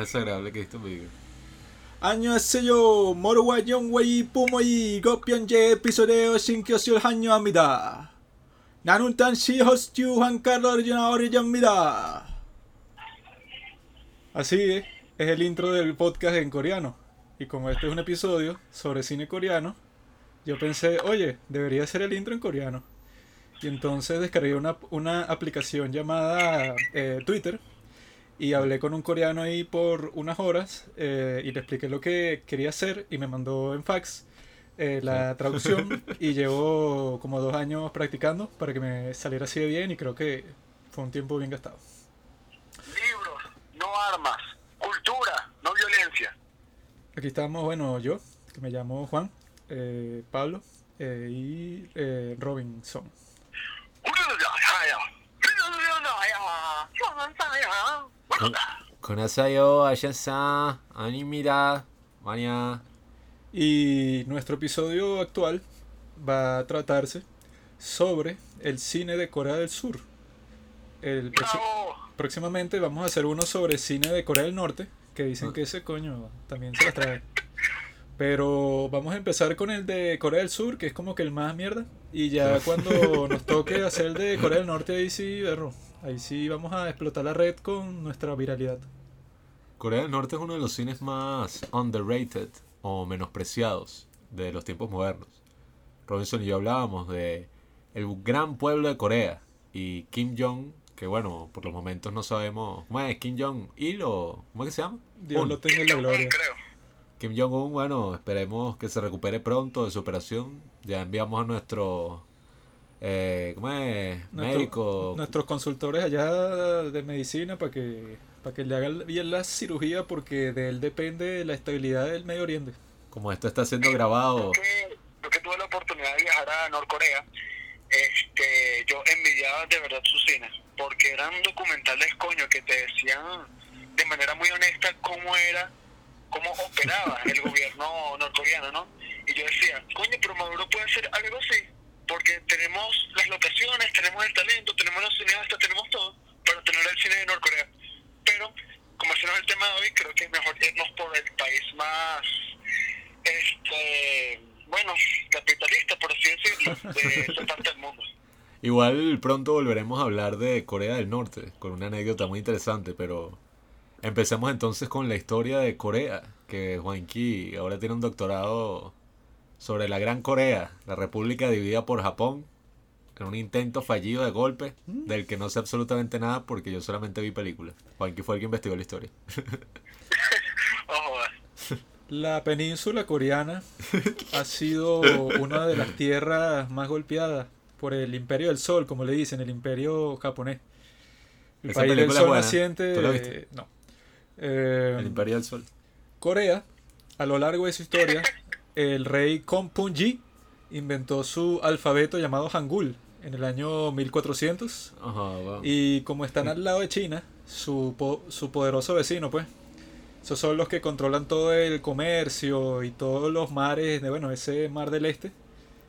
más desagradable que he visto Así es, es el intro del podcast en coreano. Y como este es un episodio sobre cine coreano, yo pensé, oye, debería ser el intro en coreano. Y entonces descargué una, una aplicación llamada eh, Twitter, y hablé con un coreano ahí por unas horas eh, y le expliqué lo que quería hacer y me mandó en fax eh, la traducción y llevo como dos años practicando para que me saliera así de bien y creo que fue un tiempo bien gastado. Libros, no armas, cultura, no violencia. Aquí estamos, bueno, yo, que me llamo Juan, eh, Pablo eh, y eh, Robinson. Konasayo, Ayasa, Animira, Mania. Y nuestro episodio actual va a tratarse sobre el cine de Corea del Sur. El próximamente vamos a hacer uno sobre cine de Corea del Norte, que dicen que ese coño también se las trae. Pero vamos a empezar con el de Corea del Sur, que es como que el más mierda. Y ya cuando nos toque hacer el de Corea del Norte, ahí sí, berro. Ahí sí vamos a explotar la red con nuestra viralidad. Corea del Norte es uno de los cines más underrated o menospreciados de los tiempos modernos. Robinson y yo hablábamos de el gran pueblo de Corea y Kim Jong, que bueno, por los momentos no sabemos, ¿cómo es? Kim Jong Il o ¿cómo es que se llama? Dios Un. lo tenga en la gloria. creo. Kim Jong-un, bueno, esperemos que se recupere pronto de su operación. Ya enviamos a nuestro, eh, ¿cómo es? Nuestro- Médico. Nuestros consultores allá de medicina para que, para que le hagan bien la cirugía porque de él depende la estabilidad del Medio Oriente. Como esto está siendo grabado, Yo que, yo que tuve la oportunidad de viajar a Norcorea, este, yo envidiaba de verdad sus cines, porque eran documentales, coño, que te decían de manera muy honesta cómo era, cómo operaba el gobierno norcoreano, ¿no? Y yo decía, coño, pero Maduro puede hacer algo así, porque tenemos las locaciones, tenemos el talento, tenemos los cineastas, tenemos todo para tener el cine de Norcorea. Pero, como ese no es el tema de hoy, creo que es mejor irnos por el país más este bueno capitalista por así decirlo de esa parte del mundo igual pronto volveremos a hablar de Corea del Norte, con una anécdota muy interesante, pero empecemos entonces con la historia de Corea, que Juanqui ahora tiene un doctorado sobre la Gran Corea, la república dividida por Japón, en un intento fallido de golpe, del que no sé absolutamente nada porque yo solamente vi películas. Juanqui fue el que investigó la historia. La península coreana ha sido una de las tierras más golpeadas por el imperio del sol, como le dicen, el imperio japonés. El Esa país del sol buena. naciente. ¿Tú la viste? No. Eh, El Imperio del Sol. Corea, a lo largo de su historia, el rey Kompung-ji inventó su alfabeto llamado Hangul en el año 1400 Ajá, y como están al lado de China, su, po- su poderoso vecino, pues, esos son los que controlan todo el comercio y todos los mares, de, bueno, ese mar del este,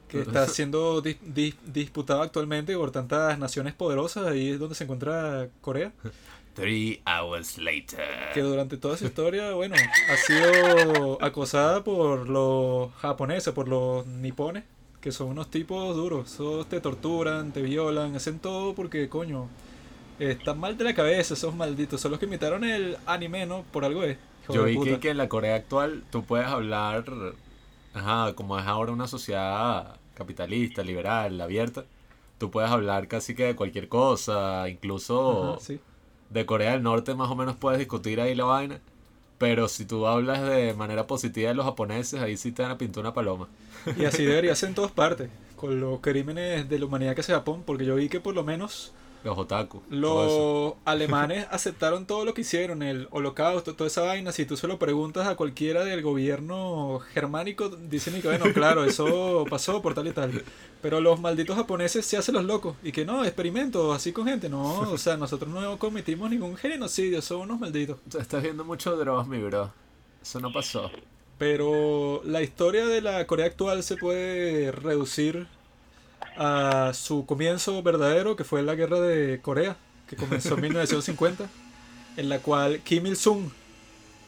que está siendo dis- dis- disputado actualmente por tantas naciones poderosas, ahí es donde se encuentra Corea, Three hours later. que durante toda su historia, bueno, ha sido acosada por los japoneses, por los nipones, que son unos tipos duros, esos te torturan, te violan, hacen todo porque, coño, están mal de la cabeza esos malditos, son los que imitaron el anime, ¿no? Por algo es. Yo vi que, que en la Corea actual tú puedes hablar, ajá, como es ahora una sociedad capitalista, liberal, abierta, tú puedes hablar casi que de cualquier cosa, incluso Ajá, sí. De Corea del Norte más o menos puedes discutir ahí la vaina, pero si tú hablas de manera positiva de los japoneses, ahí sí te van a pintar una paloma. Y así debería ser en todas partes, con los crímenes de la humanidad que hace Japón, porque yo vi que por lo menos Los otaku. Los alemanes aceptaron todo lo que hicieron, el holocausto, toda esa vaina. Si tú se lo preguntas a cualquiera del gobierno germánico, dicen que bueno, claro, eso pasó por tal y tal. Pero los malditos japoneses se hacen los locos. Y que no, experimento así con gente. No, o sea, nosotros no cometimos ningún genocidio, son unos malditos. Estás viendo mucho Dross, mi bro. Eso no pasó. Pero la historia de la Corea actual se puede reducir a su comienzo verdadero, que fue la guerra de Corea, que comenzó en 1950, en la cual Kim Il-sung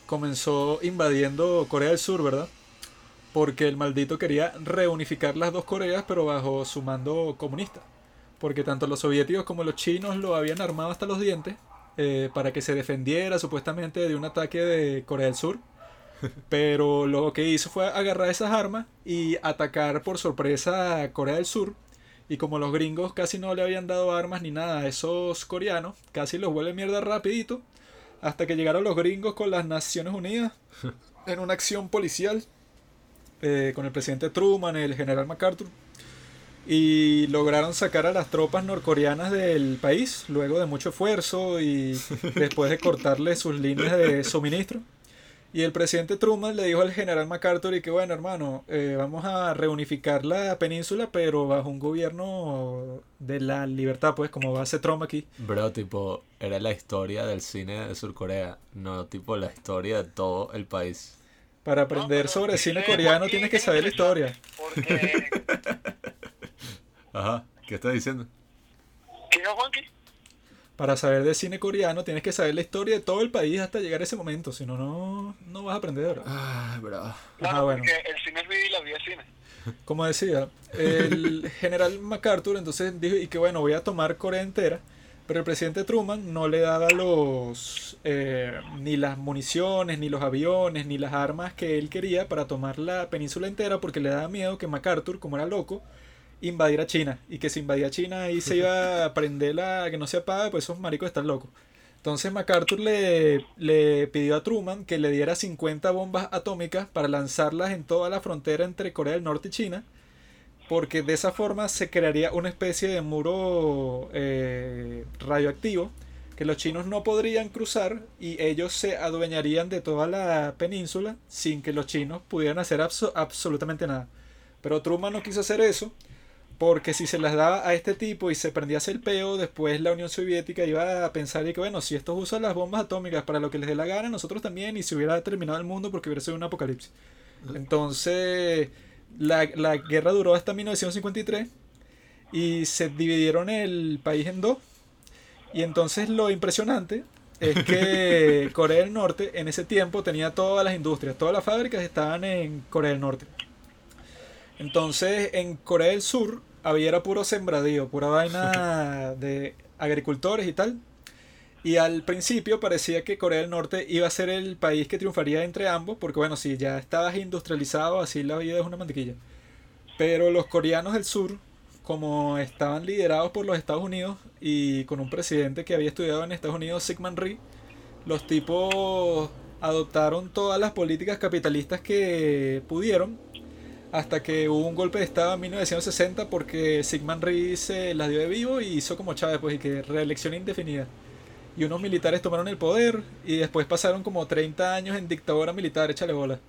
comenzó invadiendo Corea del Sur, ¿verdad? Porque el maldito quería reunificar las dos Coreas, pero bajo su mando comunista. Porque tanto los soviéticos como los chinos lo habían armado hasta los dientes eh, para que se defendiera supuestamente de un ataque de Corea del Sur. Pero lo que hizo fue agarrar esas armas y atacar por sorpresa a Corea del Sur. Y como los gringos casi no le habían dado armas ni nada a esos coreanos, casi los vuelve mierda rapidito. Hasta que llegaron los gringos con las Naciones Unidas en una acción policial eh, con el presidente Truman, el general MacArthur. Y lograron sacar a las tropas norcoreanas del país luego de mucho esfuerzo y después de cortarle sus líneas de suministro. Y el presidente Truman le dijo al general MacArthur y que bueno hermano, eh, vamos a reunificar la península pero bajo un gobierno de la libertad, pues como va a hacer Trump aquí. Bro, tipo, era la historia del cine de Surcorea, no tipo la historia de todo el país. Para aprender sobre cine coreano tienes que saber la historia. Porque, Ajá, ¿qué estás diciendo? ¿qué dijo Juanqui? Para saber de cine coreano tienes que saber la historia de todo el país hasta llegar a ese momento, si no, no, no vas a aprender. bro. Ay, bro. Claro, Ajá, bueno. porque el cine es vivir y la vida es cine. Como decía, el general MacArthur entonces dijo y que bueno, voy a tomar Corea entera, pero el presidente Truman no le daba los eh, ni las municiones, ni los aviones, ni las armas que él quería para tomar la península entera porque le daba miedo que MacArthur, como era loco, invadiera China y que si invadía China ahí se iba a prender la que no se apaga, pues esos maricos están locos. Entonces MacArthur le, le pidió a Truman que le diera 50 bombas atómicas para lanzarlas en toda la frontera entre Corea del Norte y China, porque de esa forma se crearía una especie de muro eh, radioactivo que los chinos no podrían cruzar y ellos se adueñarían de toda la península sin que los chinos pudieran hacer abso- absolutamente nada. Pero Truman no quiso hacer eso porque si se las daba a este tipo y se prendiese el peo, después la Unión Soviética iba a pensar y que bueno, si estos usan las bombas atómicas para lo que les dé la gana, nosotros también, y se hubiera terminado el mundo porque hubiera sido un apocalipsis. Entonces, la, la guerra duró hasta 1953 y se dividieron el país en dos. Y entonces lo impresionante es que Corea del Norte en ese tiempo tenía todas las industrias, todas las fábricas estaban en Corea del Norte. Entonces en Corea del Sur había era puro sembradío, pura vaina de agricultores y tal. Y al principio parecía que Corea del Norte iba a ser el país que triunfaría entre ambos, porque bueno, si ya estabas industrializado, así la vida es una mantequilla. Pero los coreanos del sur, como estaban liderados por los Estados Unidos y con un presidente que había estudiado en Estados Unidos, Sigmund Rhee, los tipos adoptaron todas las políticas capitalistas que pudieron hasta que hubo un golpe de estado en 1960 porque Sigmund Rhee se las dio de vivo y hizo como Chávez, pues, y que reelección indefinida. Y unos militares tomaron el poder y después pasaron como 30 años en dictadura militar, échale bola.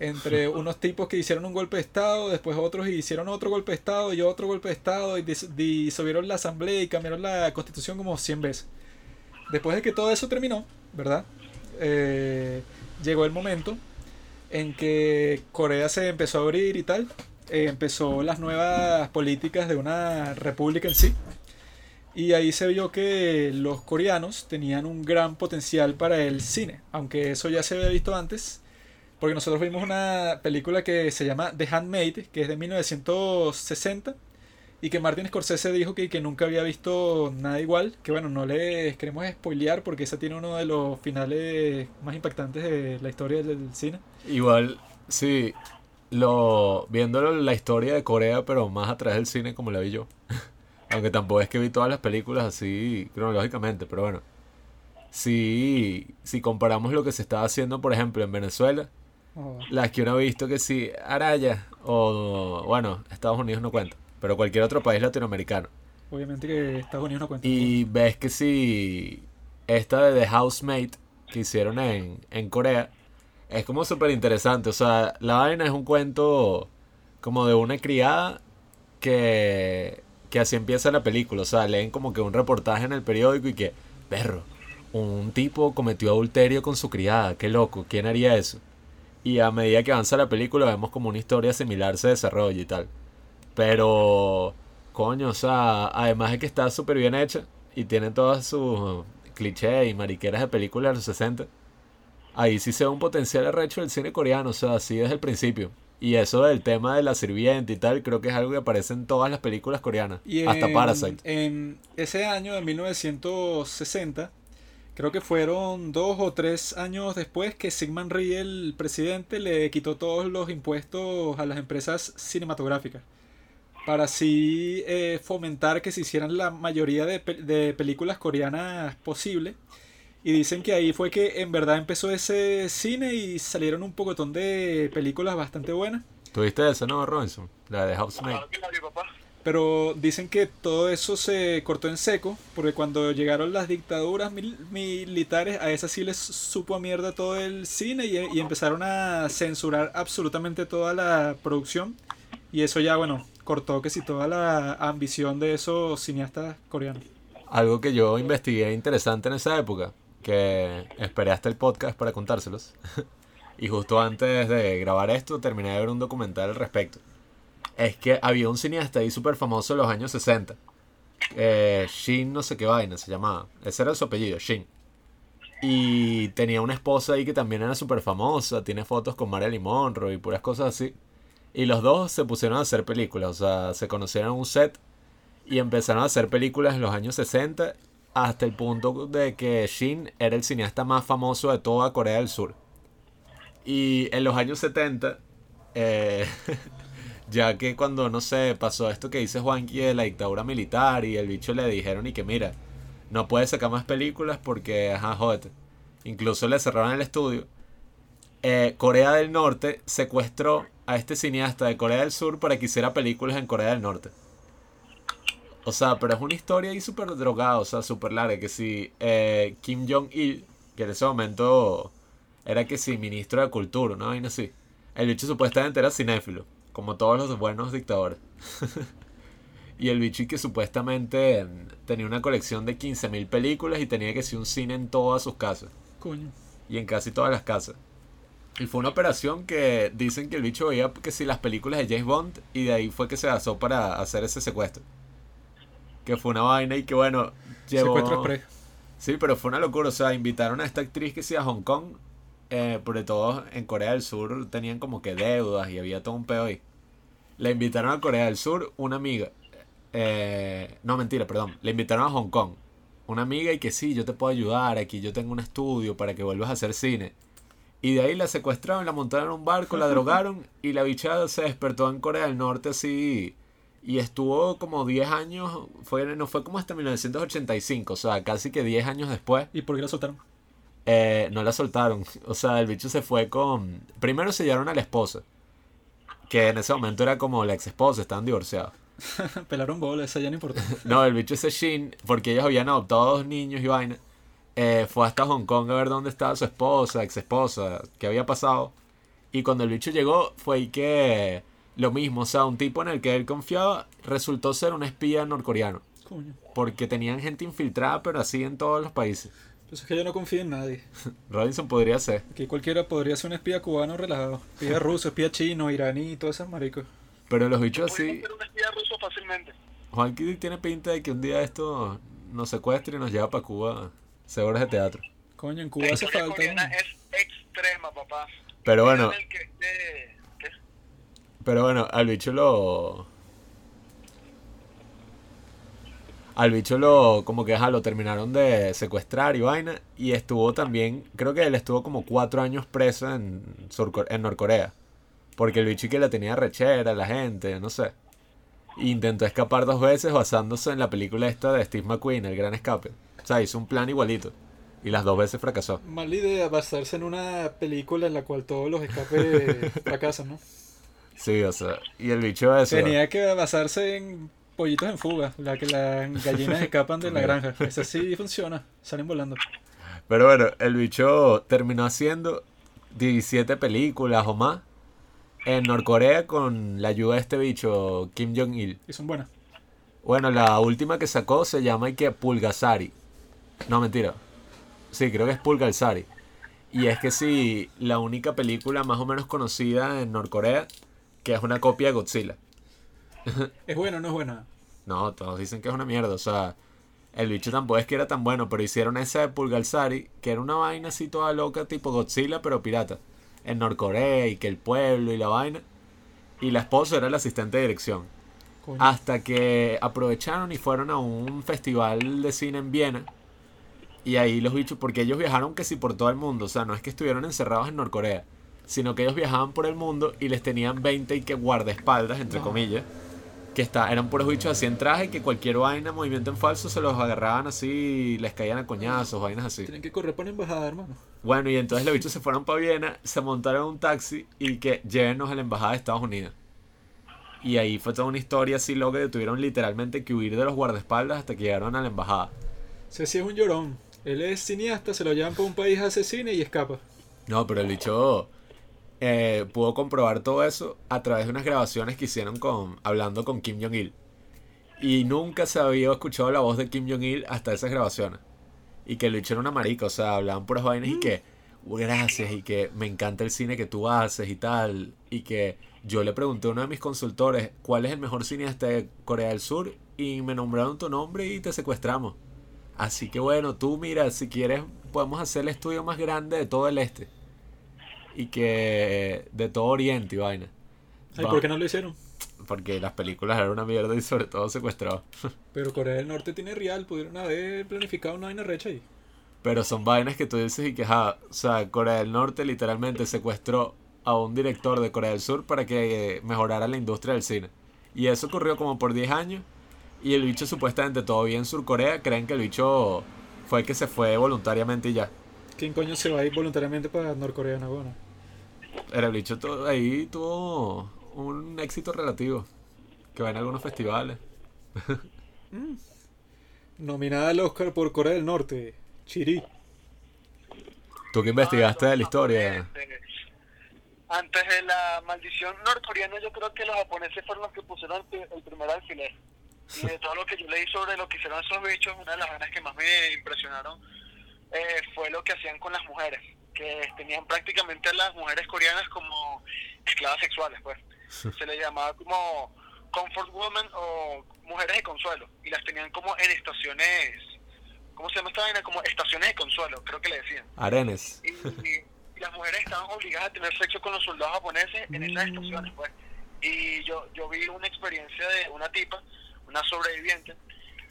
Entre unos tipos que hicieron un golpe de estado, después otros hicieron otro golpe de estado y otro golpe de estado y dis- disolvieron la asamblea y cambiaron la constitución como 100 veces. Después de que todo eso terminó, ¿verdad? Eh, llegó el momento en que Corea se empezó a abrir y tal, eh, empezó las nuevas políticas de una república en sí. Y ahí se vio que los coreanos tenían un gran potencial para el cine, aunque eso ya se había visto antes, porque nosotros vimos una película que se llama The Handmaid, que es de 1960, y que Martin Scorsese dijo que, que nunca había visto nada igual, que bueno, no les queremos spoilear porque esa tiene uno de los finales más impactantes de la historia del cine. Igual, sí, lo viéndolo la historia de Corea, pero más a través del cine como la vi yo. Aunque tampoco es que vi todas las películas así cronológicamente, pero bueno. Sí, si comparamos lo que se estaba haciendo, por ejemplo, en Venezuela, Oh, las que uno ha visto que sí, Araya, o bueno, Estados Unidos no cuenta, pero cualquier otro país latinoamericano. obviamente que Estados Unidos no cuenta. Y ves que si esta de The Housemaid que hicieron en, en Corea es como súper interesante. O sea, la vaina es un cuento como de una criada que, que así empieza la película. O sea, leen como que un reportaje en el periódico y que, perro, un tipo cometió adulterio con su criada. Qué loco, ¿quién haría eso? Y a medida que avanza la película vemos como una historia similar se desarrolla y tal. Pero, coño, o sea, además de que está súper bien hecha y tiene todas sus clichés y mariqueras de películas de los 60, ahí sí se ve un potencial arrecho del cine coreano, o sea, así desde el principio. Y eso del tema de la sirvienta y tal, creo que es algo que aparece en todas las películas coreanas, Y hasta Parasite. En ese año de 1960, creo que fueron dos o tres años después que Sigmund Rhee, el presidente, le quitó todos los impuestos a las empresas cinematográficas. Para así eh, fomentar que se hicieran la mayoría de, de películas coreanas posible. Y dicen que ahí fue que en verdad empezó ese cine y salieron un pocotón de películas bastante buenas. ¿Tuviste esa, no, Robinson? La de papá. Pero dicen que todo eso se cortó en seco, porque cuando llegaron las dictaduras mil- militares, a esas sí les supo a mierda todo el cine y, y empezaron a censurar absolutamente toda la producción. Y eso ya, bueno, cortó que si toda la ambición de esos cineastas coreanos. Algo que yo investigué interesante en esa época, que esperé hasta el podcast para contárselos. y justo antes de grabar esto terminé de ver un documental al respecto. Es que había un cineasta ahí súper famoso en los años 60. Eh, Shin no sé qué vaina se llamaba. Ese era su apellido, Shin. Y tenía una esposa ahí que también era súper famosa. Tiene fotos con Marilyn Monroe y puras cosas así. Y los dos se pusieron a hacer películas. O sea, se conocieron en un set y empezaron a hacer películas en los años 60 hasta el punto de que Shin era el cineasta más famoso de toda Corea del Sur. Y en los años 70, eh, ya que cuando, no sé, pasó esto que dice Juanqui de la dictadura militar y el bicho le dijeron y que mira, no puede sacar más películas porque, ajá, jódete. Incluso le cerraron el estudio. Eh, Corea del Norte secuestró a este cineasta de Corea del Sur para que hiciera películas en Corea del Norte. O sea, pero es una historia ahí súper drogada, o sea, súper larga. Que si eh, Kim Jong-il, que en ese momento era que si ministro de Cultura, ¿no? Y así. El bicho supuestamente era cinéfilo, como todos los buenos dictadores. y el bicho que supuestamente tenía una colección de 15.000 películas y tenía que ser un cine en todas sus casas. Coño. Y en casi todas las casas. Y fue una operación que dicen que el bicho veía que si las películas de James Bond y de ahí fue que se basó para hacer ese secuestro. Que fue una vaina y que bueno, llevó... Secuestro express. Sí, pero fue una locura. O sea, invitaron a esta actriz que sea a Hong Kong. Eh, porque todos en Corea del Sur tenían como que deudas y había todo un peo ahí. La invitaron a Corea del Sur una amiga. Eh, no, mentira, perdón. Le invitaron a Hong Kong. Una amiga y que sí, yo te puedo ayudar. Aquí yo tengo un estudio para que vuelvas a hacer cine. Y de ahí la secuestraron, la montaron en un barco, la drogaron y la bichada se despertó en Corea del Norte así. Y estuvo como 10 años, fue, no fue como hasta 1985, o sea, casi que 10 años después, ¿Y por qué la soltaron? eh, no la soltaron. O sea, el bicho se fue con... Primero se llevaron a la esposa, que en ese momento era como la ex esposa, estaban divorciados. Pelaron bola, esa ya no importa. No, el bicho ese Shin, porque ellos habían adoptado dos niños y vaina, eh, fue hasta Hong Kong a ver dónde estaba su esposa, ex esposa, qué había pasado. Y cuando el bicho llegó, fue ahí que lo mismo, o sea, un tipo en el que él confiaba resultó ser un espía norcoreano. Coño. Porque tenían gente infiltrada, pero así en todos los países. Pues es que yo no confío en nadie. Robinson podría ser. Aquí cualquiera podría ser un espía cubano relajado. Espía ruso, espía chino, iraní y todos esos maricos. Pero los bichos así. ser un espía ruso fácilmente. Juanqui tiene pinta de que un día esto nos secuestre y nos lleva para Cuba. Hacer obras de teatro. Coño, en Cuba La hace falta. coreana ¿no? es extrema, papá. Pero bueno, que- pero bueno, al bicho lo. Al bicho lo. Como que ajá, lo terminaron de secuestrar y vaina. Y estuvo también. Creo que él estuvo como cuatro años preso en, en Norcorea. Porque el bicho que la tenía rechera, la gente, no sé. Intentó escapar dos veces basándose en la película esta de Steve McQueen, El Gran Escape. O sea, hizo un plan igualito. Y las dos veces fracasó. Mala idea basarse en una película en la cual todos los escapes fracasan, ¿no? Sí, o sea. Y el bicho eso. Tenía que basarse en pollitos en fuga, la que las gallinas escapan de la granja. Esa sí funciona, salen volando. Pero bueno, el bicho terminó haciendo 17 películas o más en Norcorea con la ayuda de este bicho, Kim Jong-il. Y son buenas. Bueno, la última que sacó se llama que Pulgasari. No, mentira. Sí, creo que es Pulgasari. Y es que sí, la única película más o menos conocida en Norcorea, que es una copia de Godzilla. ¿Es buena o no es buena? No, todos dicen que es una mierda. O sea, El bicho tampoco es que era tan bueno, pero hicieron esa de Pulgalzari, que era una vaina así toda loca, tipo Godzilla, pero pirata. En Norcorea, y que el pueblo y la vaina. Y la esposa era el asistente de dirección. Coño. Hasta que aprovecharon y fueron a un festival de cine en Viena. Y ahí los bichos, porque ellos viajaron que sí por todo el mundo. O sea, no es que estuvieron encerrados en Norcorea. Sino que ellos viajaban por el mundo y les tenían 20 y que guardaespaldas, entre comillas. Que está, eran puros bichos así en traje y que cualquier vaina, movimiento en falso, se los agarraban así y les caían a coñazos, vainas así. Tienen que correr para la embajada, hermano. Bueno, y entonces los bichos se fueron para Viena, se montaron en un taxi y que llévenos a la embajada de Estados Unidos. Y ahí fue toda una historia así loca que tuvieron literalmente que huir de los guardaespaldas hasta que llegaron a la embajada. Ceci es un llorón. Él es cineasta, se lo llevan para un país a hacer cine y escapa. No, pero el bicho eh, pudo comprobar todo eso a través de unas grabaciones que hicieron con hablando con Kim Jong-il. Y nunca se había escuchado la voz de Kim Jong-il hasta esas grabaciones. Y que el bicho era una marica, o sea, hablaban puras vainas y que gracias y que me encanta el cine que tú haces y tal. Y que yo le pregunté a uno de mis consultores cuál es el mejor cineasta de Corea del Sur y me nombraron tu nombre y te secuestramos. Así que bueno, tú mira, si quieres podemos hacer el estudio más grande de todo el este. Y que de todo Oriente y vaina. Ay, ¿por qué no lo hicieron? Porque las películas eran una mierda y sobre todo secuestrados. Pero Corea del Norte tiene real, pudieron haber planificado una vaina recha ahí. Pero son vainas que tú dices y que, o sea, Corea del Norte literalmente secuestró a un director de Corea del Sur para que mejorara la industria del cine. Y eso ocurrió como por 10 años. Y el bicho supuestamente todavía en Surcorea creen que el bicho fue el que se fue voluntariamente y ya. ¿Quién coño se va a ir voluntariamente para Norcorea, no? Bueno, Era el bicho todo, ahí tuvo un éxito relativo. Que va en algunos festivales. Nominada al Oscar por Corea del Norte, Chiri. Tú que investigaste de la historia. Antes de la maldición norcoreana, yo creo que los japoneses fueron los que pusieron el primer alfiler. Y de todo lo que yo leí sobre lo que hicieron esos bichos, una de las vainas que más me impresionaron eh, fue lo que hacían con las mujeres, que tenían prácticamente a las mujeres coreanas como esclavas sexuales, pues. Se les llamaba como comfort woman o mujeres de consuelo, y las tenían como en estaciones, ¿cómo se llama esta vaina? Como estaciones de consuelo, creo que le decían Arenes. y, y- y las mujeres estaban obligadas a tener sexo con los soldados japoneses en esas estaciones, pues. Y yo, yo vi una experiencia de una tipa, una sobreviviente,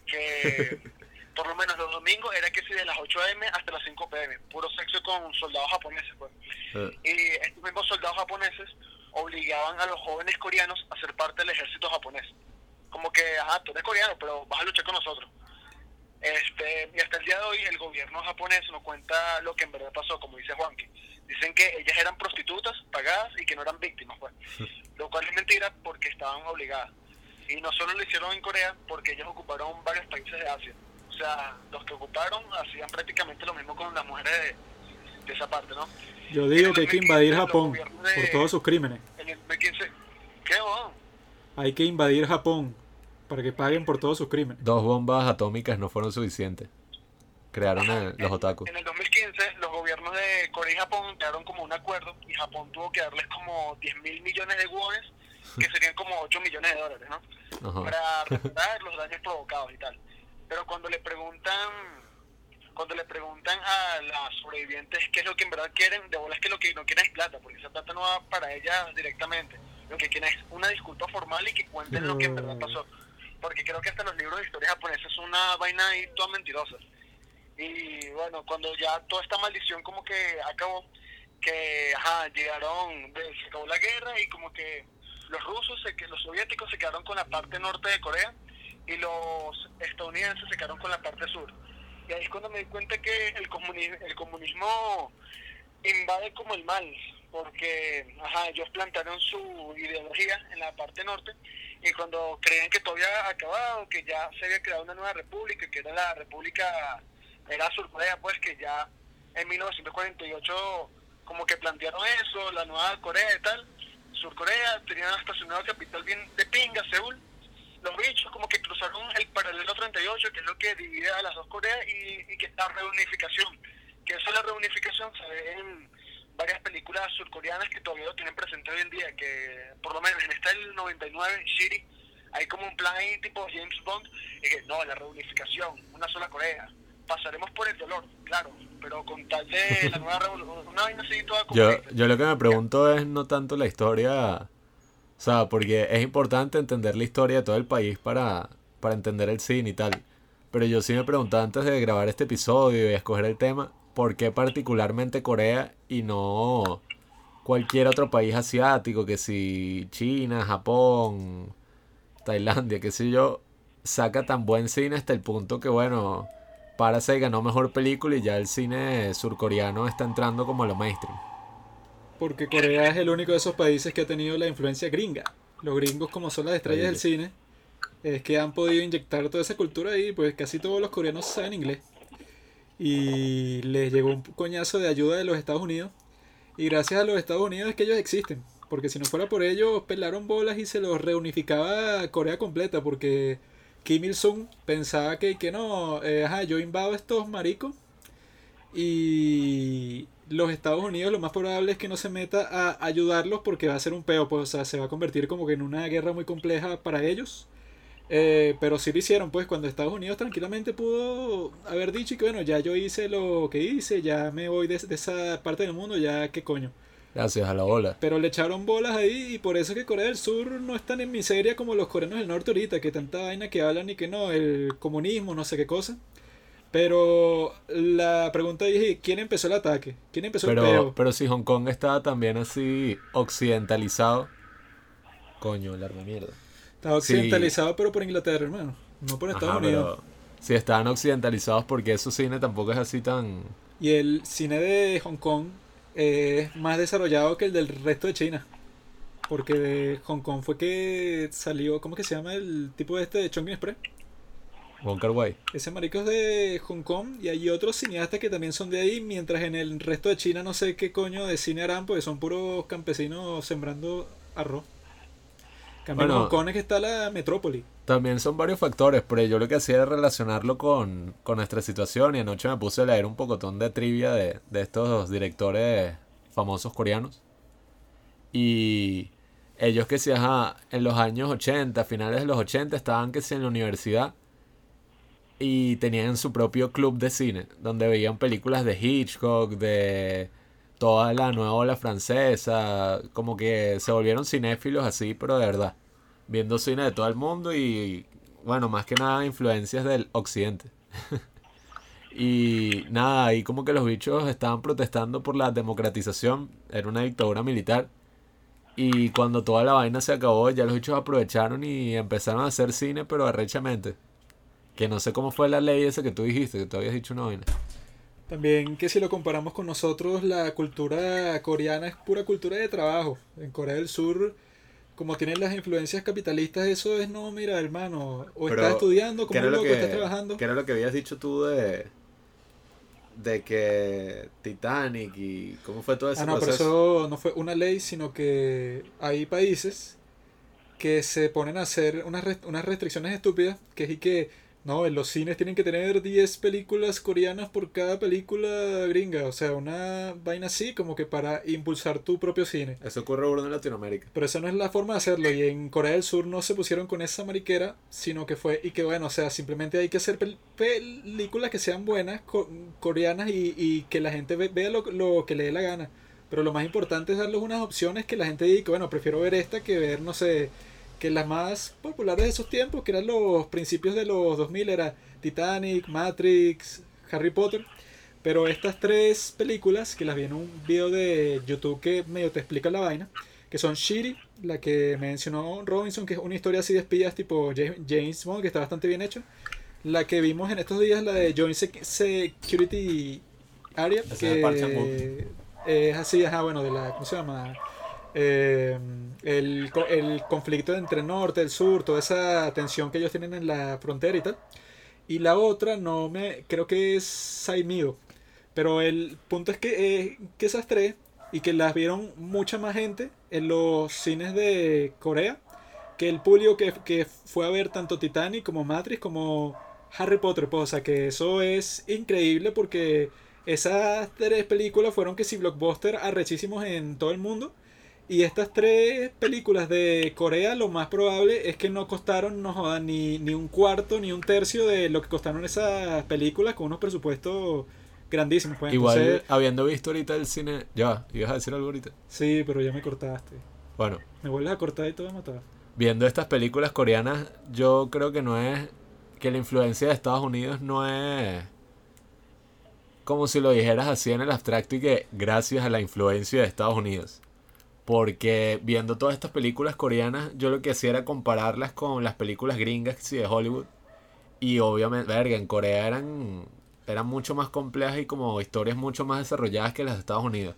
que por lo menos los domingos era que sí de las 8 am hasta las 5 pm, puro sexo con soldados japoneses, pues. Eh, Y estos mismos soldados japoneses obligaban a los jóvenes coreanos a ser parte del ejército japonés. Como que, ajá, tú eres coreano, pero vas a luchar con nosotros. Este, y hasta el día de hoy el gobierno japonés no cuenta lo que en verdad pasó, como dice Juanqui. Dicen que ellas eran prostitutas pagadas y que no eran víctimas, pues. Lo cual es mentira porque estaban obligadas. Y no solo lo hicieron en Corea, porque ellos ocuparon varios países de Asia. O sea, los que ocuparon hacían prácticamente lo mismo con las mujeres de, de esa parte, ¿no? Yo digo que hay que invadir Japón de- por todos sus crímenes. En el 2015, ¿qué oh? Hay que invadir Japón para que paguen por todos sus crímenes. Dos bombas atómicas no fueron suficientes. Crearon el- los otakus. En el 2015, los gobiernos de Corea y Japón llegaron como un acuerdo y Japón tuvo que darles como 10 mil millones de wones, que serían como 8 millones de dólares, ¿no? Ajá. Para reparar los daños provocados y tal. Pero cuando le preguntan cuando le preguntan a las sobrevivientes qué es lo que en verdad quieren, de bolas que lo que no quieren es plata, porque esa plata no va para ellas directamente. Lo que quieren es una disculpa formal y que cuenten lo que en verdad pasó. Porque creo que hasta los libros de historia japoneses son una vaina ahí toda mentirosa. Y bueno, cuando ya toda esta maldición como que acabó, que ajá, llegaron, se acabó la guerra y como que los rusos, se, los soviéticos se quedaron con la parte norte de Corea y los estadounidenses se quedaron con la parte sur. Y ahí es cuando me di cuenta que el comunismo invade como el mal, porque ajá, ellos plantaron su ideología en la parte norte y cuando creían que todo había acabado, que ya se había creado una nueva república, que era la república, era Surcorea, pues que ya en 1948 como que plantearon eso, la nueva Corea y tal, Surcorea tenía hasta su nueva capital bien de pinga, Seúl, los bichos como que cruzaron el paralelo 38, que es lo que divide a las dos Coreas, y, que la reunificación, que eso de la reunificación se ve en varias películas surcoreanas que todavía lo tienen presente hoy en día, que por lo menos en esta del 99, Shiri, hay como un plan ahí tipo James Bond, y que no, la reunificación, una sola claro, pero con tal de la nueva revolución, una vaina así toda Yo, yo lo que me pregunto es no tanto la historia, o sea, porque es importante entender la historia de todo el país para, para entender el cine y tal. Pero yo sí me preguntaba antes de grabar este episodio y escoger el tema, ¿por qué particularmente Corea y no cualquier otro país asiático, que si China, Japón, Tailandia, qué sé yo, saca tan buen cine hasta el punto que, bueno, Parasite ganó mejor película y ya el cine surcoreano está entrando como a lo mainstream. Porque Corea es el único de esos países que ha tenido la influencia gringa. Los gringos, como son las estrellas del cine, es que han podido inyectar toda esa cultura ahí, pues casi todos los coreanos saben inglés. Y les llegó un coñazo de ayuda de los Estados Unidos. Y gracias a los Estados Unidos es que ellos existen. Porque si no fuera por ellos, pelaron bolas y se los reunificaba Corea completa. Porque Kim Il-sung pensaba que, que no, eh, ajá, yo invado estos maricos. Y los Estados Unidos lo más probable es que no se meta a ayudarlos porque va a ser un peo, pues, o sea, se va a convertir como que en una guerra muy compleja para ellos. Eh, pero sí lo hicieron, pues, cuando Estados Unidos tranquilamente pudo haber dicho que, bueno, ya yo hice lo que hice, ya me voy de, de esa parte del mundo, ya qué coño. Gracias a la ola. Pero le echaron bolas ahí y por eso es que Corea del Sur no es tan en miseria como los coreanos del norte ahorita, que tanta vaina que hablan y que no, el comunismo, no sé qué cosa. Pero la pregunta es, ¿quién empezó el ataque? ¿Quién empezó el Pero, peo? pero si Hong Kong estaba también así occidentalizado. Coño, el arma mierda. Está Sí. occidentalizado, pero por Inglaterra, hermano. No por Estados Ajá, Unidos. si estaban occidentalizados, porque su cine tampoco es así tan. Y el cine de Hong Kong es más desarrollado que el del resto de China. Porque de Hong Kong fue que salió, ¿cómo que se llama el tipo este de Chongqing Express? Wong Kar Wai. Ese marico es de Hong Kong y hay otros cineastas que también son de ahí, mientras en el resto de China no sé qué coño de cine harán, porque son puros campesinos sembrando arroz. En Cambio, en Bueno. Hong Kong es que está la metrópoli. También son varios factores, pero yo lo que hacía era relacionarlo con, con nuestra situación y anoche me puse a leer un pocotón de trivia de, de estos directores famosos coreanos. Y ellos que si, ajá, en los años 80, finales de los 80, estaban que si en la universidad y tenían su propio club de cine, donde veían películas de Hitchcock, de toda la nueva ola francesa, como que se volvieron cinéfilos así, pero de verdad viendo cine de todo el mundo y bueno, más que nada influencias del occidente. y nada, ahí como que los bichos estaban protestando por la democratización, era una dictadura militar. Y cuando toda la vaina se acabó, ya los bichos aprovecharon y empezaron a hacer cine, pero arrechamente. Que no sé cómo fue la ley esa que tú dijiste, que tú habías dicho una vaina. También que si lo comparamos con nosotros, la cultura coreana es pura cultura de trabajo. En Corea del Sur, como tienen las influencias capitalistas, eso es no, mira, hermano, o Pero, estás estudiando, como ¿Qué era, un lo loco, que, estás trabajando. qué era lo que habías dicho tú de, de que Titanic y cómo fue todo ese Ah, no, pero proceso? eso no fue una ley, sino que hay países que se ponen a hacer unas, rest- unas restricciones estúpidas, que es y que, no, en los cines tienen que tener 10 películas coreanas por cada película gringa, o sea, una vaina así como que para impulsar tu propio cine. Eso ocurre burdo en Latinoamérica. Pero esa no es la forma de hacerlo. Y en Corea del Sur no se pusieron con esa mariquera, sino que fue, y que bueno, o sea, simplemente hay que hacer pel- películas que sean buenas, co- coreanas, y, y que la gente ve- vea lo, lo que le dé la gana. Pero lo más importante es darles unas opciones que la gente diga, bueno, prefiero ver esta que ver, no sé, que las más populares de esos tiempos, que eran los principios de los 2000, era Titanic, Matrix, Harry Potter. Pero estas tres películas, que las vi en un video de YouTube que medio te explica la vaina, que son Shiri, la que mencionó Robinson, que es una historia así de espías tipo Ja- James Bond, que está bastante bien hecha. La que vimos en estos días, la de Joint Sec- Security Area, que es así, ajá, bueno, de la, ¿cómo se llama? Eh, el, el conflicto entre el norte, el sur, toda esa tensión que ellos tienen en la frontera y tal. Y la otra, no me, creo que es Saimido. Pero el punto es que, eh, que esas tres, y que las vieron mucha más gente en los cines de Corea, que el público que, que fue a ver tanto Titanic como Matrix como Harry Potter. Pues, o sea que eso es increíble porque esas tres películas fueron que si blockbuster arrechísimos en todo el mundo. Y estas tres películas de Corea, lo más probable es que no costaron, no jodan, ni, ni un cuarto ni un tercio de lo que costaron esas películas con unos presupuestos grandísimos. Pues. Igual, Entonces, habiendo visto ahorita el cine. Ya, ibas a decir algo ahorita. sí, pero ya me cortaste. Bueno, Me vuelves a cortar y te voy a matar. viendo estas películas coreanas, yo creo que no es. Que la influencia de Estados Unidos no es. Como si lo dijeras así en el abstracto y que gracias a la influencia de Estados Unidos. Porque viendo todas estas películas coreanas, yo lo que hacía era compararlas con las películas gringas sí, de Hollywood. Y obviamente, verga, en Corea eran, eran mucho más complejas y como historias mucho más desarrolladas que las de Estados Unidos.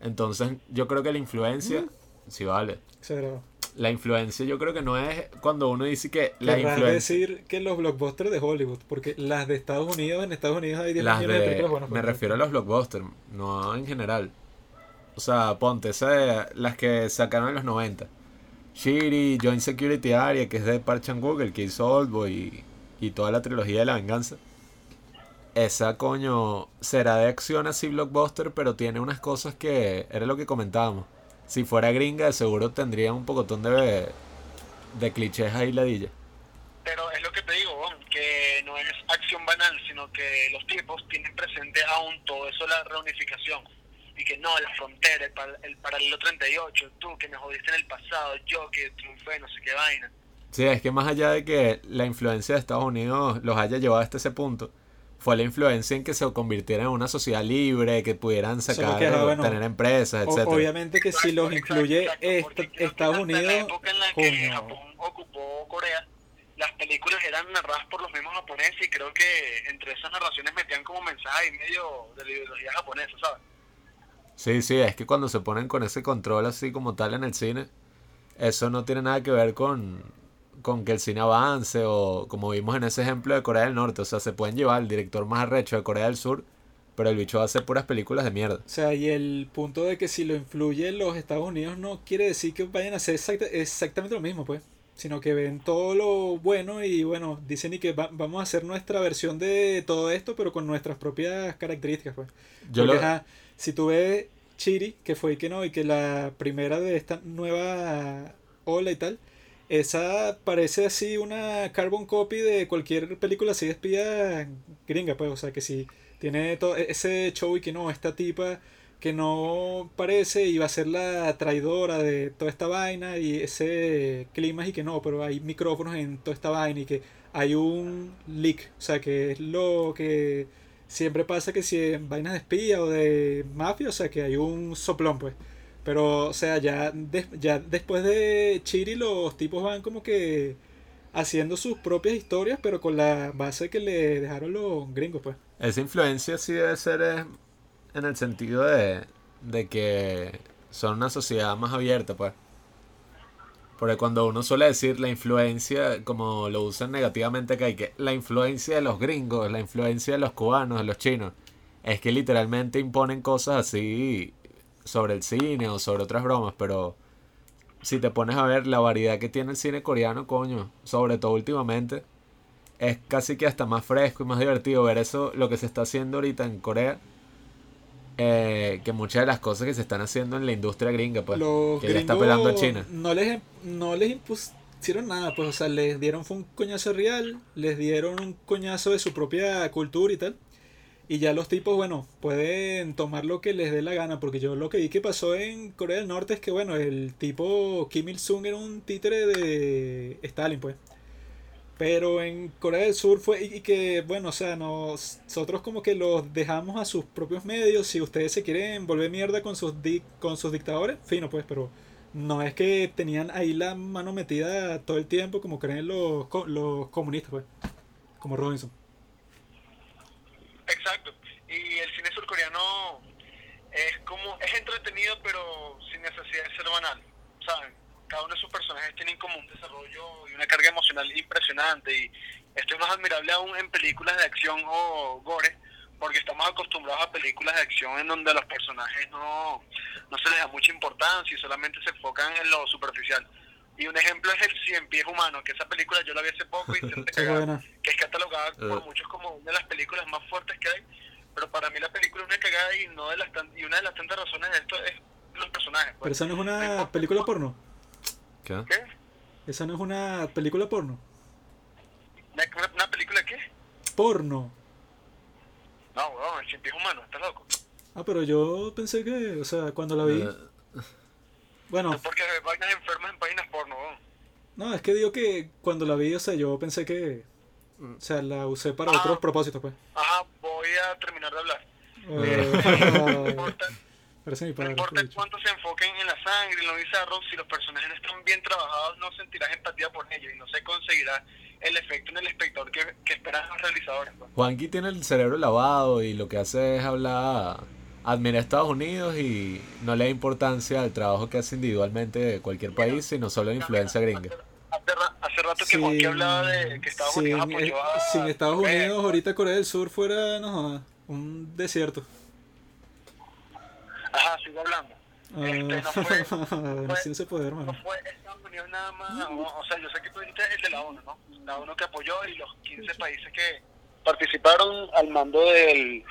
Entonces, yo creo que la influencia. Sí, vale. Exagerado. La influencia yo creo que no es cuando uno dice que la influencia... decir que los blockbusters de Hollywood, porque las de Estados Unidos, en Estados Unidos hay 10 Las millones de de, películas buenas. me pues. refiero a los blockbusters, no en general. O sea, ponte, de- las que sacaron en los 90. Shiri, Joint Security Area, que es de Park Chan-wook, el que hizo Oldboy y, y toda la trilogía de la venganza. Esa, coño, será de acción así blockbuster, pero tiene unas cosas que era lo que comentábamos. Si fuera gringa, seguro tendría un pocotón de, de clichés ahí ladilla. Pero es lo que te digo, Bon, que no es acción banal, sino que los tipos tienen presente aún todo eso, la reunificación. Y que no, la frontera, el, par- el paralelo 38, tú que me jodiste en el pasado, yo que triunfé, no sé qué vaina. Sí, es que más allá de que la influencia de Estados Unidos los haya llevado hasta ese punto, fue la influencia en que se convirtiera en una sociedad libre, que pudieran sacar, que, ah, bueno, tener empresas, etcétera. obviamente que si los Exacto, incluye exacto, est- Estados Unidos, En la época en la que coño. Japón ocupó Corea, las películas eran narradas por los mismos japoneses y creo que entre esas narraciones metían como mensaje y medio de la ideología japonesa, ¿sabes? Sí, sí, es que cuando se ponen con ese control así como tal en el cine, eso no tiene nada que ver con, con que el cine avance o como vimos en ese ejemplo de Corea del Norte. O sea, se pueden llevar al director más arrecho de Corea del Sur, pero el bicho va a hacer puras películas de mierda. O sea, y el punto de que si lo influye los Estados Unidos no quiere decir que vayan a hacer exacta- exactamente lo mismo, pues. Sino que ven todo lo bueno y bueno, dicen y que va- vamos a hacer nuestra versión de todo esto, pero con nuestras propias características, pues. Yo Porque, lo, si tú ves Chiri, que fue y que no, y que la primera de esta nueva ola y tal, esa parece así una carbon copy de cualquier película así de espía gringa, pues, o sea, que si tiene todo ese show y que no, esta tipa que no parece y va a ser la traidora de toda esta vaina y ese clima y que no, pero hay micrófonos en toda esta vaina y que hay un leak, o sea, que es lo que siempre pasa que si en vainas de espía o de mafia, o sea, que hay un soplón, pues. Pero, o sea, ya, ya después de Chiri los tipos van como que haciendo sus propias historias, pero con la base que le dejaron los gringos, pues. Esa influencia sí debe ser eh, en el sentido de, de que son una sociedad más abierta, pues. Porque cuando uno suele decir la influencia, como lo usan negativamente acá, y que la influencia de los gringos, la influencia de los cubanos, de los chinos, es que literalmente imponen cosas así sobre el cine o sobre otras bromas, pero si te pones a ver la variedad que tiene el cine coreano, coño, sobre todo últimamente, es casi que hasta más fresco y más divertido ver eso, lo que se está haciendo ahorita en Corea, eh, que muchas de las cosas que se están haciendo en la industria gringa, pues, los que ya está pelando a China. no les no les impusieron nada pues o sea les dieron fue un coñazo real les dieron un coñazo de su propia cultura y tal y ya los tipos bueno pueden tomar lo que les dé la gana porque yo lo que vi que pasó en Corea del Norte es que bueno el tipo Kim Il Sung era un títere de Stalin pues pero en Corea del Sur fue y que, bueno, o sea, nos- nosotros como que los dejamos a sus propios medios. Si ustedes se quieren volver mierda con sus, di- con sus dictadores, fino pues, pero no es que tenían ahí la mano metida todo el tiempo como creen los, los comunistas, pues, como Robinson. Exacto. Y el cine surcoreano es como, es entretenido pero sin necesidad de ser banal, ¿saben? Cada uno de sus personajes tienen como un desarrollo y una carga emocional impresionante y esto es más admirable aún en películas de acción o gore porque estamos acostumbrados a películas de acción en donde a los personajes no, no se les da mucha importancia y solamente se enfocan en lo superficial. Y un ejemplo es el Cien Pies Humano, que esa película yo la vi hace poco y cagar buena. que es catalogada por Eh. muchos como una de las películas más fuertes que hay, pero para mí la película es una cagada y, no de las tan- y una de las tantas razones de esto es los personajes. Pero pues. esa no es una película porno. ¿Qué? ¿Qué? Esa no es una película porno. ¿Una, una- película qué? Porno. No, weón, el pies humano, estás loco. Ah, pero yo pensé que, o sea, cuando la vi... Eh, Bueno, Porque vainas enfermas en páginas porno, weón. no, es que digo que cuando la vi, o sea, yo pensé que... O sea, la usé para Ah. otros propósitos, pues. Ajá, voy a terminar de hablar. No Eh, importa, parece mi no importa cuánto se enfoquen en la sangre, en lo bizarro, si los personajes están bien trabajados, no sentirás empatía por ellos y no se conseguirá el efecto en el espectador que, que esperan los realizadores. pues. Juanqui tiene el cerebro lavado y lo que hace es hablar, admira a Estados Unidos y no le da importancia al trabajo que hace individualmente de cualquier país, sino solo la influencia gringa. Hace, ra- hace rato que Juanqui hablaba de que Estados sin, Unidos apoyó a... sin Estados. Unidos, ahorita Corea del Sur fuera, no un desierto. Ajá, sigo hablando. Este, no fue, Ah, sin ese poder, no fue Estados Unidos nada más, o, o sea, yo sé que tú dijiste el de la ONU, ¿no? La ONU que apoyó y los 15 países que participaron al mando del,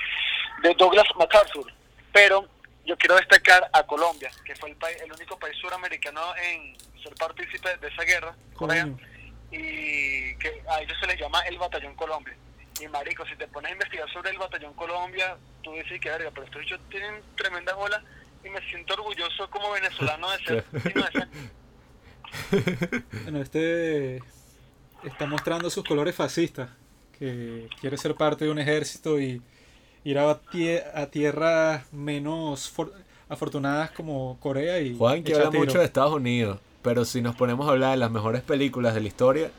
de Douglas MacArthur. Pero yo quiero destacar a Colombia, que fue el, país, el único país suramericano en ser partícipe de esa guerra, Corea, y que a ellos se les llama el Batallón Colombia. Y marico, si te pones a investigar sobre el Batallón Colombia, tú dices que verga, pero estos bichos tienen tremenda bola y me siento orgulloso como venezolano de ser. Bueno, este está mostrando sus colores fascistas, que quiere ser parte de un ejército y ir a, tie- a tierras menos for- afortunadas como Corea y Juanqui echar habla tiro. mucho de Estados Unidos, pero si nos ponemos a hablar de las mejores películas de la historia,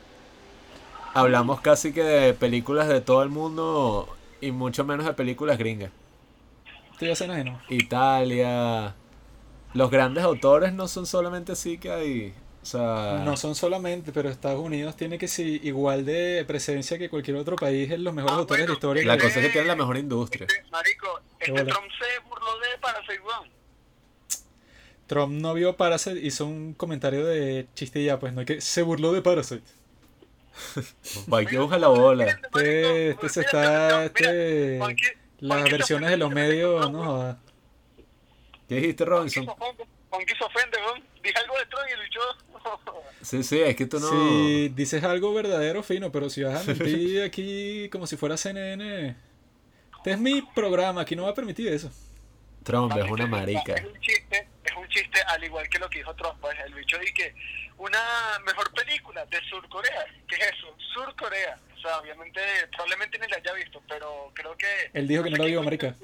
hablamos casi que de películas de todo el mundo y mucho menos de películas gringas. Estoy ya se ajeno. Italia. Los grandes autores no son solamente así que hay. O sea. No son solamente, pero Estados Unidos tiene que ser igual de presencia que cualquier otro país en los mejores Ah, autores de historia. la cosa es que tienen la mejor industria. Este, marico, este. Trump se burló de Parasite. Trump no vio Parasite, hizo un comentario de ya, pues no hay que se burló de Parasite. Busca la bola. Este, este se está, este, las versiones de los medios, no jodas. ¿Qué dijiste, Robinson? Juanqui se ofende, weón. Dije algo de Trump y el bicho... Sí, sí, es que tú no. Si dices algo verdadero, fino, pero si vas a mentir aquí como si fuera CNN, este es mi programa, aquí no va a permitir eso. Trump es una marica. Es un chiste, es un chiste al igual que lo que dijo Trump, pues el bicho dice que una mejor película de Surcorea, ¿qué es eso? Surcorea. O sea, obviamente, probablemente ni la haya visto, pero creo que... Él dijo que no la vio, marica.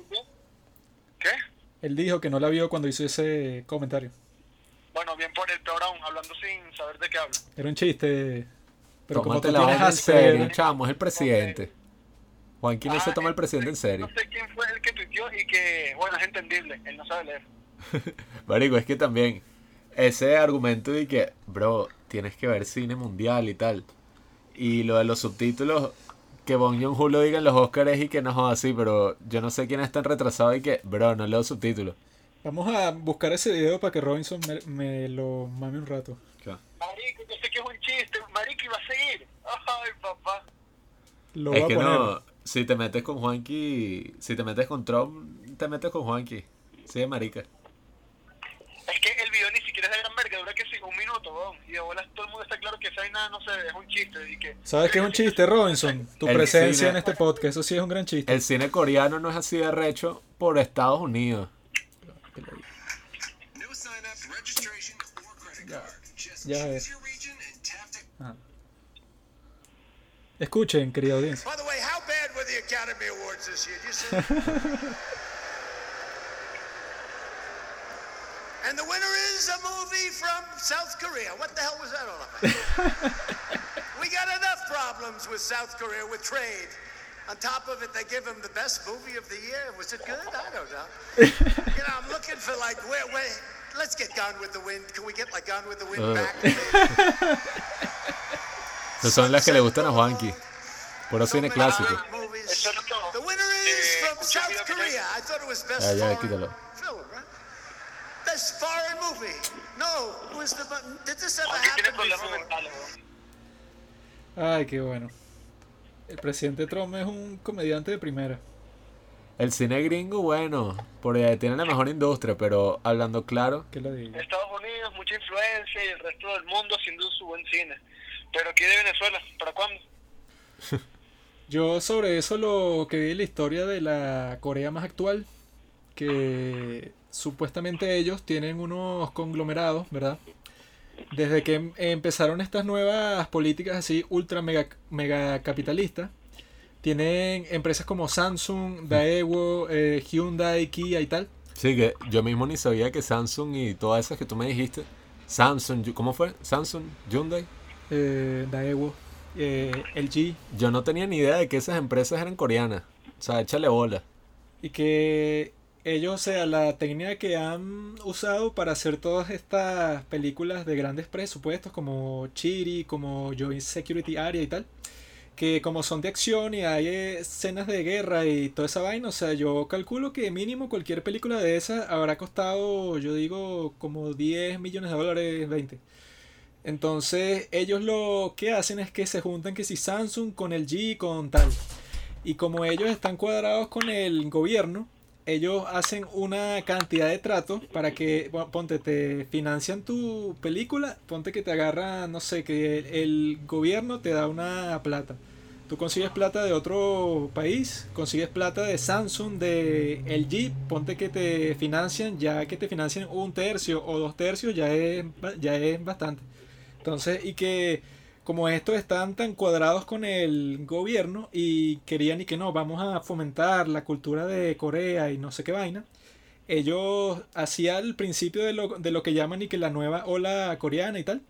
¿Qué? Él dijo que no la vio cuando hizo ese comentario. Bueno, bien por el peor aún, hablando sin saber de qué hablo. Era un chiste. Pero como tú la en serio, chamo, es el presidente. Juanqui no Ah, se toma el eh, presidente en serio. No sé quién fue el que tuiteó y que, bueno, es entendible, él no sabe leer. Marico, es que también ese argumento de que, bro, tienes que ver cine mundial y tal. Y lo de los subtítulos, que Bong Joon-ho lo diga en los Oscars y que no joda así, pero yo no sé quién es tan retrasado y que, bro, no leo subtítulos. Vamos a buscar ese video para que Robinson me, me lo mame un rato. Marico, yo sé que es un chiste, Marico, iba a seguir. Ay, papá. Lo es voy que a poner. no, si te metes con Juanqui, si te metes con Trump, te metes con Juanqui. Sí, marica. Es que el video ni siquiera es de gran verga, dura que sí, un minuto, weón. Y de bolas todo el mundo está claro que esa vaina no se es un chiste. Y que, ¿Sabes qué es un chiste, Robinson? Tu El presencia cine. en este podcast, eso sí es un gran chiste. El cine coreano no es así de recho por Estados Unidos. Ya choose ves. Ajá. Escuchen, querida audiencia. and the winner is a movie from South Korea. What the hell was that all about? we got enough problems with South Korea with trade. On top of it, they give him the best movie of the year. Was it good? I don't know. you know, I'm looking for like where, where. Let's get Gone with the Wind. Can we get like Gone with the Wind Uh. back? Esas son las que le gustan a Juanqui. Puro cine clásico. Movies. Eso es todo. The winner is Eh, from escucha el South video Korea. I thought it was best Ah, ya, foreign quítalo. Best foreign movie. No, who was the? Did this ever happen before? Ay, qué bueno. El presidente Trump es un comediante de primera. El cine gringo, bueno, porque tiene la mejor industria, pero hablando claro, ¿Qué le digo? Estados Unidos, mucha influencia y el resto del mundo haciendo su buen cine. Pero aquí de Venezuela, ¿para cuándo? Yo sobre eso lo que vi en la historia de la Corea más actual, que supuestamente ellos tienen unos conglomerados, ¿verdad? Desde que em- empezaron estas nuevas políticas así ultra mega, mega capitalistas, tienen empresas como Samsung, Daewoo, eh, Hyundai, Kia y tal. Sí, que yo mismo ni sabía que Samsung y todas esas que tú me dijiste. Samsung, ¿cómo fue? Samsung, Hyundai. eh, Daewoo, eh, LG, Yo no tenía ni idea de que esas empresas eran coreanas. O sea, échale bola. y que ellos, o sea, la técnica que han usado para hacer todas estas películas de grandes presupuestos como Chiri, como Joint Security Area y tal, que como son de acción y hay escenas de guerra y toda esa vaina, o sea, yo calculo que mínimo cualquier película de esas habrá costado, yo digo, como 10 millones de dólares, 20. Entonces, ellos lo que hacen es que se juntan que si Samsung con el G con tal. Y como ellos están cuadrados con el gobierno, ellos hacen una cantidad de tratos para que, ponte, te financian tu película, ponte que te agarra, no sé, que el, gobierno te da una plata. Tú consigues plata de otro país, consigues plata de Samsung, de LG, ponte que te financian, ya que te financian un tercio o dos tercios, ya es, ya es bastante. Entonces, y que como estos están tan cuadrados con el gobierno y querían y que no, vamos a fomentar la cultura de Corea y no sé qué vaina, ellos hacía el principio de lo, de lo que llaman y que la nueva ola coreana y tal,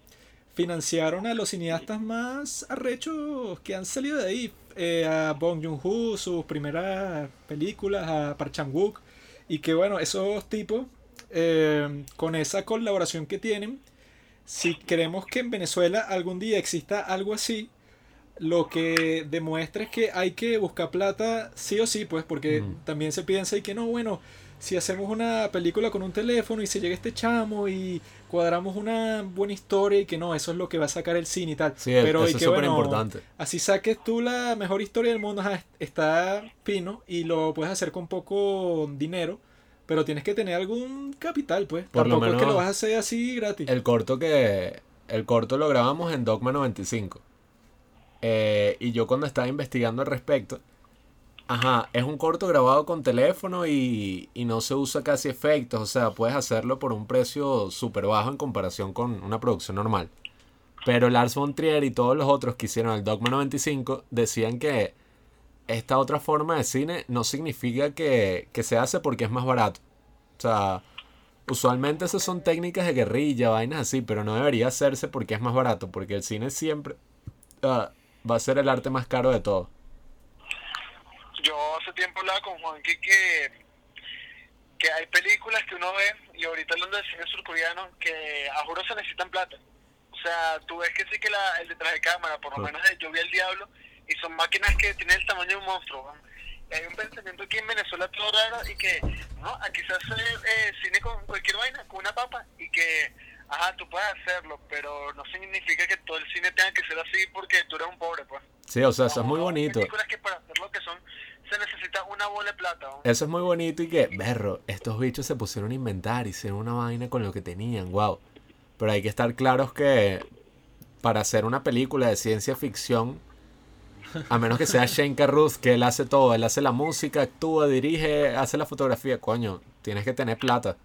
financiaron a los cineastas más arrechos que han salido de ahí, eh, a Bong Joon-ho, sus primeras películas, a Park Chan-wook, y que bueno, esos tipos, eh, con esa colaboración que tienen, si queremos que en Venezuela algún día exista algo así, lo que demuestra es que hay que buscar plata sí o sí, pues, porque Ujú. también se piensa y que no, bueno, si hacemos una película con un teléfono y se llega este chamo y cuadramos una buena historia y que no, eso es lo que va a sacar el cine y tal. Sí, Pero eso y es que súper bueno, importante. así saques tú la mejor historia del mundo, está fino y lo puedes hacer con poco dinero, pero tienes que tener algún capital, pues. Por lo Tampoco es que menos lo vas a hacer así gratis. El corto que. El corto lo grabamos en Dogma 95. Eh, y yo cuando estaba investigando al respecto. Ajá, es un corto grabado con teléfono y, y no se usa casi efectos. O sea, puedes hacerlo por un precio súper bajo en comparación con una producción normal. Pero Lars von Trier y todos los otros que hicieron el Dogma 95 decían que esta otra forma de cine no significa que, que se hace porque es más barato. O sea, usualmente esas son técnicas de guerrilla, vainas así, pero no debería hacerse porque es más barato, porque el cine siempre ah, va a ser el arte más caro de todo. Yo hace tiempo hablaba con Juanqui que, que hay películas que uno ve, y ahorita hablando de cine surcoreano, que a juro se necesitan plata. O sea, tú ves que sí que la, el detrás de cámara, por lo menos de Yo vi el Diablo, y son máquinas que tienen el tamaño de un monstruo. Y hay un pensamiento aquí en Venezuela todo raro y que, no, aquí se hace eh, cine con cualquier vaina, con una papa, y que, ajá, tú puedes hacerlo, pero no significa que todo el cine tenga que ser así porque tú eres un pobre, pues. Sí, o sea, eso es muy bonito. películas que para hacer lo que son se necesita una bola de plata. ¿no? Eso es muy bonito y que, berro, estos bichos se pusieron a inventar, hicieron una vaina con lo que tenían, wow. Pero hay que estar claros que para hacer una película de ciencia ficción, a menos que sea Shane Carruth, que él hace todo, él hace la música, actúa, dirige, hace la fotografía, coño, tienes que tener plata.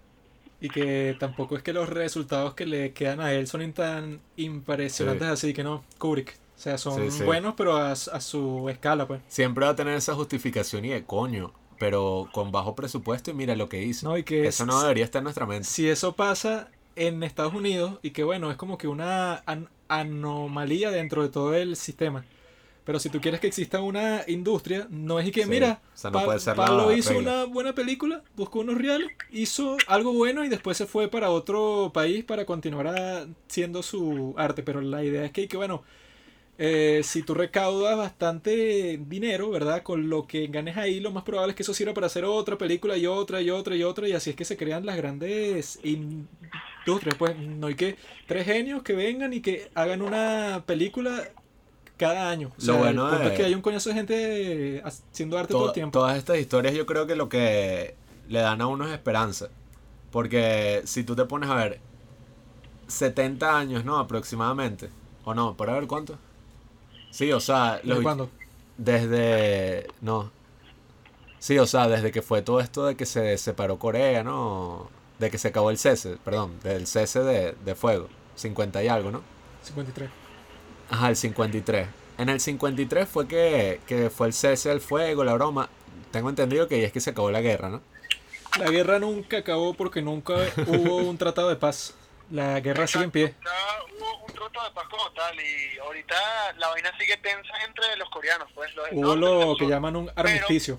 Y que tampoco es que los resultados que le quedan a él son tan impresionantes así que no, Kubrick. O sea, son Sí, sí. buenos, pero a, a su escala, pues. Siempre va a tener esa justificación y de coño, pero con bajo presupuesto y mira lo que hizo. No, y que Eso es- no debería estar en nuestra mente. Si eso pasa en Estados Unidos, y que bueno, es como que una an- anomalía dentro de todo el sistema. Pero si tú quieres que exista una industria, no es y que, Sí, mira, o sea, no Pa- puede ser Pablo hizo regla. una buena película, buscó unos reales, hizo algo bueno y después se fue para otro país para continuar haciendo su arte. Pero la idea es que, que bueno, eh, si tú recaudas bastante dinero, ¿verdad? Con lo que ganes ahí, lo más probable es que eso sirva para hacer otra película y otra y otra y otra. Y así es que se crean las grandes industrias. Pues no hay que tres genios que vengan y que hagan una película cada año. O Lo bueno el punto de- es que hay un coñazo de gente haciendo arte todo To- el tiempo. Todas estas historias yo creo que lo que le dan a uno es esperanza. Porque si tú te pones a ver 70 años, ¿no? Aproximadamente. O no, por a ver cuánto. Sí, o sea, ¿Desde los, cuándo? desde... No. Sí, o sea, desde que fue todo esto de que se separó Corea, ¿no? De que se acabó el cese, perdón, del cese de, de fuego. 50 y algo, ¿no? 53. Ajá, el 53. En el 53 fue que, que fue el cese del fuego, la broma. Tengo entendido que ahí es que se acabó la guerra, ¿no? La guerra nunca acabó porque nunca hubo un tratado de paz. La guerra sigue en pie. Hubo un trato de paz como tal y ahorita la vaina sigue tensa entre los coreanos, pues. Los Hubo norte, lo que sur. llaman un armisticio.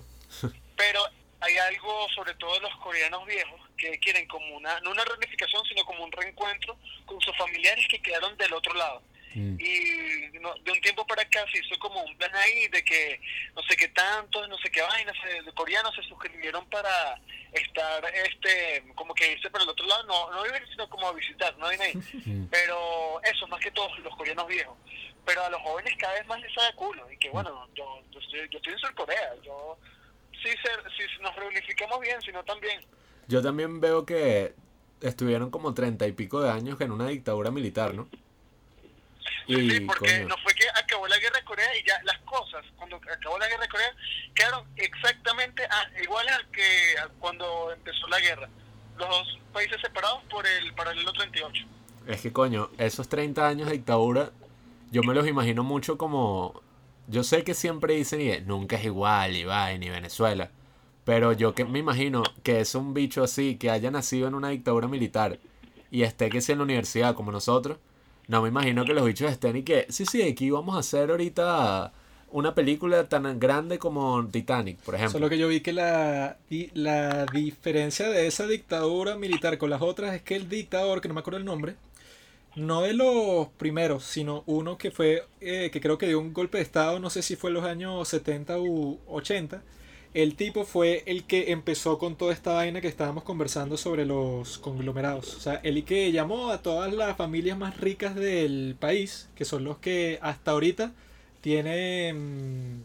Pero hay algo, sobre todo de los coreanos viejos, que quieren como una, no una reunificación, sino como un reencuentro con sus familiares que quedaron del otro lado. Mm. Y no- de un tiempo para acá se hizo como un plan ahí de que no sé qué tantos, no sé qué vainas, de coreanos se suscribieron para estar, este como que irse para el otro lado, no, no vivir, sino como a visitar, no Vaina ahí. Pero eso, más que todos los coreanos viejos. Pero a los jóvenes cada vez más les sabe culo. Y que bueno, yo, yo, estoy, yo estoy en Sur Corea, yo si, si nos reunificamos bien, si no también. Yo también veo que estuvieron como treinta y pico de años en una dictadura militar, ¿no? Y, sí, porque coño, no fue que acabó la guerra de Corea y ya las cosas, cuando acabó la guerra de Corea, quedaron exactamente a- iguales a que a cuando empezó la guerra. Los dos países separados por el paralelo 38. es que coño, esos 30 años de dictadura, yo me los imagino mucho como... Yo sé que siempre dicen, y nunca es igual, y va, ni Venezuela. Pero yo que me imagino que es un bicho así, que haya nacido en una dictadura militar y esté que sea en la universidad como nosotros, no me imagino que los bichos estén y que, sí, sí, aquí vamos a hacer ahorita una película tan grande como Titanic, por ejemplo. Solo que yo vi que la, la diferencia de esa dictadura militar con las otras es que el dictador, que no me acuerdo el nombre, no de los primeros, sino uno que fue, eh, que creo que dio un golpe de estado, no sé si fue en los años 70 u 80. El tipo fue el que empezó con toda esta vaina que estábamos conversando sobre los conglomerados. O sea, el que llamó a todas las familias más ricas del país, que son los que hasta ahorita tienen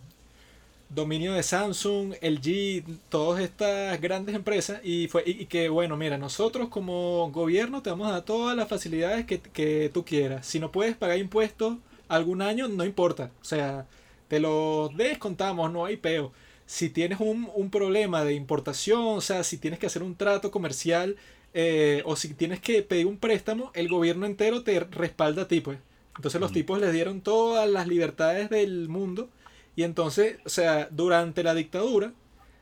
dominio de Samsung, LG, todas estas grandes empresas y fue y, que bueno, mira, nosotros como gobierno te vamos a dar todas las facilidades que, que tú quieras. Si no puedes pagar impuestos algún año, no importa. O sea, te los descontamos, no hay peo. Si tienes un, un problema de importación, o sea, si tienes que hacer un trato comercial eh, o si tienes que pedir un préstamo, el gobierno entero te respalda a ti, pues. Entonces los tipos les dieron todas las libertades del mundo y entonces, o sea, durante la dictadura,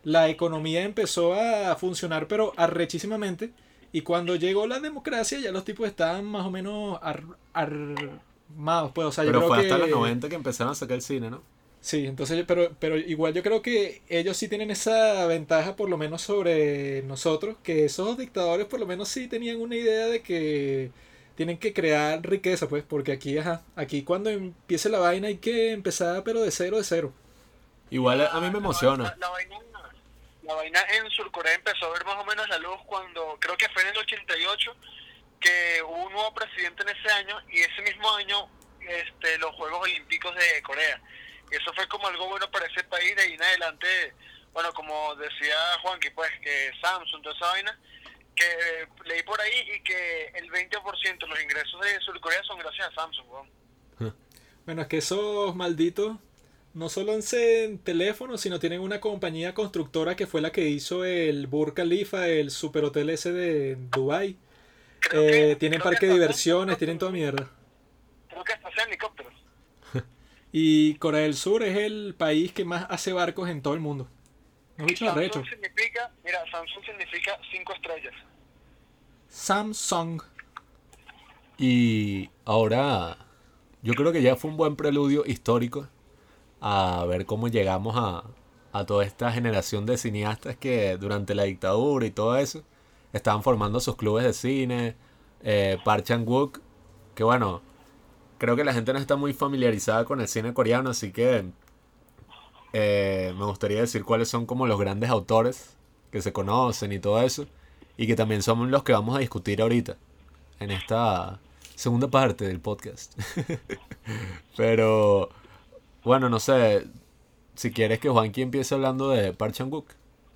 la economía empezó a funcionar, pero arrechísimamente. Y cuando llegó la democracia, ya los tipos estaban más o menos ar- armados, pues. O sea, yo Pero creo fue hasta que- los 90 que empezaron a sacar el cine, ¿no? Sí, entonces, pero, pero igual yo creo que ellos sí tienen esa ventaja, por lo menos sobre nosotros, que esos dictadores por lo menos sí tenían una idea de que tienen que crear riqueza, pues, porque aquí, ajá, aquí cuando empiece la vaina hay que empezar, pero de cero, de cero. Igual a mí me La- emociona. La, la vaina, la vaina en Surcorea empezó a ver más o menos la luz cuando, creo que fue en el 88, que hubo un nuevo presidente en ese año y ese mismo año este, los Juegos Olímpicos de Corea. Y eso fue como algo bueno para ese país. De ahí en adelante, bueno, como decía Juanqui, pues que Samsung, toda esa vaina, que leí por ahí y que el 20% de los ingresos de Surcorea son gracias a Samsung. weón. Bueno, es que esos malditos no solo hacen teléfonos, sino tienen una compañía constructora que fue la que hizo el Burj Khalifa, el superhotel ese de Dubai. Eh, que- tienen parque de diversiones, tienen toda mierda. Creo que hasta helicópteros. Y Corea del Sur es el país que más hace barcos en todo el mundo. No arrechos. Samsung significa, mira, Samsung significa cinco estrellas. Samsung. Y ahora yo creo que ya fue un buen preludio histórico a ver cómo llegamos a, a toda esta generación de cineastas que durante la dictadura y todo eso estaban formando sus clubes de cine, eh, Park Chan-wook, que bueno, creo que la gente no está muy familiarizada con el cine coreano, así que eh, me gustaría decir cuáles son como los grandes autores que se conocen y todo eso, y que también son los que vamos a discutir ahorita en esta segunda parte del podcast. Pero bueno, no sé si quieres que Juanqui empiece hablando de Park Chan-wook.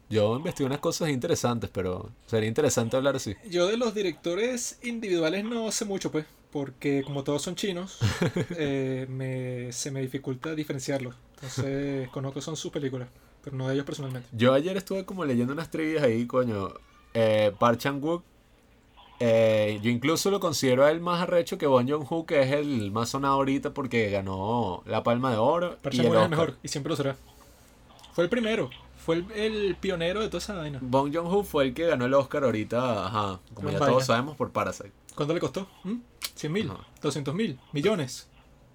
Yo investigué unas cosas interesantes, pero sería interesante hablar así. Yo de los directores individuales no sé mucho, pues. Porque como todos son chinos, eh, me, se me dificulta diferenciarlos. Entonces, conozco son sus películas, pero no de ellos personalmente. Yo ayer estuve como leyendo unas trivias ahí, coño. Eh, Park Chan-wook, eh, yo incluso lo considero él más arrecho que Bon Joon-ho, que es el más sonado ahorita porque ganó la Palma de Oro Park Chan-wook el es el mejor y siempre lo será. Fue el primero, fue el, el pionero de toda esa vaina. Bong Joon-ho fue el que ganó el Oscar ahorita, ajá, como Gran ya vaina. todos sabemos, por Parasite. ¿Cuánto le costó? ¿Mm? ¿100 mil? Ajá. ¿200 mil? ¿Millones?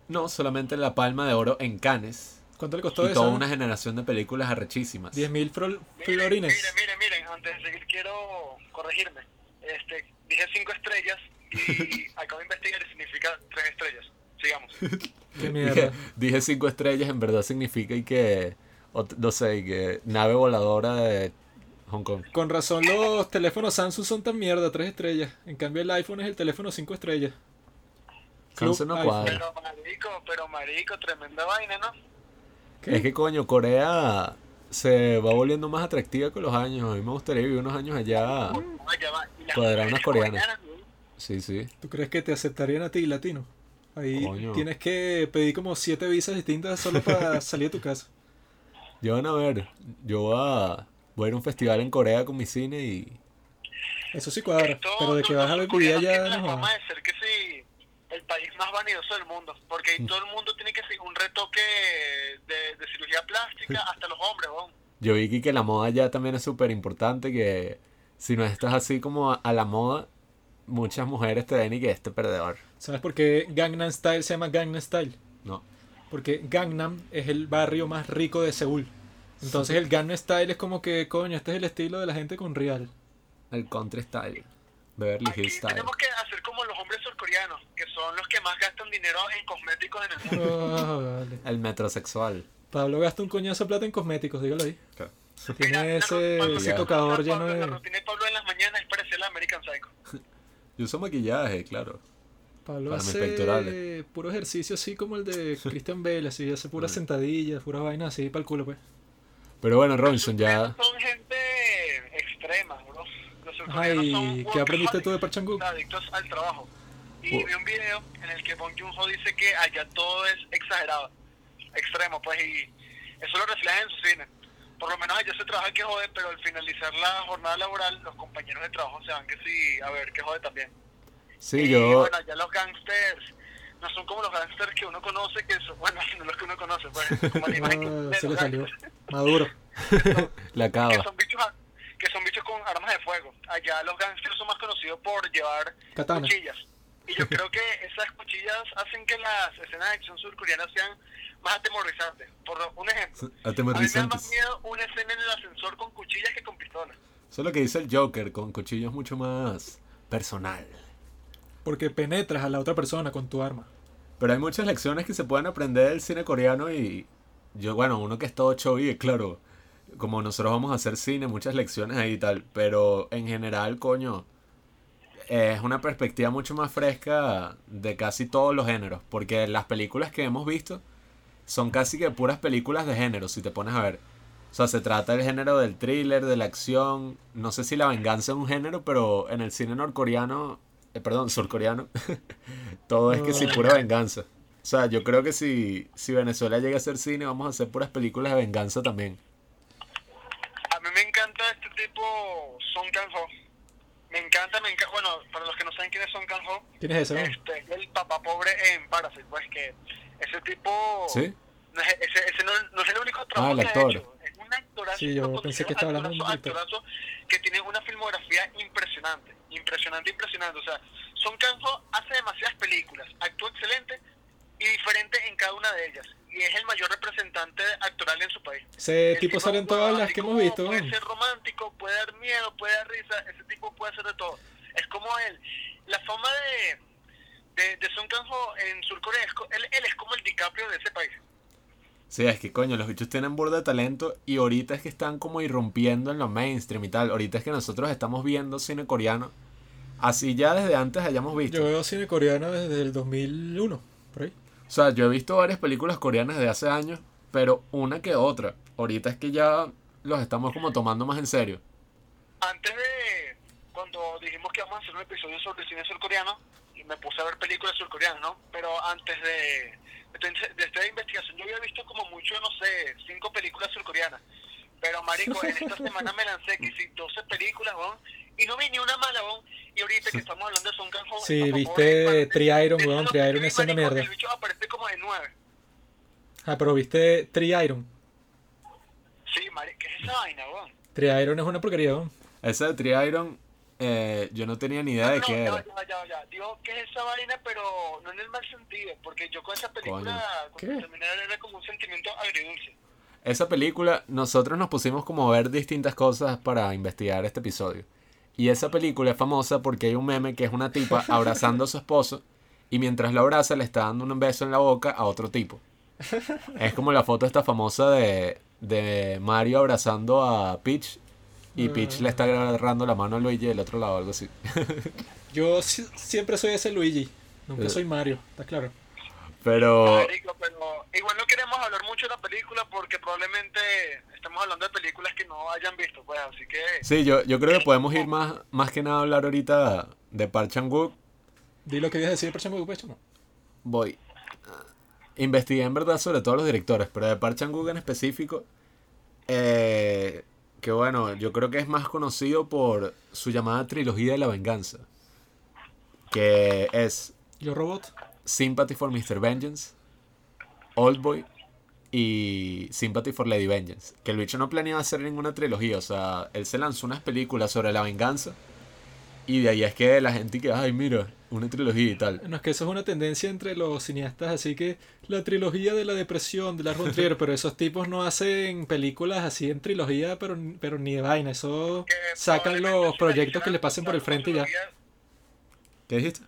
No, solamente la Palma de Oro en Cannes ¿Cuánto le costó y eso? toda una generación de películas arrechísimas. 10 mil florines. miren, miren, miren, antes de seguir quiero corregirme. Este, dije cinco estrellas y acabo de investigar y significa tres estrellas. Sigamos. Qué Dije, mierda. dije cinco estrellas, en verdad significa y que, no sé, y que nave voladora de Hong Kong. Con razón los teléfonos Samsung son tan mierda, 3 estrellas. En cambio el iPhone es el teléfono 5 estrellas. Samsung no cuadra. Pero marico, pero marico, tremenda vaina, ¿no? ¿Qué? Es que coño, Corea se va volviendo más atractiva con los años. A mí me gustaría vivir unos años allá. Ay, ya va. Y las Cuadrar unas coreanas. Sí, sí. ¿Tú crees que te aceptarían a ti, latino? Ahí Coño. tienes que pedir como 7 visas distintas solo para salir de tu casa. Yo van a ver, yo voy a, voy a ir a un festival en Corea con mi cine y Eso sí cuadra. Pero de que vas a coreanos allá no que el país más vanidoso del mundo. Porque ahí todo el mundo tiene que ser un retoque de, de cirugía plástica, hasta los hombres, weón. yo vi que, la moda ya también es súper importante, que si no estás así como a, a la moda, muchas mujeres te ven y que este perdedor. ¿Sabes por qué Gangnam Style se llama Gangnam Style? No, Porque Gangnam es el barrio más rico de Seúl. Entonces el Gangnam Style es como que, coño, este es el estilo de la gente con real. el country style, Beverly Aquí Hills style. tenemos que hacer como los hombres surcoreanos, que son los que más gastan dinero en cosméticos en el mundo. Ah, vale. El metrosexual. Pablo gasta un coñazo de plata en cosméticos, dígalo ahí. Tiene Mira, la ese, ese tocador la- lleno La de... rutina de Pablo en las mañanas es parecer la American Psycho. Yo uso maquillaje, claro. Pablo para hace puro ejercicio así como el de Christian Bale, así hace puras sentadillas, puras vainas así para el culo, pues. Pero bueno, Robinson, ya... Son gente. Surcoreanos Ay, son ¿qué aprendiste tú de Chan-wook? Adictos al trabajo. Y Oh. vi un video en el que Bong Joon-ho dice que allá todo es exagerado, extremo, pues, y eso lo refleja en su cine. Por lo menos allá se trabaja que jode, pero al finalizar la jornada laboral, los compañeros de trabajo se van que sí, a ver, que jode también. Sí, y yo... bueno, allá los gangsters no son como los gangsters que uno conoce, que son, bueno, no los que uno conoce, pues, como la imagen de se le salió. Maduro. La que cava. son bichos que son bichos con armas de fuego. Allá los gangsters son más conocidos por llevar Katana. cuchillas. Y yo creo que esas cuchillas hacen que las escenas de acción surcoreanas sean más atemorizantes. Por un ejemplo, a mí me da más Atemorizantes. miedo una escena en el ascensor con cuchillas que con pistolas. Eso es lo que dice el Joker, con cuchillos mucho más personal. Porque penetras a la otra persona con tu arma. Pero hay muchas lecciones que se pueden aprender del cine coreano y yo, bueno, uno que es todo chovy, claro, como nosotros vamos a hacer cine, muchas lecciones ahí y tal, pero en general, coño, es una perspectiva mucho más fresca de casi todos los géneros, porque las películas que hemos visto son casi que puras películas de género, si te pones a ver. O sea, se trata del género del thriller, de la acción, no sé si la venganza es un género, pero en el cine norcoreano, eh, perdón, surcoreano, todo es que sí, pura venganza. O sea, yo creo que si, si Venezuela llega a hacer cine, vamos a hacer puras películas de venganza también. A mí me encanta este tipo Song Kang-ho. Me encanta, me encanta. Bueno, para los que no saben quién es Song Kang-ho, ¿Quién es ese? este, es el papá pobre en Parasite. Pues que ese tipo. ¿Sí? No es, ese, ese no, no es el único trabajo Ah, el que ha actor. hecho. Es un actorazo. Sí, yo pensé que estaba hablando de un actorazo, que tiene una filmografía impresionante. Impresionante, impresionante. O sea, Song Kang-ho hace demasiadas películas. Actúa excelente y diferente en cada una de ellas. Y es el mayor representante actoral en su país. Ese El tipo sale en todas las que hemos visto. Puede ser romántico, puede dar miedo, puede dar risa, ese tipo puede hacer de todo. Es como él. La fama de, de, de Song Kang-ho en Surcorea, es co- él, él es como el DiCaprio de ese país. Sí, es que coño, los bichos tienen burda de talento y ahorita es que están como irrumpiendo en lo mainstream y tal. Ahorita es que nosotros estamos viendo cine coreano. Así ya desde antes hayamos visto. Yo veo cine coreano desde el 2001, por ahí. O sea, yo he visto varias películas coreanas de hace años, pero una que otra. Ahorita es que ya los estamos como tomando más en serio. Antes de cuando dijimos que íbamos a hacer un episodio sobre el cine surcoreano, me puse a ver películas surcoreanas, ¿no? Pero antes de, de, de esta investigación yo había visto como mucho, no sé, cinco películas surcoreanas. Pero, marico, en esta semana me lancé que sí, 12 películas, weón, y no vi ni una mala, weón. Y ahorita que estamos hablando de Son Ho, Sí, viste vi- Tri-Iron, weón, Tri-Iron es una mierda. El bicho aparece como de 9. Ah, pero viste Tri-Iron. Sí, marico, ¿qué es esa vaina, weón? Tri-Iron es una porquería, weón. Esa de Tri-Iron, eh, yo no tenía ni idea de No, qué ya, era. ya, ya, ya. Digo, ¿qué es esa vaina? Pero no en el mal sentido, porque yo con esa película, cuando ¿Qué? terminé era como un sentimiento agridulce. Esa película, nosotros nos pusimos como a ver distintas cosas para investigar este episodio. Y esa película es famosa porque hay un meme que es una tipa abrazando a su esposo y mientras lo abraza le está dando un beso en la boca a otro tipo. Es como la foto esta famosa de, de Mario abrazando a Peach y Peach le está agarrando la mano a Luigi del otro lado, algo así. Yo si- siempre soy ese Luigi. Nunca Eh. soy Mario, ¿está claro? Pero Marico, pero igual no queremos hablar mucho de la película porque probablemente estamos hablando de películas que no hayan visto, pues, así que... sí, yo, yo creo que podemos ir más, más que nada a hablar ahorita de Park Chan-wook Di lo que ibas a decir, por ejemplo, pues, chamo. voy. Investigué en verdad sobre todos los directores, pero de Park Chan-wook en específico, eh, que bueno, yo creo que es más conocido por su llamada trilogía de la venganza, que es Yo Robot. Sympathy for Mr. Vengeance, Oldboy y Sympathy for Lady Vengeance. Que el bicho no planeaba hacer ninguna trilogía, o sea, él se lanzó unas películas sobre la venganza y de ahí es que la gente que, ay, mira, una trilogía y tal. No, es que eso es una tendencia entre los cineastas, así que la trilogía de la depresión de Lars von Trier, pero esos tipos no hacen películas así en trilogía, pero, pero ni de vaina, eso sacan los proyectos que le pasen por el frente y ya. ¿Qué dijiste?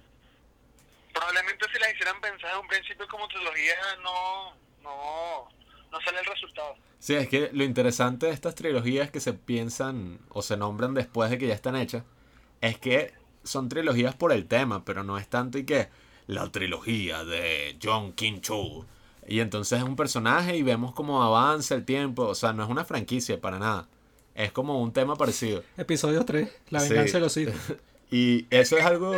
Probablemente si las hicieran pensar en un principio como trilogía, no, no, no sale el resultado. Sí, es que lo interesante de estas trilogías que se piensan o se nombran después de que ya están hechas, es que son trilogías por el tema, pero no es tanto y que la trilogía de John Kim Chu. Y entonces es un personaje y vemos cómo avanza el tiempo, o sea, no es una franquicia para nada. Es como un tema parecido. Episodio 3, la Sí. venganza de los Sith. Y eso es algo...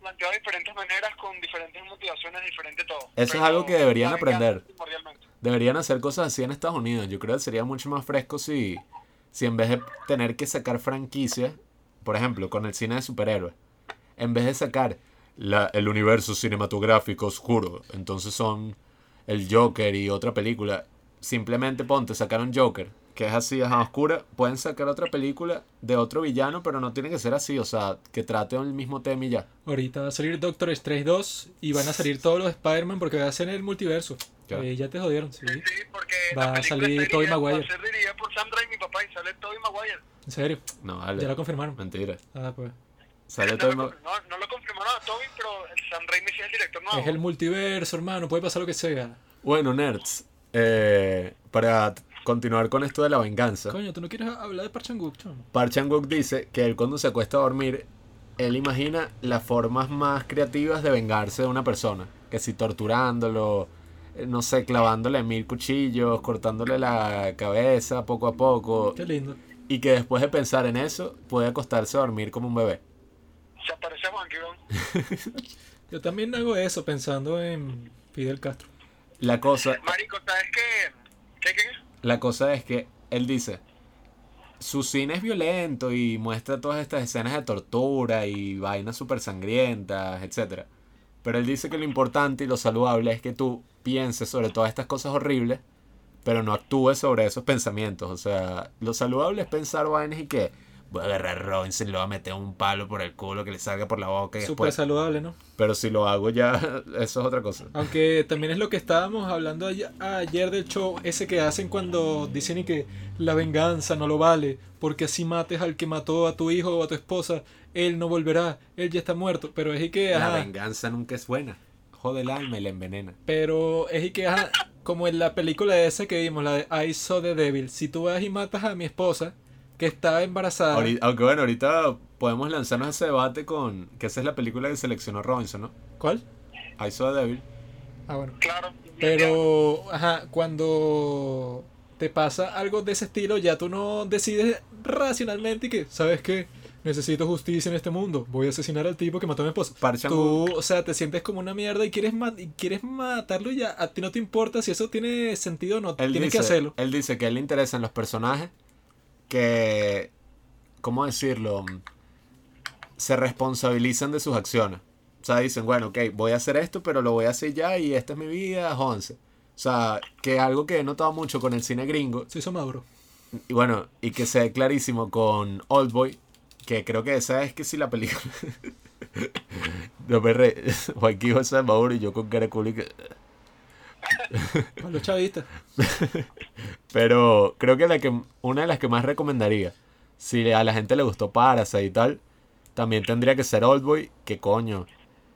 Planteado de diferentes maneras, con diferentes motivaciones, diferente todo. Eso es algo que deberían aprender. Deberían hacer cosas así en Estados Unidos. Yo creo que sería mucho más fresco si, si en vez de tener que sacar franquicias, por ejemplo, con el cine de superhéroes, en vez de sacar la, el universo cinematográfico oscuro, entonces son el Joker y otra película, simplemente ponte, sacaron Joker, que es así, ajá, oscura, pueden sacar otra película de otro villano, pero no tiene que ser así, o sea, que trate el mismo tema y ya. Ahorita va a salir Doctor Strange 2 y van a salir todos los Spider-Man porque va a ser en el multiverso. Claro. Ahí ya te jodieron, sí. Sí, porque Va la a salir Tobey Maguire. Va a ser dirigida por Sam Raimi, papá, y sale Tobey Maguire. En serio, No, vale. ya lo confirmaron. Mentira. Ah, pues. Sale No, el- no, no lo confirmaron a Tobey, pero el Sam Raimi sí es el director nuevo. Es el multiverso, hermano, puede pasar lo que sea. Bueno, nerds, eh, para continuar con esto de la venganza, Coño, ¿tú no quieres hablar de Park Chan-wook, chamo? Park Chan-wook dice que él cuando se acuesta a dormir, él imagina las formas más creativas de vengarse de una persona, que si torturándolo, eh, no sé, clavándole mil cuchillos, cortándole la cabeza poco a poco, Qué lindo. y que después de pensar en eso, puede acostarse a dormir como un bebé. Se aparece a. Yo también hago eso pensando en Fidel Castro. La cosa, Marico, ¿sabes qué? ¿Qué, qué? La cosa es que él dice, su cine es violento y muestra todas estas escenas de tortura y vainas súper sangrientas, etc. Pero él dice que lo importante y lo saludable es que tú pienses sobre todas estas cosas horribles, pero no actúes sobre esos pensamientos. O sea, lo saludable es pensar vainas y que voy a agarrar a Robinson y le voy a meter un palo por el culo que le salga por la boca y Súper después... saludable, ¿no? Pero si lo hago ya, eso es otra cosa. Aunque también es lo que estábamos hablando ay- ayer del show, ese que hacen cuando dicen y que la venganza no lo vale, porque así mates al que mató a tu hijo o a tu esposa, él no volverá, él ya está muerto. Pero es y que, La ajá, venganza nunca es buena. Jode el alma y la envenena. pero es y que, ajá, como en la película esa que vimos, la de I Saw the Devil, si tú vas y matas a mi esposa, que estaba embarazada, Ahorita- aunque bueno, ahorita podemos lanzarnos a ese debate con que esa es la película que seleccionó Robinson, ¿no? ¿cuál? I Saw a Devil. Ah, bueno. Claro. Pero, ajá, cuando te pasa algo de ese estilo, ya tú no decides racionalmente y que, ¿sabes qué? necesito justicia en este mundo, voy a asesinar al tipo que mató a mi esposa. Park Chan Tú, o sea, te sientes como una mierda y quieres, ma- y quieres matarlo y ya, a ti no te importa si eso tiene sentido o no, Él tienes dice, que hacerlo. Él dice que a él le interesan los personajes que, ¿cómo decirlo? Se responsabilizan de sus acciones. O sea, dicen, bueno, ok, voy a hacer esto, pero lo voy a hacer ya y esta es mi vida, once. O sea, que algo que he notado mucho con el cine gringo, Se hizo Mauro. y bueno, y que se ve clarísimo con Oldboy, que creo que esa es que si la película... no me re... Joaquín José Mauro y yo con cara Para los chavistas. Pero creo que, la que una de las que más recomendaría, si a la gente le gustó Parasite y tal, también tendría que ser Oldboy, que coño.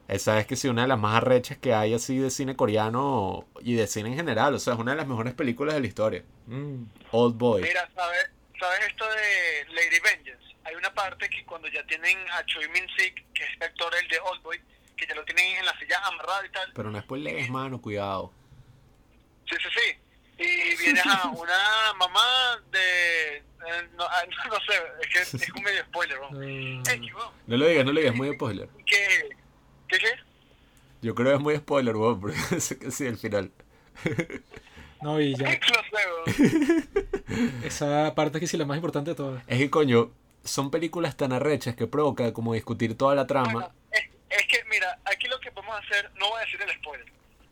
Esa es que sí, una de las más arrechas que hay así de cine coreano y de cine en general. O sea, es una de las mejores películas de la historia. Mm, Oldboy. Mira, ¿sabes, ¿sabes esto de Lady Vengeance? Hay una parte que cuando ya tienen a Choi Min Sik, que es el actor el de Oldboy, que ya lo tienen en la silla amarrado y tal. Pero no spoilees, mano, cuidado. Sí, sí, sí. Y viene a una mamá de... eh, no, ah, no, no sé, es que es un medio spoiler, weón, No lo digas, no lo digas, es muy spoiler. que... ¿Qué qué? Yo creo que es muy spoiler, weón, porque sé que sí, el final. No, y ya. No sé, weón. Esa parte que sí la más importante de todas. Es que coño, son películas tan arrechas que provoca como discutir toda la trama. Bueno, es, es que, mira, aquí lo que podemos hacer, no voy a decir el spoiler,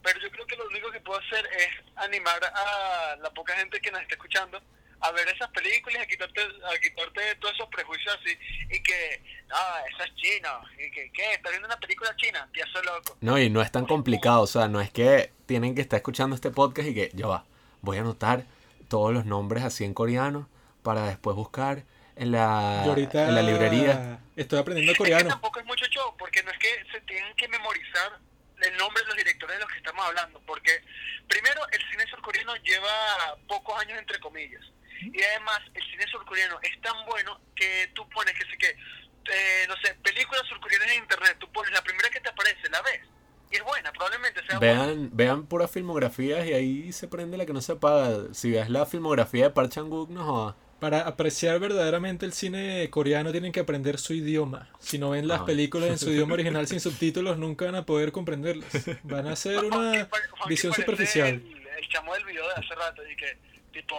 pero yo creo que lo único que puedo hacer es animar a la poca gente que nos está escuchando a ver esas películas, a quitarte, a quitarte todos esos prejuicios así, y que, no, eso es chino, y que, ¿qué? ¿Estás viendo una película china? Piazo loco. No, y no es tan complicado, o sea, no es que tienen que estar escuchando este podcast y que, ya va, voy a anotar todos los nombres así en coreano para después buscar en la, Yo ahorita en la librería. estoy aprendiendo Es que coreano. tampoco es mucho show, porque no es que se tienen que memorizar el nombre de los directores de los que estamos hablando, porque primero el cine surcoreano lleva pocos años entre comillas, y además el cine surcoreano es tan bueno que tú pones que sé que, eh, no sé, películas surcoreanas en internet, tú pones la primera que te aparece, la ves, y es buena, probablemente sea buena. Vean, vean puras filmografías y ahí se prende la que no se apaga. Si ves la filmografía de Park Chan-wook, no jodas. Para apreciar verdaderamente el cine coreano tienen que aprender su idioma. Si no ven las Ah. películas en su idioma original sin subtítulos, nunca van a poder comprenderlas. Van a ser una visión superficial. El, el chamo del video de hace rato, y que, tipo,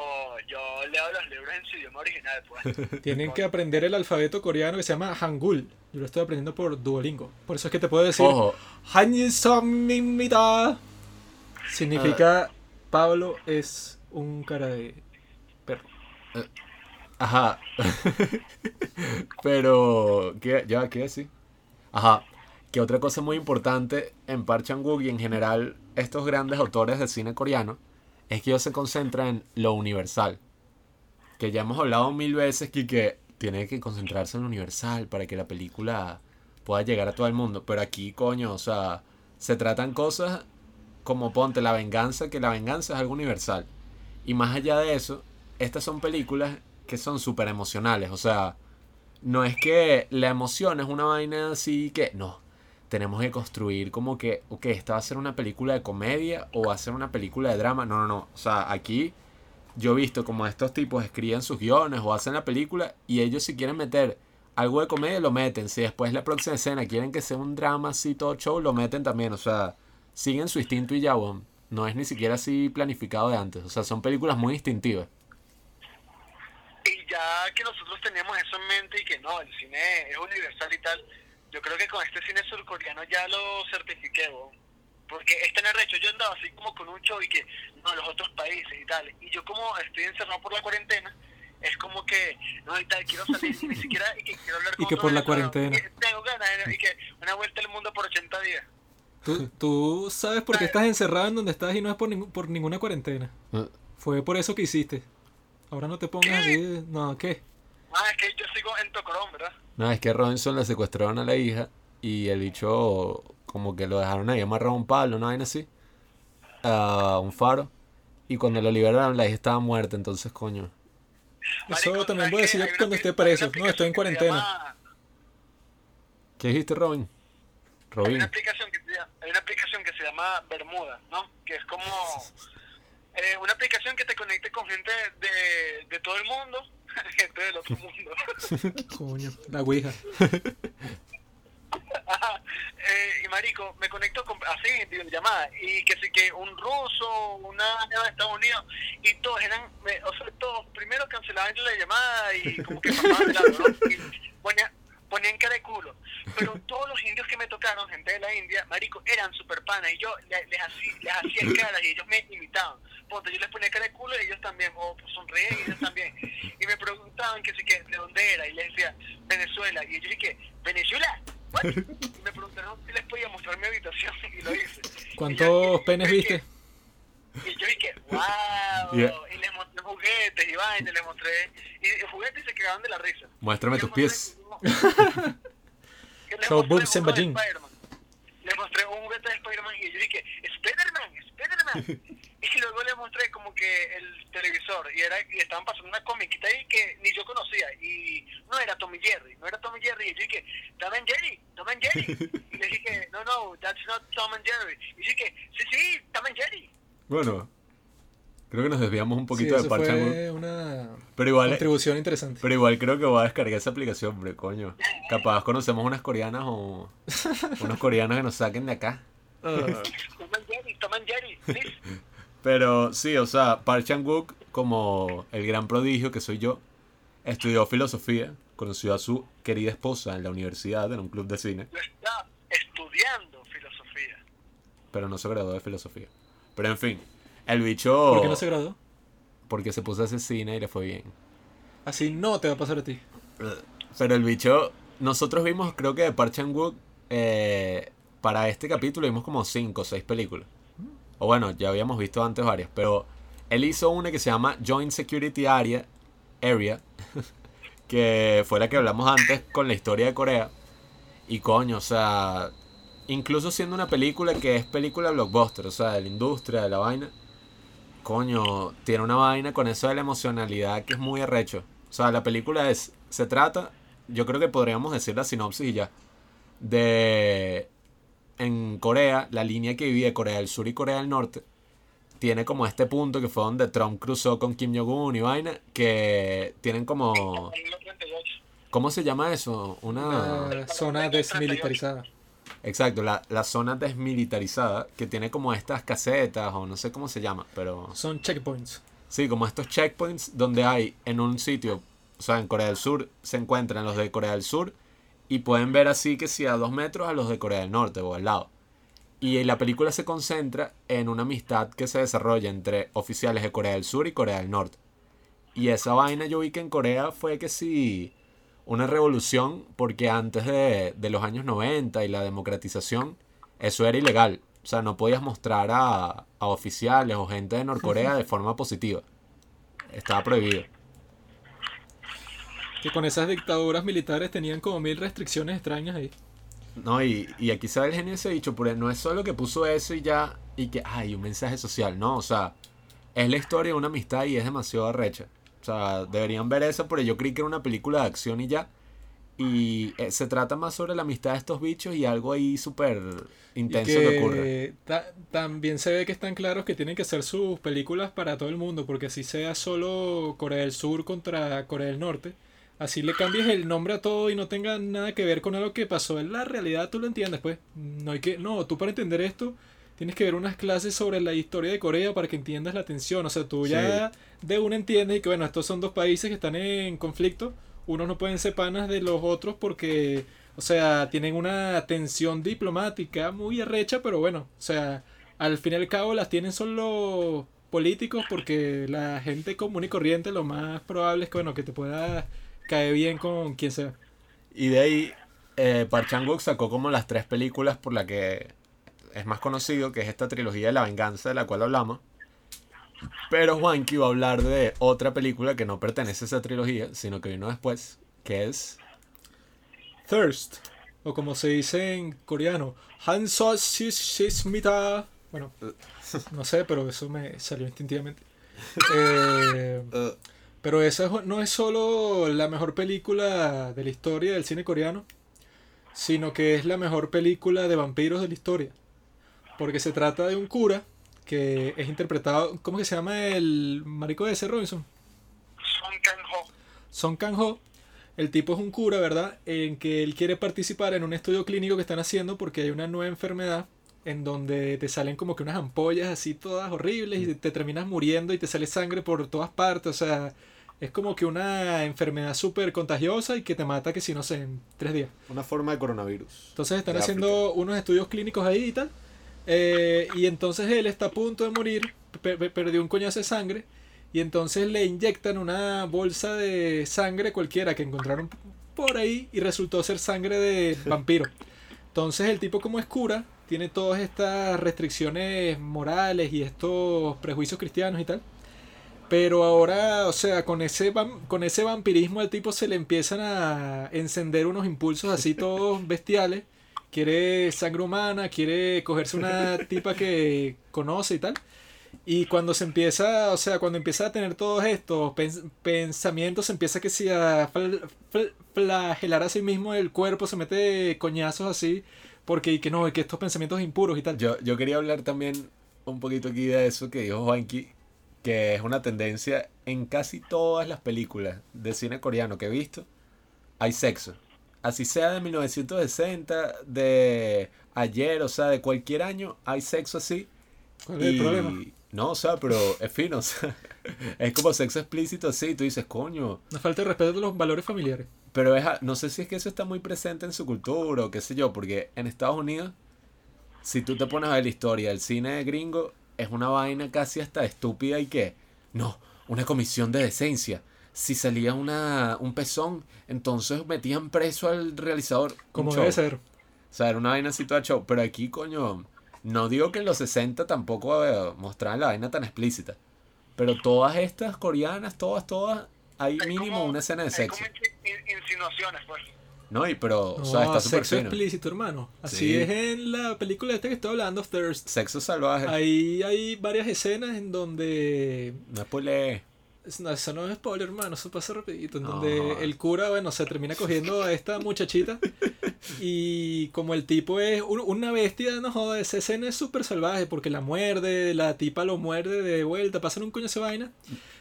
yo leo los libros en su idioma original, pues. Tienen que aprender el alfabeto coreano que se llama Hangul. Yo lo estoy aprendiendo por Duolingo. Por eso es que te puedo decir Ojo, Hanjisomimita. Significa Pablo es un cara de perro. Ajá. Pero, ¿qué, ya, ¿qué decir? Ajá. Que otra cosa muy importante en Park Chan-wook y en general estos grandes autores de cine coreano es que ellos se concentran en lo universal. Que ya hemos hablado mil veces que, que tiene que concentrarse en lo universal para que la película pueda llegar a todo el mundo. Pero aquí, coño, o sea, se tratan cosas como ponte la venganza, que la venganza es algo universal. Y más allá de eso, estas son películas que son súper emocionales. O sea, no es que la emoción es una vaina así que, no, tenemos que construir como que, ok, esta va a ser una película de comedia o va a ser una película de drama. No, no, no. O sea, aquí yo he visto como estos tipos escriben sus guiones o hacen la película y ellos si quieren meter algo de comedia lo meten. Si después la próxima escena quieren que sea un drama así todo show, lo meten también. O sea, siguen su instinto y ya, weón. No es ni siquiera así planificado de antes. O sea, son películas muy instintivas. Y ya que nosotros teníamos eso en mente y que no, el cine es universal y tal, yo creo que con este cine surcoreano ya lo certifiqué, weón. Porque es tan arrecho. Yo andaba así como con un show y que, no, los otros países y tal. Y yo como estoy encerrado por la cuarentena, es como que, no, y tal, quiero salir y ni siquiera, y que quiero hablar Y con que otro por la cuarentena. y que tengo ganas, y que una vuelta al mundo por 80 días. ¿Tú, tú sabes por qué estás encerrado en donde estás y no es por, ningún- por ninguna cuarentena. Fue por eso que hiciste. Ahora no te pongas así. No, ¿qué? Ah, es que yo sigo en Tocorón, ¿verdad? No, es que Robinson le secuestraron a la hija y el bicho como que lo dejaron ahí amarrado a un palo, una vaina así, a un faro. Y cuando lo liberaron la hija estaba muerta, entonces coño. Eso Marico, también ¿sabes voy a decir cuando esté preso. No, estoy en cuarentena. llama- ¿Qué dijiste, Robin? Hay Robin. una aplicación que se llama, hay una aplicación que se llama Bermuda, ¿no? Que es como eh, una aplicación que te conecte con gente de, de todo el mundo gente del otro mundo. Coño, la ouija. Ajá. Eh, y marico, me conecto con, así en videollamada y que sí que un ruso, una de Estados Unidos y todos eran, me- o sea, todos primero cancelaban la llamada y como que pasaban de lado, ¿no? Y ponía- ponían cara de culo. Pero todos los indios que me tocaron, gente de la India, marico, eran super panas y yo le- les, hacía, les hacía caras y ellos me imitaban. Ponte, yo les ponía cara de culo y ellos también, o pues, sonreían y ellos también. Y me preguntaban que que de dónde era y les decía Venezuela y ellos dije, ¿Venezuela? ¿What? Y me preguntaron si les podía mostrar mi habitación y lo hice. ¿Cuántos penes viste? Y yo dije, wow, Yeah. y les mostré juguetes y vainas, les mostré, y, juguetes y se cagaban de la risa. Muéstrame tus pies. mostré boobs and uno de vagin. Spider-Man. Les mostré un juguete de Spider-Man y yo dije, Spider-Man, Spider-Man. y luego les mostré como que el televisor y era y estaban pasando una comiquita ahí que ni yo conocía y no era Tommy Jerry, no era Tommy Jerry y yo dije, Tom and Jerry, Tom and Jerry. y les dije, no, no, that's not Tom and Jerry. Y dije, sí, sí, Tom and Jerry. Bueno, creo que nos desviamos un Sí, poquito de eso Park Chan-wook. fue una Pero igual, contribución interesante. pero igual creo que voy a descargar esa aplicación, hombre, coño. Capaz conocemos unas coreanas o unos coreanos que nos saquen de acá. Tom and Jerry, Tom and Jerry, please. Pero sí, o sea, Park Chan-wook, como el gran prodigio que soy yo, estudió filosofía, conoció a su querida esposa en la universidad, en un club de cine, estaba estudiando filosofía. pero no se graduó de filosofía. Pero en fin, el bicho... ¿Por qué no se graduó? Porque se puso a hacer cine y le fue bien. Así no te va a pasar a ti. Pero el bicho, nosotros vimos, creo que de Park Chan-wook, eh, para este capítulo vimos como 5 o 6 películas. O bueno, ya habíamos visto antes varias, pero él hizo una que se llama Joint Security Area, que fue la que hablamos antes con la historia de Corea. Y coño, o sea, incluso siendo una película que es película blockbuster, o sea, de la industria, de la vaina, coño, tiene una vaina con eso de la emocionalidad que es muy arrecho. O sea, la película es, se trata, yo creo que podríamos decir la sinopsis y ya, de en Corea, la línea que divide Corea del Sur y Corea del Norte, tiene como este punto que fue donde Trump cruzó con Kim Jong-un y vaina, que tienen como... En los 38. ¿Cómo se llama eso? Una... Una zona desmilitarizada. Exacto, la, la zona desmilitarizada, que tiene como estas casetas, o no sé cómo se llama, pero... Son checkpoints. Sí, como estos checkpoints donde hay en un sitio, o sea, en Corea del Sur se encuentran los de Corea del Sur y pueden ver así que si a dos metros a los de Corea del Norte o al lado. Y la película se concentra en una amistad que se desarrolla entre oficiales de Corea del Sur y Corea del Norte. Y esa vaina yo vi que en Corea fue que sí, una revolución, porque antes de, de los años 90 y la democratización, eso era ilegal. O sea, no podías mostrar a, a oficiales o gente de Norcorea de forma positiva. Estaba prohibido. Que con esas dictaduras militares tenían como mil restricciones extrañas ahí. No, y, y aquí sabe el genio ese dicho, pero no es solo que puso eso y ya, y que, ay, un mensaje social, no, o sea, es la historia de una amistad y es demasiado arrecha. O sea, deberían ver esa, pero yo creí que era una película de acción y ya. Y eh, se trata más sobre la amistad de estos bichos y algo ahí súper intenso que, ocurre. ta- también se ve que están claros que tienen que hacer sus películas para todo el mundo, porque así sea solo Corea del Sur contra Corea del Norte, así le cambies el nombre a todo y no tenga nada que ver con algo que pasó en la realidad, tú lo entiendes, pues. No hay que, no, tú para entender esto tienes que ver unas clases sobre la historia de Corea para que entiendas la tensión, o sea, tú ya de una entiendes y que bueno, estos son dos países que están en conflicto, unos no pueden ser panas de los otros porque o sea, tienen una tensión diplomática muy arrecha, pero bueno, o sea, al fin y al cabo las tienen solo políticos porque la gente común y corriente lo más probable es que, bueno, que te pueda caer bien con quien sea. Y de ahí, eh, Park Chan-wook sacó como las tres películas por la que es más conocido, que es esta trilogía de la venganza de la cual hablamos. Pero Juanqui va a hablar de otra película que no pertenece a esa trilogía, sino que vino después, que es... Thirst, o como se dice en coreano, Hanso Shismita. Bueno, no sé, pero eso me salió instintivamente. Eh, pero esa es- no es solo la mejor película de la historia del cine coreano, sino que es la mejor película de vampiros de la historia. Porque se trata de un cura que es interpretado, ¿cómo que se llama el marico de ese Robinson? Son Kang-ho. Son Kang-ho. El tipo es un cura, ¿verdad? En que él quiere participar en un estudio clínico que están haciendo porque hay una nueva enfermedad en donde te salen como que unas ampollas así todas horribles y te terminas muriendo y te sale sangre por todas partes. O sea, es como que una enfermedad súper contagiosa y que te mata que si no sé, en tres días. Una forma de coronavirus. Entonces están haciendo unos estudios clínicos ahí y tal. Eh, y entonces él está a punto de morir, pe- pe- perdió un coñazo de sangre. Y entonces le inyectan una bolsa de sangre cualquiera que encontraron por ahí y resultó ser sangre de vampiro. Entonces el tipo como es cura, tiene todas estas restricciones morales y estos prejuicios cristianos y tal. Pero ahora, o sea, con ese, con ese vampirismo al tipo se le empiezan a encender unos impulsos así todos bestiales. Quiere sangre humana, quiere cogerse una tipa que conoce y tal. Y cuando se empieza, o sea, cuando empieza a tener todos estos pens- pensamientos, se empieza que si a fl- fl- flagelar a sí mismo el cuerpo, se mete coñazos así, porque y que no, y que estos pensamientos impuros y tal. Yo, yo quería hablar también un poquito aquí de eso que dijo Juanqui, que es una tendencia en casi todas las películas de cine coreano que he visto, hay sexo. Así sea de 1960, de ayer, o sea, de cualquier año, hay sexo así. ¿Cuál es el Y- problema? No, o sea, pero es fino, o sea, es como sexo explícito así, tú dices, coño, Una falta de respeto a los valores familiares. pero es, no sé si es que eso está muy presente en su cultura o qué sé yo, porque en Estados Unidos, si tú te pones a ver la historia del cine gringo, es una vaina casi hasta estúpida y que, no, una comisión de decencia. Si salía una, un pezón, entonces metían preso al realizador. Como debe ser. O sea, era una vaina así toda show. Pero aquí, coño, no digo que en los 60 tampoco eh, mostraban la vaina tan explícita. Pero todas estas coreanas, todas, todas, hay Hay mínimo como- una escena de hay sexo. como in- insinuaciones, pues. No, y pero, o No, sea, está súper sexo explícito, hermano. Así Sí. es en la película esta que estoy hablando, Thirst. Sexo salvaje. Ahí hay varias escenas en donde... No spoileé. No, eso no es spoiler, hermano, eso pasa rapidito. En No. donde el cura, bueno, se termina cogiendo a esta muchachita. Y como el tipo es un- una bestia, no joda, esa escena es súper salvaje porque la muerde, la tipa lo muerde de vuelta, pasan un coño de vaina.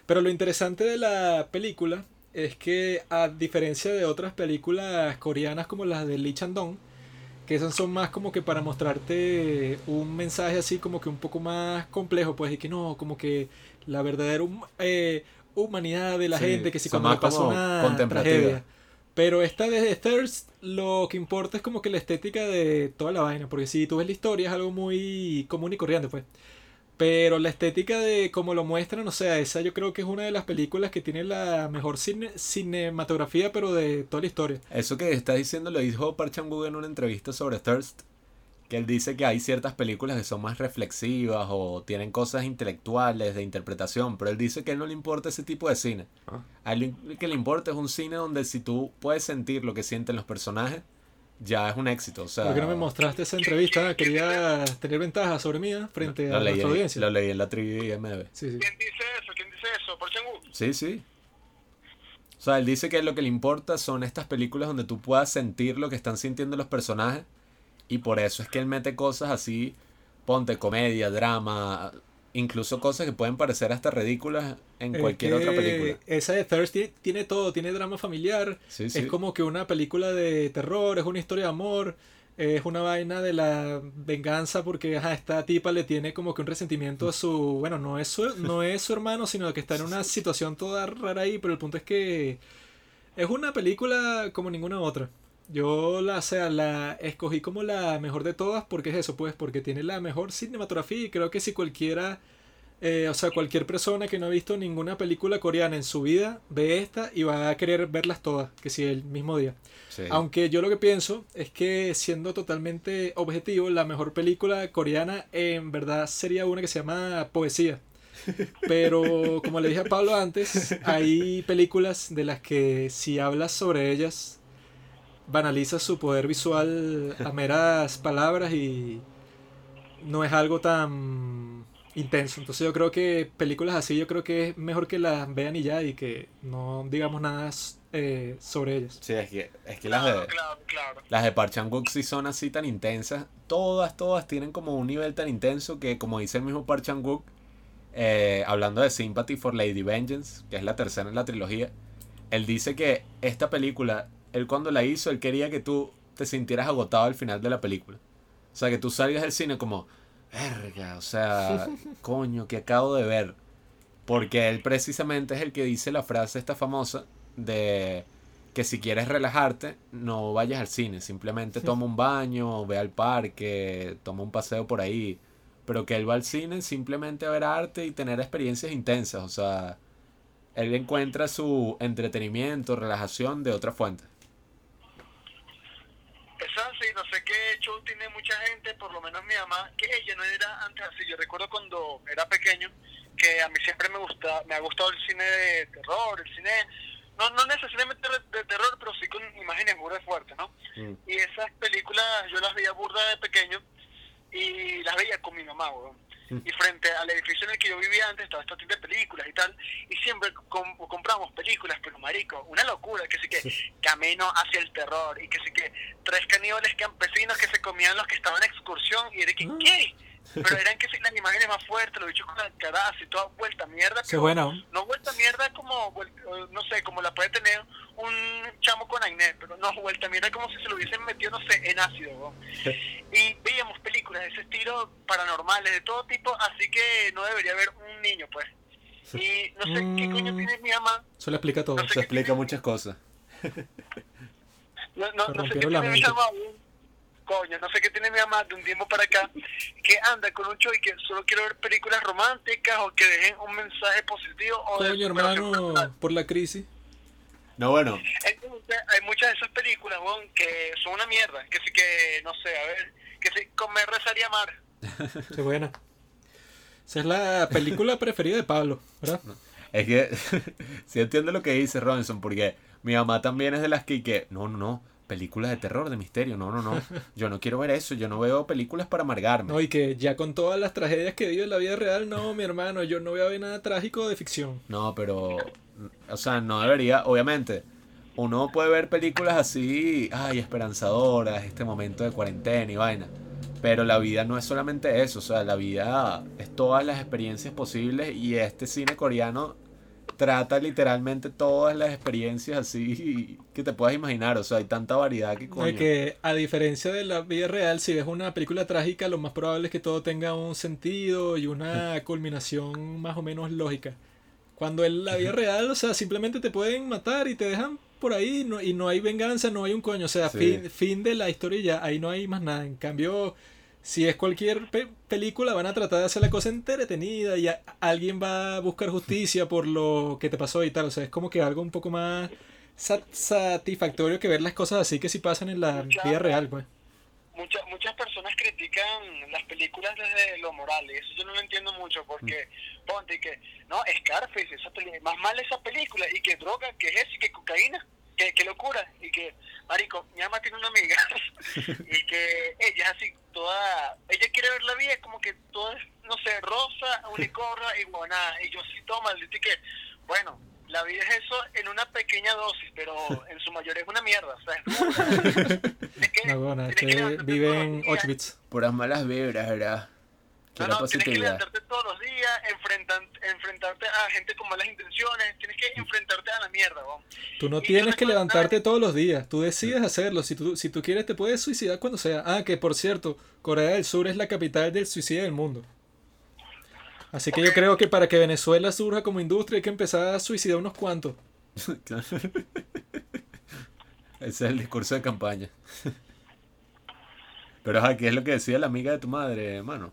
Pero lo interesante de la película es que a diferencia de otras películas coreanas como las de Lee Chandong, que esas son más como que para mostrarte un mensaje así como que un poco más complejo, pues y que no, como que la verdadera hum- eh, humanidad de la Sí, gente, que si cuando le como una tragedia. Pero esta de Thirst lo que importa es como que la estética de toda la vaina, porque si tú ves la historia es algo muy común y corriente, pues. Pero la estética de cómo lo muestran, o sea, esa yo creo que es una de las películas que tiene la mejor cine- cinematografía, pero de toda la historia. Eso que estás diciendo lo dijo Park Chan-wook en una entrevista sobre Thirst. Que él dice que hay ciertas películas que son más reflexivas o tienen cosas intelectuales de interpretación. Pero él dice que a él no le importa ese tipo de cine. A él lo que le importa es un cine donde si tú puedes sentir lo que sienten los personajes, ya es un éxito. O sea, ¿Por qué no me mostraste esa entrevista? Quería tener ventaja sobre mí frente lo a leí, nuestra en- audiencia. lo leí en la trivia IMDb. Sí, sí. ¿Quién dice eso? ¿Quién dice eso? ¿Por Changú? Sí, sí. O sea, él dice que lo que le importa son estas películas donde tú puedas sentir lo que están sintiendo los personajes. Y por eso es que él mete cosas así, ponte comedia, drama, incluso cosas que pueden parecer hasta ridículas en cualquier otra película. Esa de Thirsty tiene todo, tiene drama familiar, Sí, sí. es como que una película de terror, es una historia de amor, es una vaina de la venganza porque ajá, esta tipa le tiene como que un resentimiento a su, bueno, no es su, no es su hermano, sino que está en una situación toda rara ahí, pero el punto es que es una película como ninguna otra. Yo la, o sea, la escogí como la mejor de todas porque es eso, pues, porque tiene la mejor cinematografía y creo que si cualquiera, eh, o sea, cualquier persona que no ha visto ninguna película coreana en su vida ve esta y va a querer verlas todas, que si el mismo día. Sí. Aunque yo lo que pienso es que siendo totalmente objetivo, la mejor película coreana en verdad sería una que se llama Poesía. Pero como le dije a Pablo antes, hay películas de las que si hablas sobre ellas banalizas su poder visual a meras palabras y no es algo tan intenso. Entonces yo creo que películas así yo creo que es mejor que las vean y ya y que no digamos nada eh, sobre ellas. Sí, es que, es que las de, claro, claro. las de sí son así tan intensas. Todas, todas tienen como un nivel tan intenso que, como dice el mismo Park Chan-wook, eh, hablando de Sympathy for Lady Vengeance, que es la tercera en la trilogía, él dice que esta película, él cuando la hizo, él quería que tú te sintieras agotado al final de la película. O sea, que tú salgas del cine como, verga, o sea, coño, que acabo de ver. Porque él precisamente es el que dice la frase esta famosa de que si quieres relajarte, no vayas al cine, simplemente toma un baño, ve al parque, toma un paseo por ahí. Pero que él va al cine simplemente a ver arte y tener experiencias intensas. O sea, él encuentra su entretenimiento, relajación de otra fuente. Sí, no sé qué show tiene mucha gente, por lo menos mi mamá, que ella no era antes así. Yo recuerdo cuando era pequeño que a mí siempre me gusta, me ha gustado el cine de terror, el cine, no, no necesariamente de, terror, pero sí con imágenes burdas fuertes, ¿no? Mm. Y esas películas yo las veía burdas de pequeño y las veía con mi mamá, weón. Y frente al edificio en el que yo vivía antes estaba esta tienda de películas y tal, y siempre com- compramos películas, pero marico, una locura, que sí. Que Camino hacia el terror, y que sí que tres caníbales campesinos que se comían los que estaban en excursión, y era que, ¿qué? Pero eran que las imágenes más fuertes, los bichos con la cara así toda vuelta a mierda, pero buena, ¿no? vuelta mierda como, no sé, como la puede tener un chamo con acné, pero no, vuelta mierda como si se lo hubiesen metido, no sé, en ácido. ¿no? Y veíamos películas de ese estilo, paranormales, de todo tipo, así que no debería haber un niño, pues. Y no sé qué coño Mm. tiene mi mamá, Eso le explica todo. No sé Eso explica muchas cosas. no, no, no sé qué tiene mi mamá. Coño, no sé qué tiene mi mamá de un tiempo para acá, que anda con un show y que solo quiere ver películas románticas o que dejen un mensaje positivo o Coño, hermano, personal. por la crisis. No, bueno, Entonces, hay muchas de esas películas, weón, que son una mierda. Que sí que, no sé, a ver, que sí, comer, rezar y amar. Qué buena. Esa es la película preferida de Pablo, ¿verdad? es que sí entiendo lo que dice Robinson, porque mi mamá también es de las que, que no, no, no, películas de terror, de misterio, no, no, no, yo no quiero ver eso, yo no veo películas para amargarme. No, y que ya con todas las tragedias que vive en la vida real, no, mi hermano, yo no voy a ver nada trágico de ficción. No, pero, o sea, no debería, obviamente, uno puede ver películas así, ay, esperanzadoras, este momento de cuarentena y vaina. Pero la vida no es solamente eso, o sea, la vida es todas las experiencias posibles y este cine coreano trata literalmente todas las experiencias así que te puedas imaginar, o sea, hay tanta variedad que coño. y que a diferencia de la vida real, si ves una película trágica, lo más probable es que todo tenga un sentido y una culminación más o menos lógica. Cuando en la vida real, o sea, simplemente te pueden matar y te dejan por ahí no- y no hay venganza, no hay un coño. O sea, Sí. fin, fin de la historia y ya, ahí no hay más nada. En cambio, si es cualquier pe- película, van a tratar de hacer la cosa entretenida y alguien va a buscar justicia por lo que te pasó y tal. O sea, es como que algo un poco más sat- satisfactorio que ver las cosas así que si pasan en la vida real, pues. Muchas muchas personas critican las películas desde lo moral, y eso yo no lo entiendo mucho, porque ponte que, no, Scarface, esa más mal esa película, y que droga, que es eso, y que cocaína, que, que locura, y que, marico, mi mamá tiene una amiga, y que ella es así, toda, ella quiere ver la vida como que todo es, no sé, rosa, unicornio y guaná, y yo sí toma, y que, bueno, la vida es eso en una pequeña dosis, pero en su mayoría es una mierda, o sea, es que- No, bueno, es tienes que que levantarte vive todos en los días. Auschwitz. Puras malas vibras, ¿verdad? No, Quiero no, tienes que levantarte todos enfrentan- enfrentarte a gente con malas intenciones, tienes que enfrentarte a la mierda, ¿no? Tú no Y tienes que levantarte todos los días, tú decides hacerlo. Si tú, si tú quieres, te puedes suicidar cuando sea. Ah, que por cierto, Corea del Sur es la capital del suicidio del mundo. Así que yo creo que para que Venezuela surja como industria hay que empezar a suicidar unos cuantos. Ese es el discurso de campaña. Pero ¿qué es lo que decía la amiga de tu madre, hermano?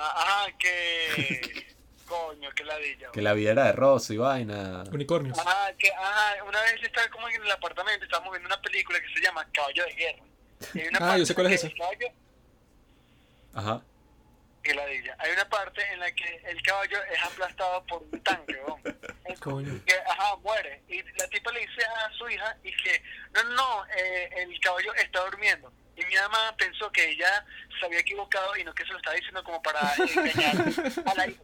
Ajá, que... Coño, que ladilla. Que la vida era de rosa y vaina. Unicornios. Ajá, que ajá, una vez estaba como en el apartamento, estábamos viendo una película que se llama Caballo de Guerra. Y hay una Ah, parte yo sé cuál es esa. caballo- Ajá. que ladilla. Hay una parte en la que el caballo es aplastado por un tanque, ¿no? Coño. que ajá, muere. Y la tipa le dice a su hija y que, no, no, no, eh, el caballo está durmiendo. Y mi mamá pensó que ella se había equivocado y no que se lo estaba diciendo como para engañar a la hija.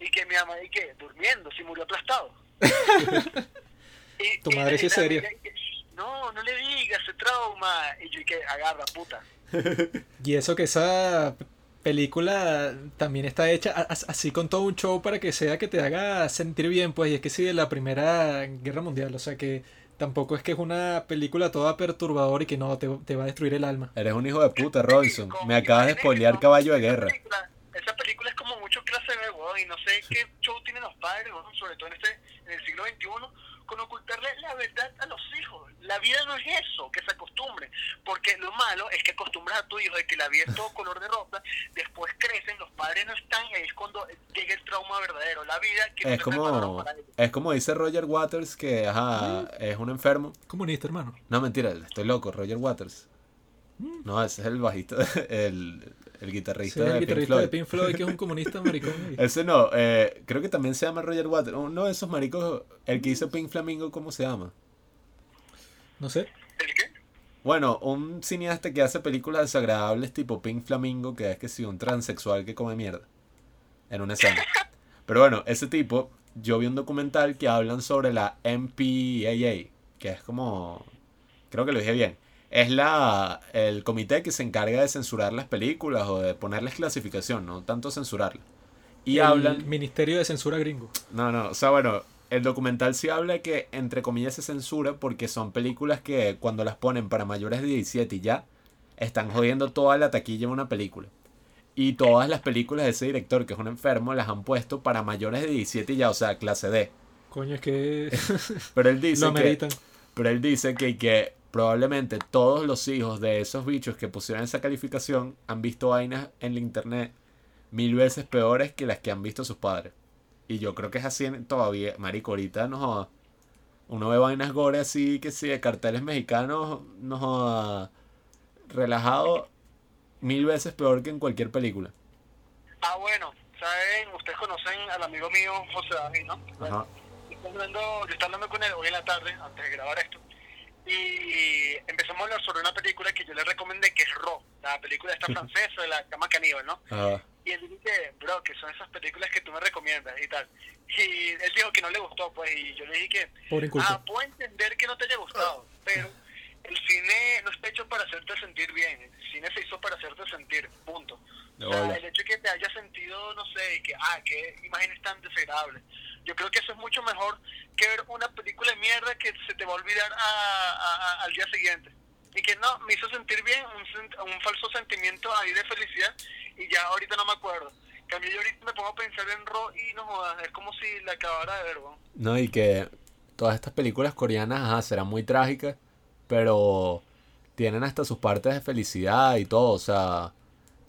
Y que mi mamá, y que, durmiendo, si murió aplastado. Y- Tu madre sí es seria. No, no le digas, se trauma. Y yo, y que, agarra, puta. Y eso que esa película también está hecha así con todo un show para que sea que te haga sentir bien, pues, y es que sí de la Primera Guerra Mundial, o sea que tampoco es que es una película toda perturbadora y que no, te, te va a destruir el alma. Eres un hijo de puta, Robinson. Me acabas de spoilear Caballo de Guerra. película- Esa película es como mucho clase B, weón, y no sé qué show tienen los padres, weón, sobre todo en, este, en el siglo XXI, con ocultarle la verdad a los hijos. La vida no es eso, que se acostumbren, porque lo malo es que acostumbras a tu hijo de que la vida es todo color de rosa, después crecen, los padres no están, y ahí es cuando llega el trauma verdadero. La vida que Es como, para es como dice Roger Waters, que ajá, es un enfermo. Comunista, hermano. No, mentira, estoy loco, Roger Waters. Mm. No, ese es el bajista, el, el Sí, guitarrista el de Pink guitarrista Floyd. de Pink Floyd, que es un comunista maricón. y- Ese no, eh, creo que también se llama Roger Waters. Uno de esos maricos, el que hizo Pink Flamingo, ¿cómo se llama? No sé. ¿El qué? Bueno, un cineasta que hace películas desagradables tipo Pink Flamingo, que es que sí, un transexual que come mierda. En una escena. Pero bueno, ese tipo, yo vi un documental que hablan sobre la MPAA, que es como... Creo que lo dije bien. Es la el comité que se encarga de censurar las películas o de ponerles clasificación, no tanto censurarlas. Y el hablan... Ministerio de Censura Gringo. No, no, o sea, bueno, el documental sí habla que entre comillas se censura porque son películas que cuando las ponen para mayores de 17 y ya, están jodiendo toda la taquilla de una película. Y todas las películas de ese director, que es un enfermo, las han puesto para mayores de 17 y ya, o sea, clase D. Coño, es que Pero él dice lo que, pero él dice que, que probablemente todos los hijos de esos bichos que pusieron esa calificación han visto vainas en la internet mil veces peores que las que han visto sus padres. Y yo creo que es así en- todavía, marico, ahorita no joda. Uno ve vainas gore así, que sí, de carteles mexicanos, no joda, relajado, mil veces peor que en cualquier película. Ah, bueno, saben, ustedes conocen al amigo mío José David, ¿no? Ajá. Yo estaba hablando, yo estaba hablando con él hoy en la tarde, antes de grabar esto, y empezamos a hablar sobre una película que yo le recomendé, que es Ro, la película esta francesa de la cama caníbal, ¿no? Y él dijo que, bro, que son esas películas que tú me recomiendas y tal. Y él dijo que no le gustó, pues, y yo le dije que, Pobre ah, puedo entender que no te haya gustado, pero el cine no está hecho para hacerte sentir bien, el cine se hizo para hacerte sentir, punto. O sea, el hecho de que te haya sentido, no sé, que, ah, qué imágenes tan desagradables. Yo creo que eso es mucho mejor que ver una película de mierda que se te va a olvidar a- al día siguiente. Y que no, me hizo sentir bien, un, un falso sentimiento ahí de felicidad y ya ahorita no me acuerdo. Cambio yo ahorita me pongo a pensar en Ro y no jodas, es como si la acabara de ver, weón. No, y que todas estas películas coreanas, ajá, serán muy trágicas, pero tienen hasta sus partes de felicidad y todo, o sea,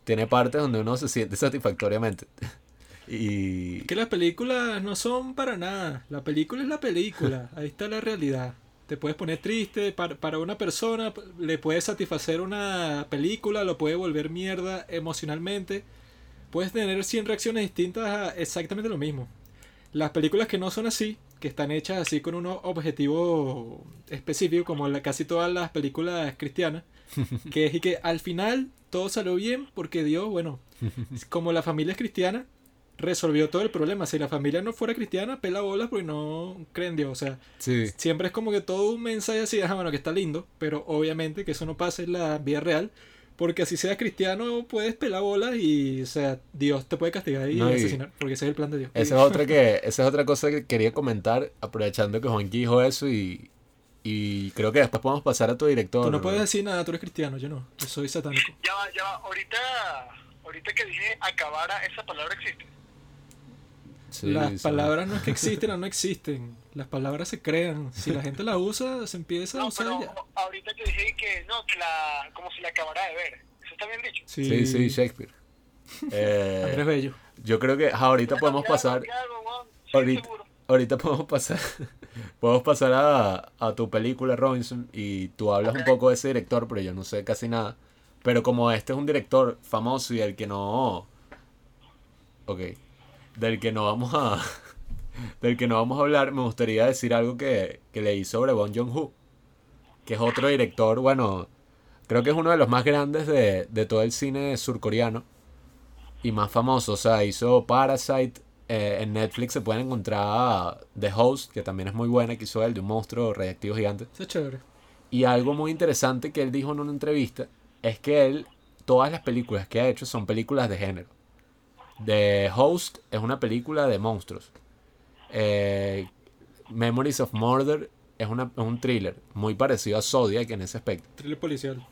tiene partes donde uno se siente satisfactoriamente. Y Que las películas no son para nada. La película es la película. Ahí está la realidad. Te puedes poner triste. Para, para una persona le puede satisfacer una película, lo puede volver mierda emocionalmente. Puedes tener 100 reacciones distintas a exactamente lo mismo. Las películas que no son así, que están hechas así con un objetivo específico, como la, casi todas las películas cristianas, que es y que al final todo salió bien porque Dios, bueno, como la familia es cristiana, resolvió todo el problema. Si la familia no fuera cristiana, pela bolas porque no creen en Dios. O sea, sí, siempre es como que todo un mensaje así, ajá, bueno, que está lindo, pero obviamente que eso no pasa en la vida real. Porque así seas cristiano, puedes pelar bolas y, o sea, Dios te puede castigar y No, y- asesinar, porque ese es el plan de Dios. esa es otra que esa es otra cosa que quería comentar aprovechando que Juanqui dijo eso y y creo que después podemos pasar a tu director. Tú no puedes decir nada, tú eres cristiano, yo no, yo soy satánico. Ya va, ya va, ahorita, ahorita que dije acabara, esa palabra existe. Sí, las sí. palabras no es que existen o no existen, las palabras se crean. Si la gente las usa, se empieza a usar pero ya. ahorita que dije que no, que la, como si la acabara de ver. ¿Eso está bien dicho? Sí, Sí, sí, Shakespeare. Eh, Andrés Bello. yo creo que ahorita podemos pasar ahorita, podemos pasar podemos pasar a, a tu película Robinson y tú hablas un poco de ese director pero yo no sé casi nada pero como este es un director famoso y del que no ok del que no vamos a del que no vamos a hablar me gustaría decir algo que, que leí sobre Bong Joon-ho que es otro director bueno creo que es uno de los más grandes de, de todo el cine surcoreano y más famoso. O sea, hizo Parasite. eh, en Netflix se pueden encontrar The Host, que también es muy buena, que hizo él de un monstruo radiactivo gigante. Eso es chévere. Y algo muy interesante que él dijo en una entrevista es que él todas las películas que ha hecho son películas de género. The Host es una película de monstruos. Eh, Memories of Murder es, una, es un thriller muy parecido a Zodiac en ese aspecto. Thriller policial.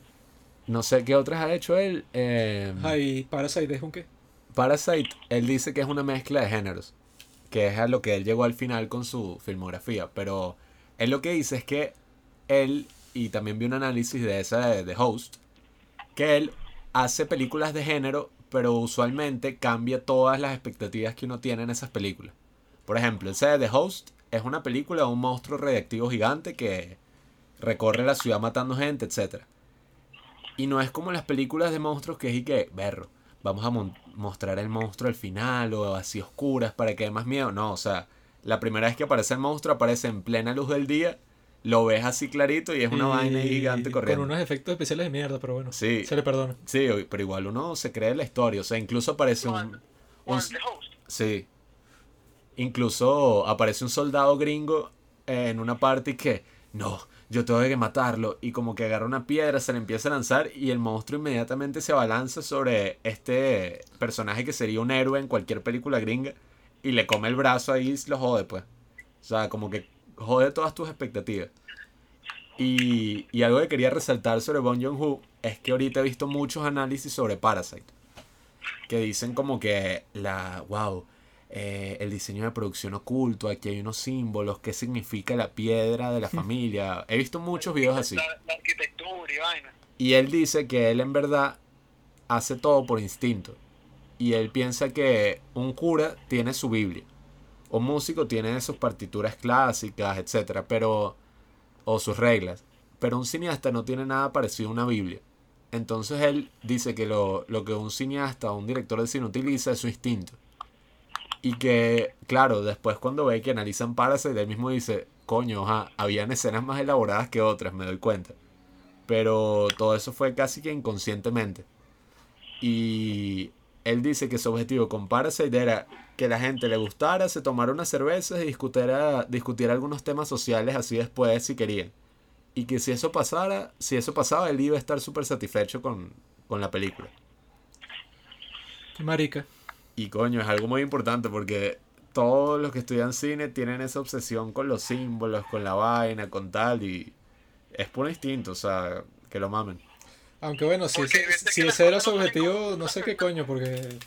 No sé qué otras ha hecho él. eh, Ah, y Parasite es un qué? Parasite, él dice que es una mezcla de géneros, que es a lo que él llegó al final con su filmografía, pero él lo que dice es que él, y también vi un análisis de esa de The Host, que él hace películas de género, pero usualmente cambia todas las expectativas que uno tiene en esas películas. Por ejemplo, esa de The Host es una película de un monstruo radiactivo gigante que recorre la ciudad matando gente, etcétera. Y no es como las películas de monstruos que es y que, berro, vamos a mostrar el monstruo al final o así oscuras para que dé más miedo. No, o sea, la primera vez que aparece el monstruo aparece en plena luz del día, lo ves así clarito y es una Y vaina ahí gigante corriendo. Con unos efectos especiales de mierda, pero bueno. Sí. Se le perdona. Sí, pero igual uno se cree la historia, o sea, incluso aparece un... un- Con The Host. Sí. Incluso aparece un soldado gringo en una parte y que, no, yo tengo que matarlo. Y como que agarra una piedra, se le empieza a lanzar y el monstruo inmediatamente se abalanza sobre este personaje que sería un héroe en cualquier película gringa y le come el brazo ahí y lo jode, pues. O sea, como que jode todas tus expectativas. Y, y algo que quería resaltar sobre Bong Joon-ho es que ahorita he visto muchos análisis sobre Parasite que dicen como que la wow eh, el diseño de producción oculto aquí hay unos símbolos qué significa la piedra de la familia he visto muchos videos así. La, la arquitectura y vaina. y él dice que él en verdad hace todo por instinto. Y él piensa que un cura tiene su Biblia un músico tiene sus partituras clásicas etcétera pero o sus reglas pero un cineasta no tiene nada parecido a una Biblia entonces él dice que lo, lo que un cineasta o un director de cine utiliza es su instinto. Y que, claro, después cuando ve que analizan Parasite, él mismo dice, coño, ajá, habían escenas más elaboradas que otras, me doy cuenta. Pero todo eso fue casi que inconscientemente. Y él dice que su objetivo con Parasite era que la gente le gustara, se tomara unas cervezas y discutiera, discutiera algunos temas sociales así después si querían. Y que si eso pasara, si eso pasaba, él iba a estar súper satisfecho con, con la película. Qué marica. Y coño, es algo muy importante porque todos los que estudian cine tienen esa obsesión con los símbolos, con la vaina, con tal, y es por instinto, o sea, que lo mamen. Aunque bueno, si, si ese era su objetivo, no sé qué coño, porque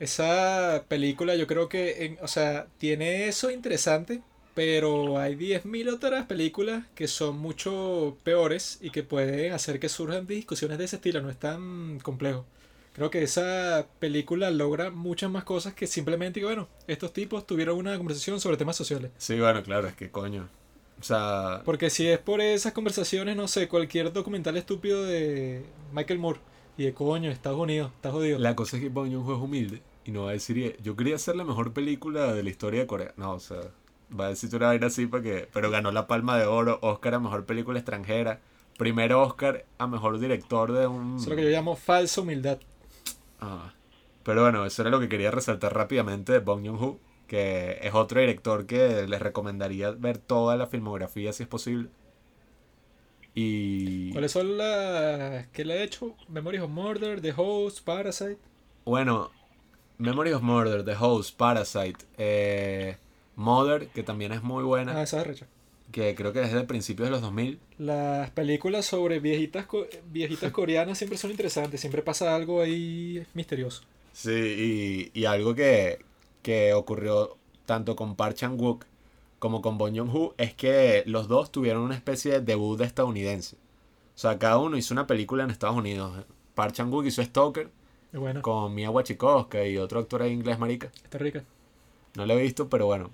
esa película yo creo que, en- o sea, tiene eso interesante, pero hay 10.000 otras películas que son mucho peores y que pueden hacer que surjan discusiones de ese estilo, no es tan complejo. Creo que esa película logra muchas más cosas que simplemente que, bueno, estos tipos tuvieron una conversación sobre temas sociales. Sí, bueno, claro, es que coño. O sea, Porque si es por esas conversaciones, no sé, cualquier documental estúpido de Michael Moore y de coño, Estados Unidos, está jodido. la cosa es que Bong Joon-ho es humilde y no va a decir, yo quería hacer la mejor película de la historia de Corea. No, o sea, va a decir una vaina así para que, pero ganó la Palma de Oro, Oscar a mejor película extranjera, primer Oscar a mejor director de un Eso es lo que yo llamo falsa humildad. Ah, pero bueno, eso era lo que quería resaltar rápidamente de Bong Joon-ho, que es otro director que les recomendaría ver toda la filmografía si es posible. Y ¿Cuáles son las que le he hecho? Memories of Murder, The Host, Parasite. bueno, Memory of Murder, The Host, Parasite, eh, Mother, que también es muy Ah, buena, esa es recha. que creo que es de principios de los 2000. Las películas sobre viejitas, co- viejitas coreanas siempre son interesantes, siempre pasa algo ahí misterioso. Sí, y, y algo que, que ocurrió tanto con Park Chan-wook como con Bong Joon-ho es que los dos tuvieron una especie de debut de estadounidense. O sea, cada uno hizo una película en Estados Unidos. Park Chan-wook hizo Stoker Es buena, con Mia Wasikowska y otro actor inglés marica. está rica. No lo he visto, pero bueno.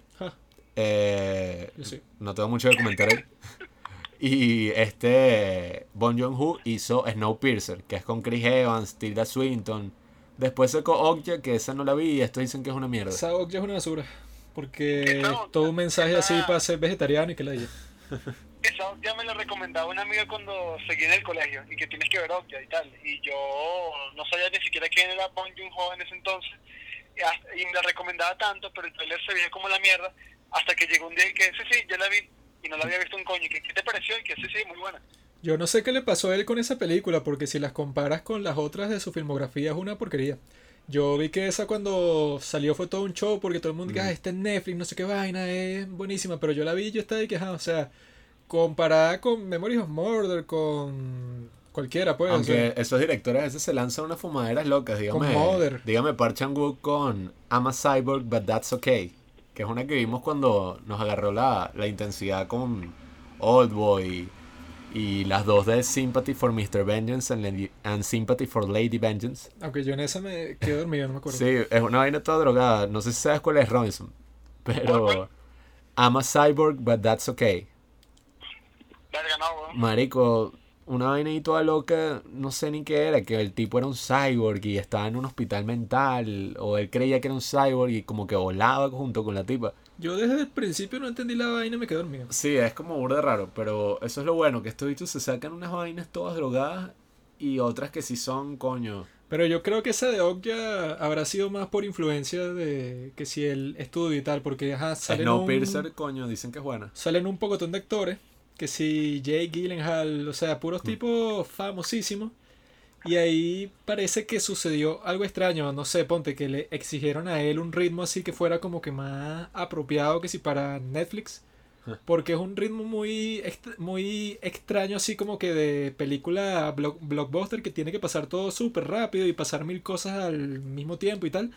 Eh, sí. no tengo mucho que comentar ahí. Y este Bon Joon-ho hizo Snowpiercer, que es con Chris Evans, Tilda Swinton. Después sacó Okja, que esa no la vi y estos dicen que es una mierda. Esa ok ya es una basura. Porque todo un mensaje así para ser vegetariano y que la haya. Esa ya me la recomendaba una amiga cuando seguí en el colegio y que tienes que ver Okja y tal. Y yo no sabía ni siquiera quién era Bong Joon-ho en ese entonces. Y, hasta- y me la recomendaba tanto, pero el trailer se veía como la mierda. Hasta que llegó un día y que sí, sí, ya la vi. Y no la había visto un coño. Y que, ¿qué te pareció? Y que sí, sí, muy buena. Yo no sé qué le pasó a él con esa película, porque si las comparas con las otras de su filmografía es una porquería. Yo vi que esa cuando salió fue todo un show, porque todo el mundo dice, Mm. ah, está en Netflix, no sé qué vaina, es buenísima, pero yo la vi y yo estaba de que, o sea, comparada con Memories of Murder, con cualquiera, pues, o Aunque sea, esos directores a veces se lanzan unas fumaderas locas, dígame. Mother. Dígame Park Chan-wook con I'm a Cyborg, but that's okay. Que es una que vimos cuando nos agarró la, la intensidad con Oldboy y las dos de Sympathy for Mr. Vengeance and, Lady- and Sympathy for Lady Vengeance. aunque yo en esa me quedé dormido, no me acuerdo. Sí, es una vaina toda drogada. No sé si sabes cuál es Robinson. Pero I'm a Cyborg, but that's okay. Verga, no. Marico, una vaina ahí toda loca, no sé ni qué era, que el tipo era un cyborg y estaba en un hospital mental, o él creía que era un cyborg y como que volaba junto con la tipa. Yo desde el principio no entendí la vaina y me quedé dormido. Sí, es como burda raro, pero eso es lo bueno, que estos bichos se sacan unas vainas todas drogadas y otras que sí son, coño. Pero yo creo que esa de Okja habrá sido más por influencia de que si el estudio y tal, porque ajá, salen un, Snowpiercer, coño, dicen que es buena. salen un pocotón de actores, que si Jay Gyllenhaal, o sea, puros tipos famosísimos. Y ahí parece que sucedió algo extraño, no sé, ponte que le exigieron a él un ritmo así que fuera como que más apropiado que si para Netflix. Porque es un ritmo muy, muy extraño, así como que de película block- blockbuster que tiene que pasar todo súper rápido y pasar mil cosas al mismo tiempo y tal.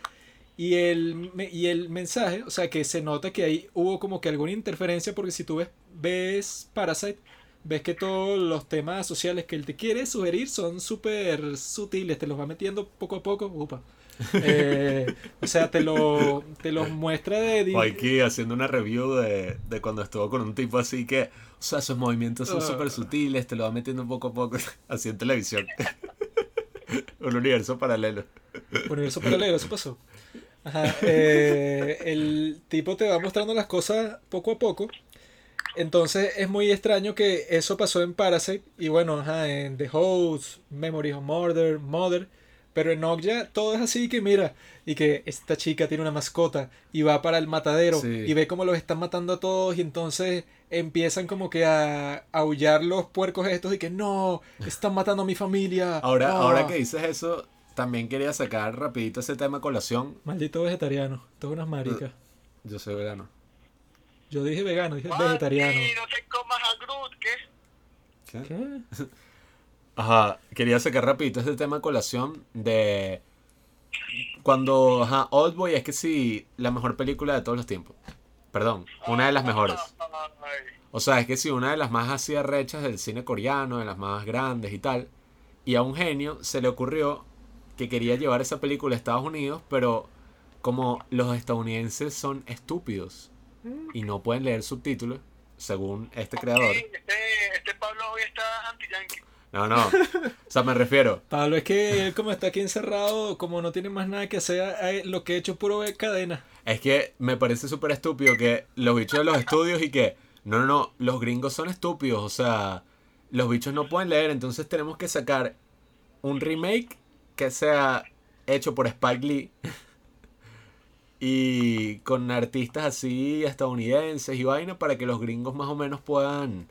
Y el, y el mensaje, o sea, que se nota que ahí hubo como que alguna interferencia, porque si tú ves, ves Parasite, ves que todos los temas sociales que él te quiere sugerir son súper sutiles, te los va metiendo poco a poco. Upa. Eh, o sea, te, lo, te los muestra de... aquí haciendo una review de, de cuando estuvo con un tipo así que, o sea, sus movimientos son Ah. súper sutiles, te lo va metiendo poco a poco, así en televisión. un universo paralelo. Universo paralelo, eso pasó. Ajá, eh, el tipo te va mostrando las cosas poco a poco. Entonces es muy extraño que eso pasó en Parasite y bueno, ajá, en The Host, Memories of Murder, Mother. Pero en Okja todo es así que mira, y que esta chica tiene una mascota y va para el matadero Sí. y ve cómo los están matando a todos y entonces empiezan como que a aullar los puercos estos y que no, están matando a mi familia. Ahora, ah". ahora que dices eso, también quería sacar rapidito ese tema colación. Maldito vegetariano, todas unas maricas. Yo soy vegano. Yo dije vegano, dije Mati, vegetariano. no te comas a Groot, ¿qué? ¿Qué? Ajá, quería sacar rapidito este tema a colación de cuando, ajá, Oldboy es que sí, la mejor película de todos los tiempos. Perdón, una de las mejores. O sea, es que sí, una de las más así arrechas del cine coreano, de las más grandes y tal. Y a un genio se le ocurrió que quería llevar esa película a Estados Unidos, pero como los estadounidenses son estúpidos y no pueden leer subtítulos, según este creador. sí, este, este Pablo hoy está anti-yankee. No, no. O sea, me refiero. Pablo, es que él como está aquí encerrado, como no tiene más nada que hacer, lo que he hecho es puro ver cadena. Es que me parece súper estúpido que los bichos de los estudios y que, no, no, no, los gringos son estúpidos, o sea, los bichos no pueden leer, entonces tenemos que sacar un remake que sea hecho por Spike Lee y con artistas así estadounidenses y vaina para que los gringos más o menos puedan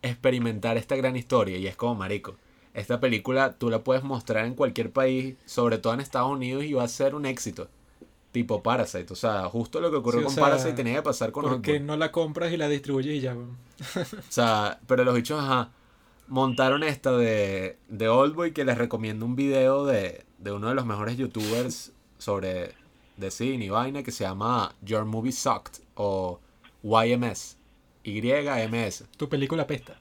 experimentar esta gran historia. Y es como, marico, esta película tú la puedes mostrar en cualquier país, sobre todo en Estados Unidos, y va a ser un éxito. Tipo Parasite, o sea, justo lo que ocurrió Sí, con sea, Parasite tenía que pasar con Porque no la compras y la distribuyes y ya. O sea, pero los bichos, ajá, montaron esta de, de Oldboy que les recomiendo un video de, de uno de los mejores youtubers sobre de cine y vaina que se llama Your Movie Sucked o YMS. YMS. Tu película pesta.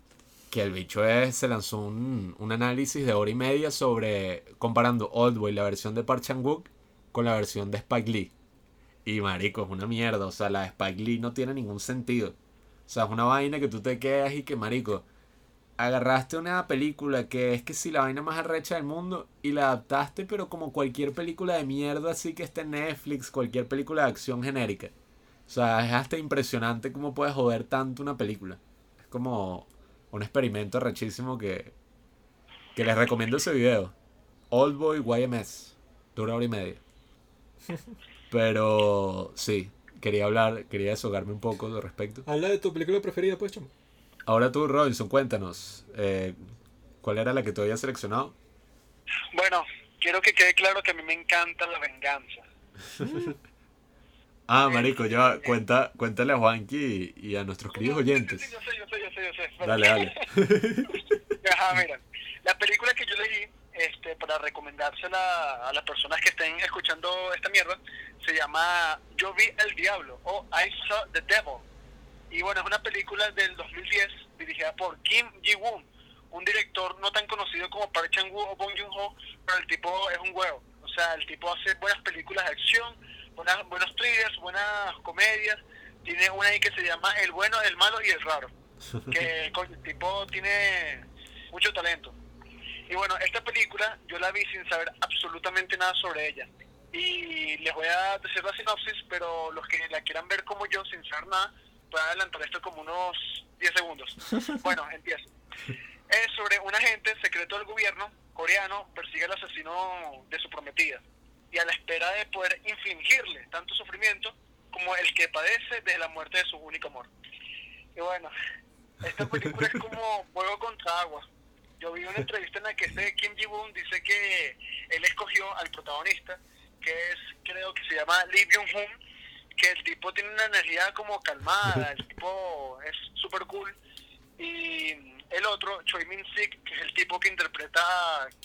Que el bicho es, se lanzó un, un análisis de hora y media sobre comparando Oldboy, la versión de Park Chan-wook, con la versión de Spike Lee. Y marico, es una mierda. O sea, la de Spike Lee no tiene ningún sentido. O sea, es una vaina que tú te quedas y que, marico, agarraste una película que es que sí, la vaina más arrecha del mundo y la adaptaste, pero como cualquier película de mierda así que esté en Netflix, cualquier película de acción genérica. O sea, es hasta impresionante cómo puedes joder tanto una película. Es como un experimento arrechísimo que, que les recomiendo ese video. Oldboy YMS. Dura hora y media. Pero sí, quería hablar, quería deshogarme un poco al respecto. Habla de tu película preferida, pues, chamo. Ahora tú, Robinson, cuéntanos. eh, ¿Cuál era la que tú habías seleccionado? Bueno, quiero que quede claro que a mí me encanta la venganza. Ah, marico, ya, cuenta, cuéntale a Juanqui y, y a nuestros queridos Sí, oyentes. sí, yo sé, yo sé, yo sé, yo sé. Dale, dale. Ajá, mira. La película que yo leí, este, para recomendársela a las personas que estén escuchando esta mierda, se llama Yo vi el diablo o I saw the devil. Y bueno, es una película del 2010 dirigida por Kim Ji-woon, un director no tan conocido como Park Chan-wook o Bong Joon-ho, pero el tipo es un huevo. O sea, el tipo hace buenas películas de acción, buenas, buenos thrillers, buenas comedias. Tiene una ahí que se llama El bueno, el malo y el raro. Que coño, el tipo tiene mucho talento. Y bueno, esta película yo la vi sin saber absolutamente nada sobre ella. Y les voy a decir la sinopsis, pero los que la quieran ver como yo sin saber nada, voy a adelantar esto como unos 10 segundos. Bueno, empiezo. Es sobre un agente secreto del gobierno coreano persigue al asesino de su prometida y a la espera de poder infligirle tanto sufrimiento como el que padece desde la muerte de su único amor. Y bueno, esta película es como fuego contra agua. Yo vi una entrevista en la que este Kim Ji-woon dice que él escogió al protagonista, que es, creo que se llama Lee Byung-hun, que el tipo tiene una energía como calmada, el tipo es súper cool. Y el otro, Choi Min Sik, que es el tipo que interpreta,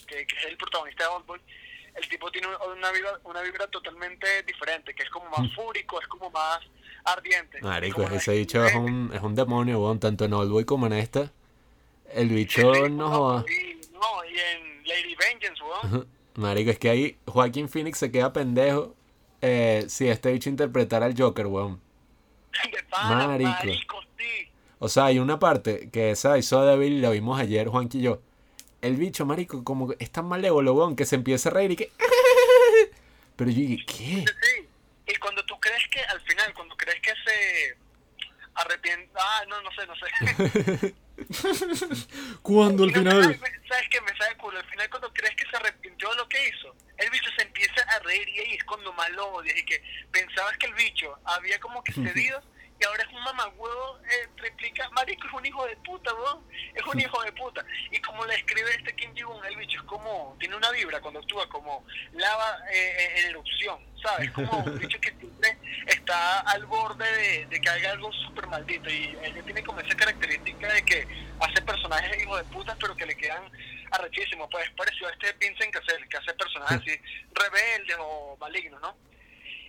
que, que es el protagonista de Oldboy, el tipo tiene una vibra, una vibra totalmente diferente, que es como más fúrico, es como más ardiente. Marico, Como ese más bicho es un, es un demonio, weón, tanto en Oldboy como en esta. El bicho Sí, no joda. y, no, y en Lady Vengeance, weón. Marico, es que ahí Joaquín Phoenix se queda pendejo eh, si este bicho interpretara al Joker, weón. De pana, Marico. marico, sí. O sea, hay una parte que esa hizo Devil y la vimos ayer, Juanqui y yo. El bicho, marico, como que es tan malévolo, weón, que se empieza a reír y que... Pero yo dije, ¿qué? Sí. Y cuando tú crees que, al final, cuando crees que se arrepiente... Ah, no, no sé, no sé. Cuando al final. ¿Sabes sabes qué me sabe culo? Al final, cuando crees que se arrepintió de lo que hizo, el bicho se empieza a reír y ahí es cuando más lo odias. Y que pensabas que el bicho había como que cedido y ahora es un mamagüevo, eh, replica, marico, es un hijo de puta, weón. Es un hijo de puta. Y como le escribe este Kim Ji-woon, el bicho es como, tiene una vibra cuando actúa como lava eh, eh, en erupción, ¿sabes? Como un bicho que siempre está al borde de, de que haga algo súper maldito. Y él tiene como esa característica de que hace personajes hijos de putas, pero que le quedan arrechísimos. Pues pareció a este Vincent Cassel, que hace personajes así rebeldes o malignos, ¿no?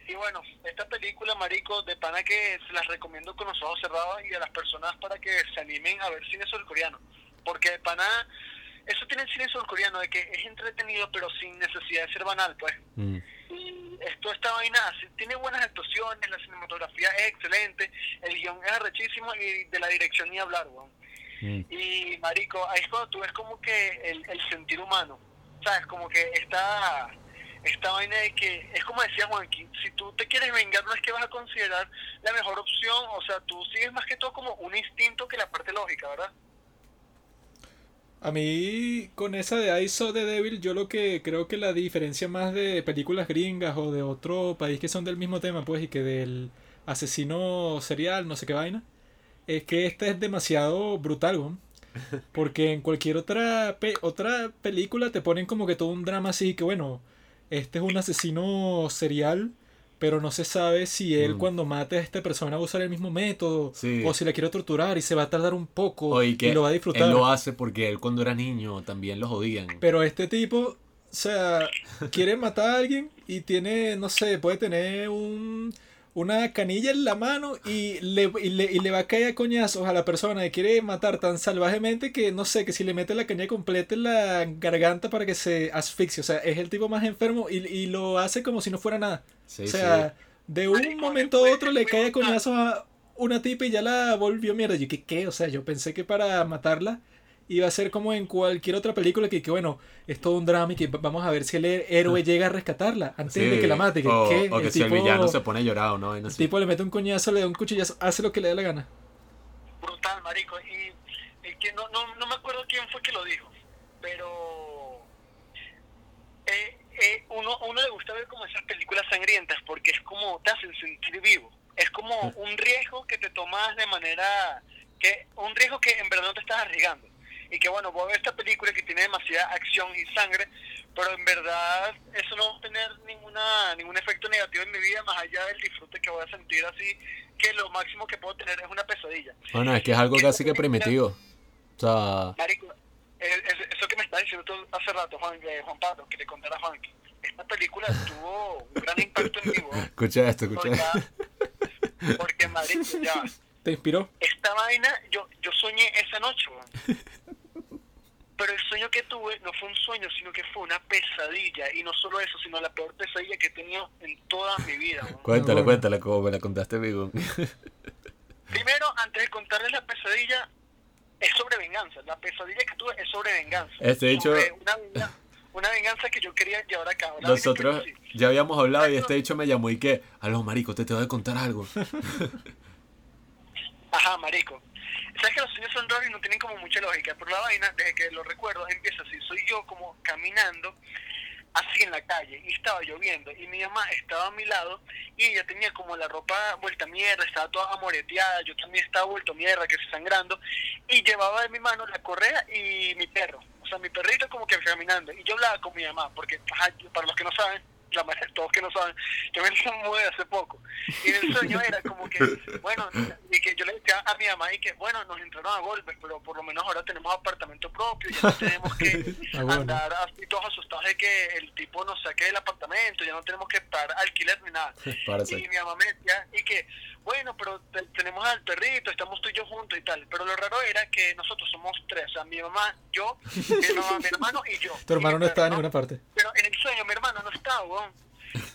Y bueno, esta película, Marico, de pana que se las recomiendo con los ojos cerrados y a las personas para que se animen a ver cine surcoreano. Porque de pana, eso tiene el cine surcoreano, de que es entretenido, pero sin necesidad de ser banal, pues. Mm. Y esto, esta vaina, tiene buenas actuaciones, la cinematografía es excelente, el guion es arrechísimo y de la dirección ni hablar, weón. Mm. Y marico, ahí es cuando tú ves como que el, el sentir humano, ¿sabes? Como que esta, esta vaina de que, es como decía Juanqui, si tú te quieres vengar no es que vas a considerar la mejor opción, o sea, tú sigues más que todo como un instinto que la parte lógica, ¿verdad? A mí, con esa de I Saw the Devil, yo lo que creo que la diferencia más de películas gringas o de otro país que son del mismo tema, pues, y que del asesino serial, no sé qué vaina, es que esta es demasiado brutal, weón. Porque en cualquier otra, pe- otra película te ponen como que todo un drama así, que bueno, este es un asesino serial, pero no se sabe si él Mm. cuando mate a esta persona va a usar el mismo método, Sí. o si la quiere torturar y se va a tardar un poco O y que y lo va a disfrutar. él lo hace porque él cuando era niño también lo jodían. Pero este tipo, o sea, quiere matar a alguien y tiene, no sé, puede tener un, una canilla en la mano y le, y le, y le va a caer a coñazos a la persona que quiere matar tan salvajemente que, no sé, que si le mete la caña completa en la garganta para que se asfixie. O sea, es el tipo más enfermo y, y lo hace como si no fuera nada. Sí, o sea, de un momento a otro le cae a coñazos a una tipa y ya la volvió mierda. Yo, ¿qué, qué? O sea, yo pensé que para matarla iba a ser como en cualquier otra película que, que bueno, es todo un drama y que vamos a ver si el héroe llega a rescatarla antes Sí, de que la mate. Que, o, que el, si el tipo, villano se pone llorado, ¿no? Y no el tipo le mete un coñazo, le da un cuchillazo, hace lo que le dé la gana. brutal, marico. Y, y que no, no, no me acuerdo quién fue que lo dijo, pero eh, eh, uno, uno le gusta ver como esas películas sangrientas porque es como te hacen sentir vivo. Es como un riesgo que te tomas de manera que un riesgo que en verdad no te estás arriesgando. Y que bueno, voy a ver esta película que tiene demasiada acción y sangre, pero en verdad eso no va a tener ninguna ningún efecto negativo en mi vida, más allá del disfrute que voy a sentir así, que lo máximo que puedo tener es una pesadilla. Bueno, es que es algo casi que primitivo. O sea, Marico, es- eso que me estás diciendo tú hace rato, Juan, eh, Juan Pablo, que le contara a Juan, que esta película tuvo un gran impacto en mí, weón. escucha esto, escucha Porque, esto. porque marico, ya, ¿Te inspiró? esta vaina, yo, yo soñé esa noche, weón. Pero el sueño que tuve no fue un sueño, sino que fue una pesadilla. Y no solo eso, sino la peor pesadilla que he tenido en toda mi vida. weón. Cuéntala, cuéntala, como me la contaste, amigo. Primero, antes de contarles la pesadilla, es sobre venganza. La pesadilla que tuve es sobre venganza. Este Sobre Una, venga- una venganza que yo quería llevar a cabo. La Nosotros ya habíamos hablado y este dicho me llamó y que, aló, marico, te tengo que contar algo. Ajá, marico. Sabes que los sueños son raros y no tienen como mucha lógica, pero la vaina, desde que lo recuerdo, empieza así. Soy yo como caminando así en la calle y estaba lloviendo y mi mamá estaba a mi lado y ella tenía como la ropa vuelta mierda, estaba toda amoreteada, yo también estaba vuelto mierda, que se sangrando y llevaba de mi mano la correa y mi perro, o sea, mi perrito como que caminando y yo hablaba con mi mamá, porque para los que no saben, la mayoría- todos que no saben, yo me mudé hace poco y el sueño era como que, bueno, y que yo le decía a mi mamá y que, bueno, nos entraron a golpes, pero por lo menos ahora tenemos apartamento propio, ya no tenemos que Ah, bueno. andar así todos asustados de que el tipo nos saque del apartamento, ya no tenemos que pagar alquiler ni nada. Párase. Y mi mamá me decía, y que, bueno, pero te- tenemos al perrito, estamos tú y yo juntos y tal. Pero lo raro era que nosotros somos tres, o sea, mi mamá, yo, mi, mamá, mi hermano y yo. Tu Y hermano no estaba en ninguna parte. pero en el sueño mi hermano no estaba, weón.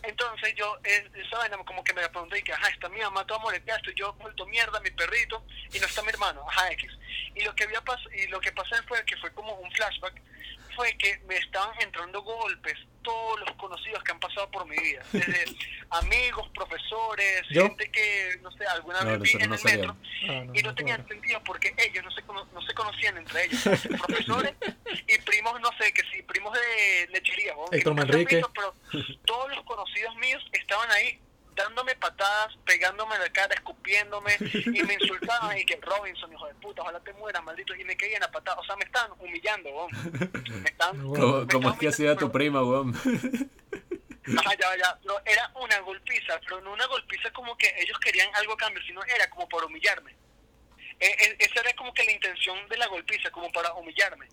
Entonces yo, esa vaina como que me la pregunté y que, ajá, está mi mamá toda moleteada, estoy yo vuelto mierda, mi perrito, y no está mi hermano, ajá, X. Y lo que había pas y lo que pasó fue que fue como un flashback, fue que me estaban entrando golpes todos los conocidos que han pasado por mi vida, desde amigos, profesores, ¿Yo? gente que, no sé, alguna No, vez vi nosotros en no el metro. Ah, no, y no no tenían sentido porque ellos no se, no se conocían entre ellos. Profesores y primos, no sé, que sí, primos de lechería. ¿no? Héctor Manrique. visto, Pero todos los conocidos míos estaban ahí dándome patadas, pegándome en la cara, escupiéndome y me insultaban y que Robinson, hijo de puta, ojalá te mueras, maldito, y me caían a patadas, o sea, me estaban humillando, weón. me estaban, Bueno. ¿Cómo, me cómo es que hacía tu prima, weón? Ajá, ya, ya, era una golpiza, pero no una golpiza como que ellos querían algo a cambio, sino era como por humillarme. Eh, eh, esa era como que la intención de la golpiza, como para humillarme.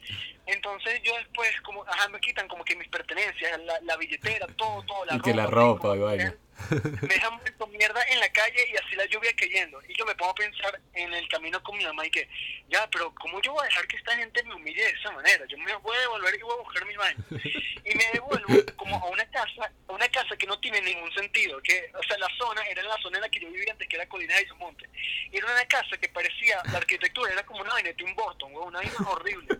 Entonces yo después, como, ajá, me quitan como que mis pertenencias, la, la billetera, todo, todo, la Y que la ropa, ropa, como. Me dejan vuelto mierda en la calle y así la lluvia cayendo. Y yo me pongo a pensar en el camino con mi mamá y que, ya, pero ¿cómo yo voy a dejar que esta gente me humille de esa manera? Yo me voy a devolver y voy a buscar mi vaina. Y me devuelvo como a una casa, a una casa que no tiene ningún sentido. que O sea, la zona era la zona en la que yo vivía antes, que era Colina de Monte. Y era una casa que parecía, la arquitectura era como una vaina de Tim güey, una vaina horrible.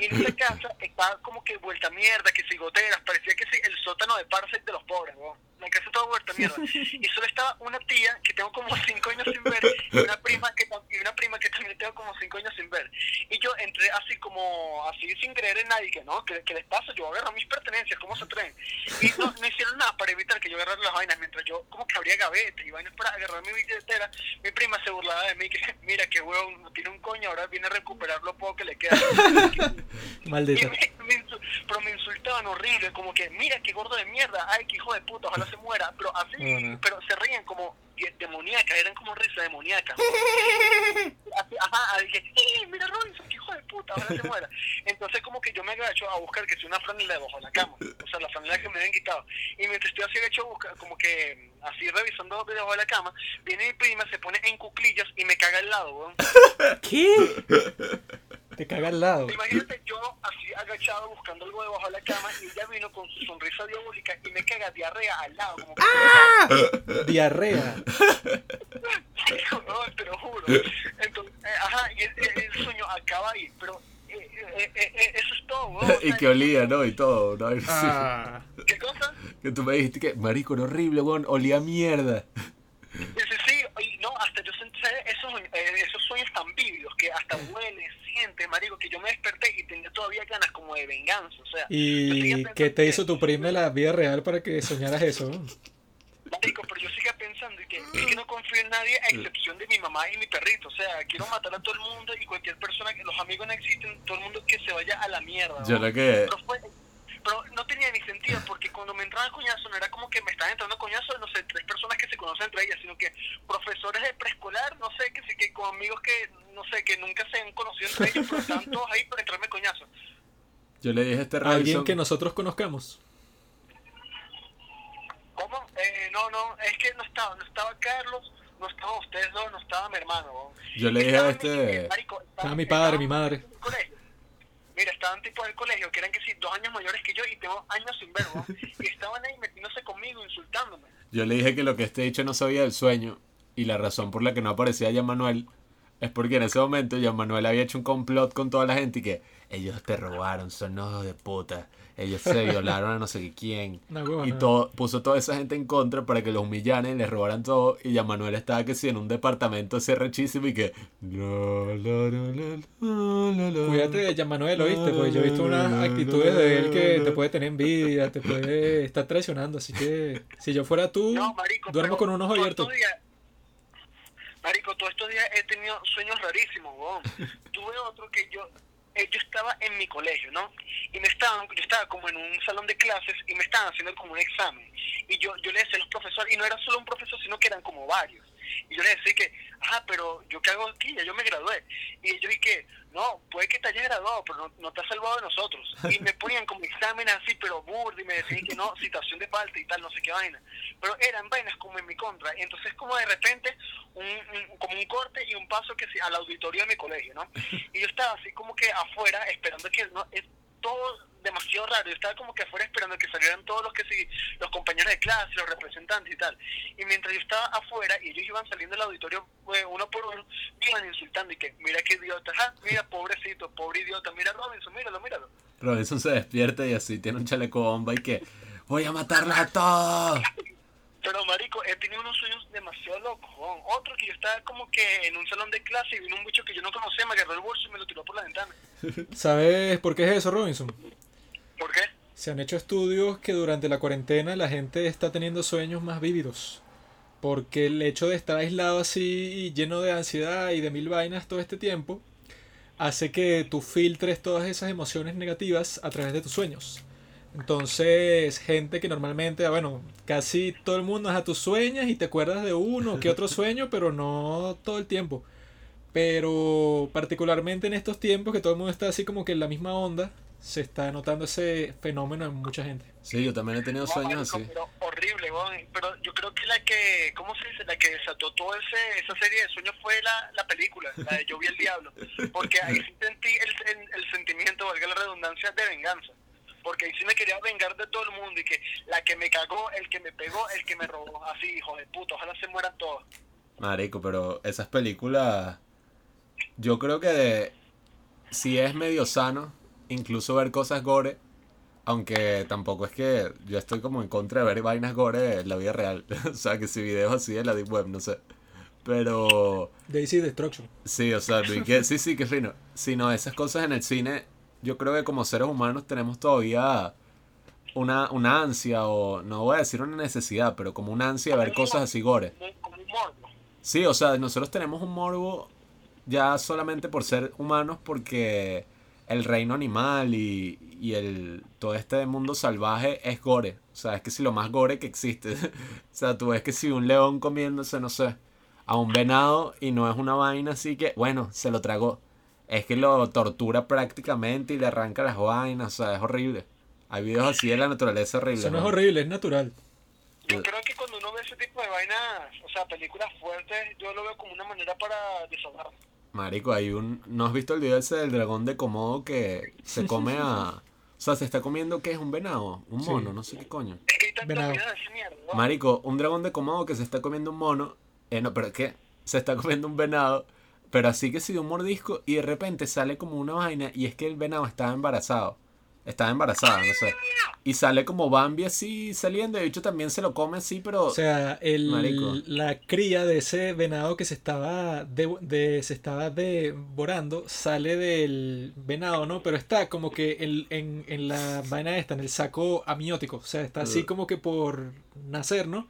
Y en esa casa estaba como que vuelta mierda, que si goteras, parecía que sí, el sótano de Parcel de los pobres, güey. La casa toda vuelta mierda. Y solo estaba una tía que tengo como cinco años sin ver y una prima que y una prima que también tengo como cinco años sin ver. Y yo entré así como, así sin creer en nadie, que no, que, que les pasa, yo agarro mis pertenencias, ¿cómo se atreven? Y no, no hicieron nada para evitar que yo agarrara las vainas, mientras yo como que abría gaveta y vainas para agarrar mi billetera, mi prima se burlaba de mí, que mira que huevón, no tiene un coño, ahora viene a recuperar lo poco que le queda. Y Maldita. me- me pero me insultaban horrible, como que, mira qué gordo de mierda, ay, qué hijo de puta, ojalá se muera. Pero así, Bueno. pero se rían como de- demoníacas, eran como risa demoníaca. Así, ajá, así que, "Eh, mira Robinson, qué hijo de puta, ojalá se muera. Entonces como que yo me agacho a buscar que sea una franela debajo de la cama, o sea, la franela que me habían quitado. Y mientras estoy así agacho a buscar, como que así revisando debajo de la cama, viene mi prima, se pone en cuclillas y me caga al lado, weón. ¿Qué? Te caga al lado. Imagínate yo así agachado buscando algo debajo de la cama y ella vino con su sonrisa diabólica y me caga diarrea al lado, como que Diarrea. no, te lo juro. Entonces, eh, ajá, y el, el- el sueño acaba ahí, pero eh, eh, eh, eh, eso es todo, weón. O y que olía, ¿no? Y todo, ¿no? Ah. ¿Qué cosa? Que tú me dijiste que, marico, era horrible, weón, olía a mierda. Dice, sí, y no, hasta yo sentí esos, eh, esos sueños tan vívidos que hasta huele, siente, marico, que yo me desperté y tenía todavía ganas o sea. yo ¿Y qué te que- hizo tu prima en la vida real para que soñaras eso? Marico, pero yo siga pensando y que es que no confío en nadie a excepción de mi mamá y mi perrito. O sea, quiero matar a todo el mundo y cualquier persona, que los amigos no existen, todo el mundo que se vaya a la mierda. Yo ¿no? lo que... Pero, fue- pero no tenía ni sentido porque cuando me entraba coñazo no era como que me estaban entrando coñazo de, no sé, tres personas que se conocen entre ellas, sino que profesores de preescolar, no sé, que sí que con amigos que, no sé, que nunca se han conocido entre ellos, pero están todos ahí para entrarme coñazo. Yo le dije a este Alguien que nosotros conozcamos. ¿Cómo? Eh, no, no, es que no estaba, no estaba Carlos, no estaban ustedes dos, no estaba mi hermano. ¿no? Yo le dije a este- Estaba mi padre, estaban mi madre. Mira, estaban tipos del colegio que eran que sí, dos años mayores que yo y tengo años sin ver, ¿no? Y estaban ahí metiéndose conmigo, insultándome. Yo le dije que lo que este dicho no sabía del sueño y la razón por la que no aparecía Jan Manuel es porque en ese momento Jan Manuel había hecho un complot con toda la gente y que ellos te robaron, son hijos de puta, ellos se violaron a no sé quién. Y todo, puso toda esa gente en contra para que los humillaran y les robaran todo. Y Jan Manuel estaba que sí en un departamento así rechísimo y que. Cuídate de Jan Manuel, ¿oíste? Porque yo he visto unas actitudes de él que te puede tener envidia, te puede estar traicionando. Así que si yo fuera tú, No, marico, duermo con un ojo abierto. Marico, todos estos días he tenido sueños rarísimos, weón. Tuve otro que yo, eh, yo estaba en mi colegio, ¿no? Y me estaban, yo estaba como en un salón de clases y me estaban haciendo como un examen. Y yo, yo le decía a los profesores, y no era solo un profesor, sino que eran como varios. Y yo les decía que, ajá, pero yo qué hago aquí, ya yo me gradué. Y ellos dije, no, puede que te hayas graduado, pero no, no te has salvado de nosotros. Y me ponían como exámenes así, pero burdo, y me decían que no, citación de falta y tal, no sé qué vaina. Pero eran vainas como en mi contra. Y entonces como de repente, un, un- como un corte y un paso que al auditorio de mi colegio, ¿no? Y yo estaba así como que afuera, esperando que, no, es todo demasiado raro. Yo estaba como que afuera esperando que salieran todos los que sí, los compañeros de clase, los representantes y tal. Y mientras yo estaba afuera y ellos iban saliendo del auditorio eh, uno por uno, me iban insultando y que, mira qué idiota, ah, mira pobrecito, pobre idiota, mira Robinson, míralo, míralo. Robinson se despierta y así tiene un chaleco bomba y que. Voy a matarlos a todos. Pero marico, he tenido unos sueños demasiado locos. Otro que yo estaba como que en un salón de clase y vino un bicho que yo no conocía, me agarró el bolso y me lo tiró por la ventana. ¿Sabes por qué es eso, Robinson? ¿Por qué? Se han hecho estudios que durante la cuarentena la gente está teniendo sueños más vívidos. Porque el hecho de estar aislado así y lleno de ansiedad y de mil vainas todo este tiempo hace que tú filtres todas esas emociones negativas a través de tus sueños. Entonces, gente que normalmente, ah, bueno, casi todo el mundo a tus sueños y te acuerdas de uno que otro sueño, pero no todo el tiempo. Pero particularmente en estos tiempos que todo el mundo está así como que en la misma onda, se está notando ese fenómeno en mucha gente. Sí, yo también he tenido No, sueños así. Pero horrible. Pero yo creo que la que, ¿cómo se dice? La que desató toda ese, esa serie de sueños fue la, la película, la de Yo vi el diablo. Porque ahí sí sentí el, el, el sentimiento, valga la redundancia, de venganza. Porque ahí sí me quería vengar de todo el mundo y que la que me cagó, el que me pegó, el que me robó. Así, hijo de puta, ojalá se mueran todos. Marico, pero esas películas. Yo creo que si es medio sano, incluso ver cosas gore. Aunque tampoco es que yo estoy como en contra de ver vainas gore en la vida real. o sea, que si videos así en la Deep Web, no sé. Pero. Daisy Destruction. Sí, o sea, que, sí, sí, que fino. Si no, esas cosas en el cine, yo creo que como seres humanos tenemos todavía una, una ansia, o no voy a decir una necesidad, pero como una ansia de ver cosas así gore. Sí, o sea, nosotros tenemos un morbo ya solamente por ser humanos, porque el reino animal y, y el todo este mundo salvaje es gore. O sea, es que si lo más gore que existe. o sea, tú ves que si un león comiéndose, no sé, a un venado y no es una vaina así que, bueno, se lo tragó. Es que lo tortura prácticamente y le arranca las vainas, o sea, es horrible. Hay videos así de la naturaleza horrible. Eso no es horrible, es natural. Yo creo que cuando uno ve ese tipo de vainas, o sea, películas fuertes, yo lo veo como una manera para desahogarme. Marico, hay un... ¿No has visto el video ese del dragón de Komodo que se come a... O sea, se está comiendo, ¿qué es? ¿Un venado? ¿Un Sí. mono? No sé qué coño. Es que hay tanta Venado. vida de esa mierda, ¿no? Marico, un dragón de Komodo que se está comiendo un mono... Eh, no, pero ¿qué? Se está comiendo un venado, pero así que sí de un mordisco y de repente sale como una vaina y es que el venado estaba embarazado. Estaba embarazada, no sé. Y sale como Bambi así saliendo de hecho también se lo come así, pero... O sea, el, Marico. la cría de ese venado que se estaba, de, de- se estaba devorando sale del venado, ¿no? Pero está como que el- en, en la vaina esta, en el saco amniótico. O sea, está así como que por nacer, ¿no?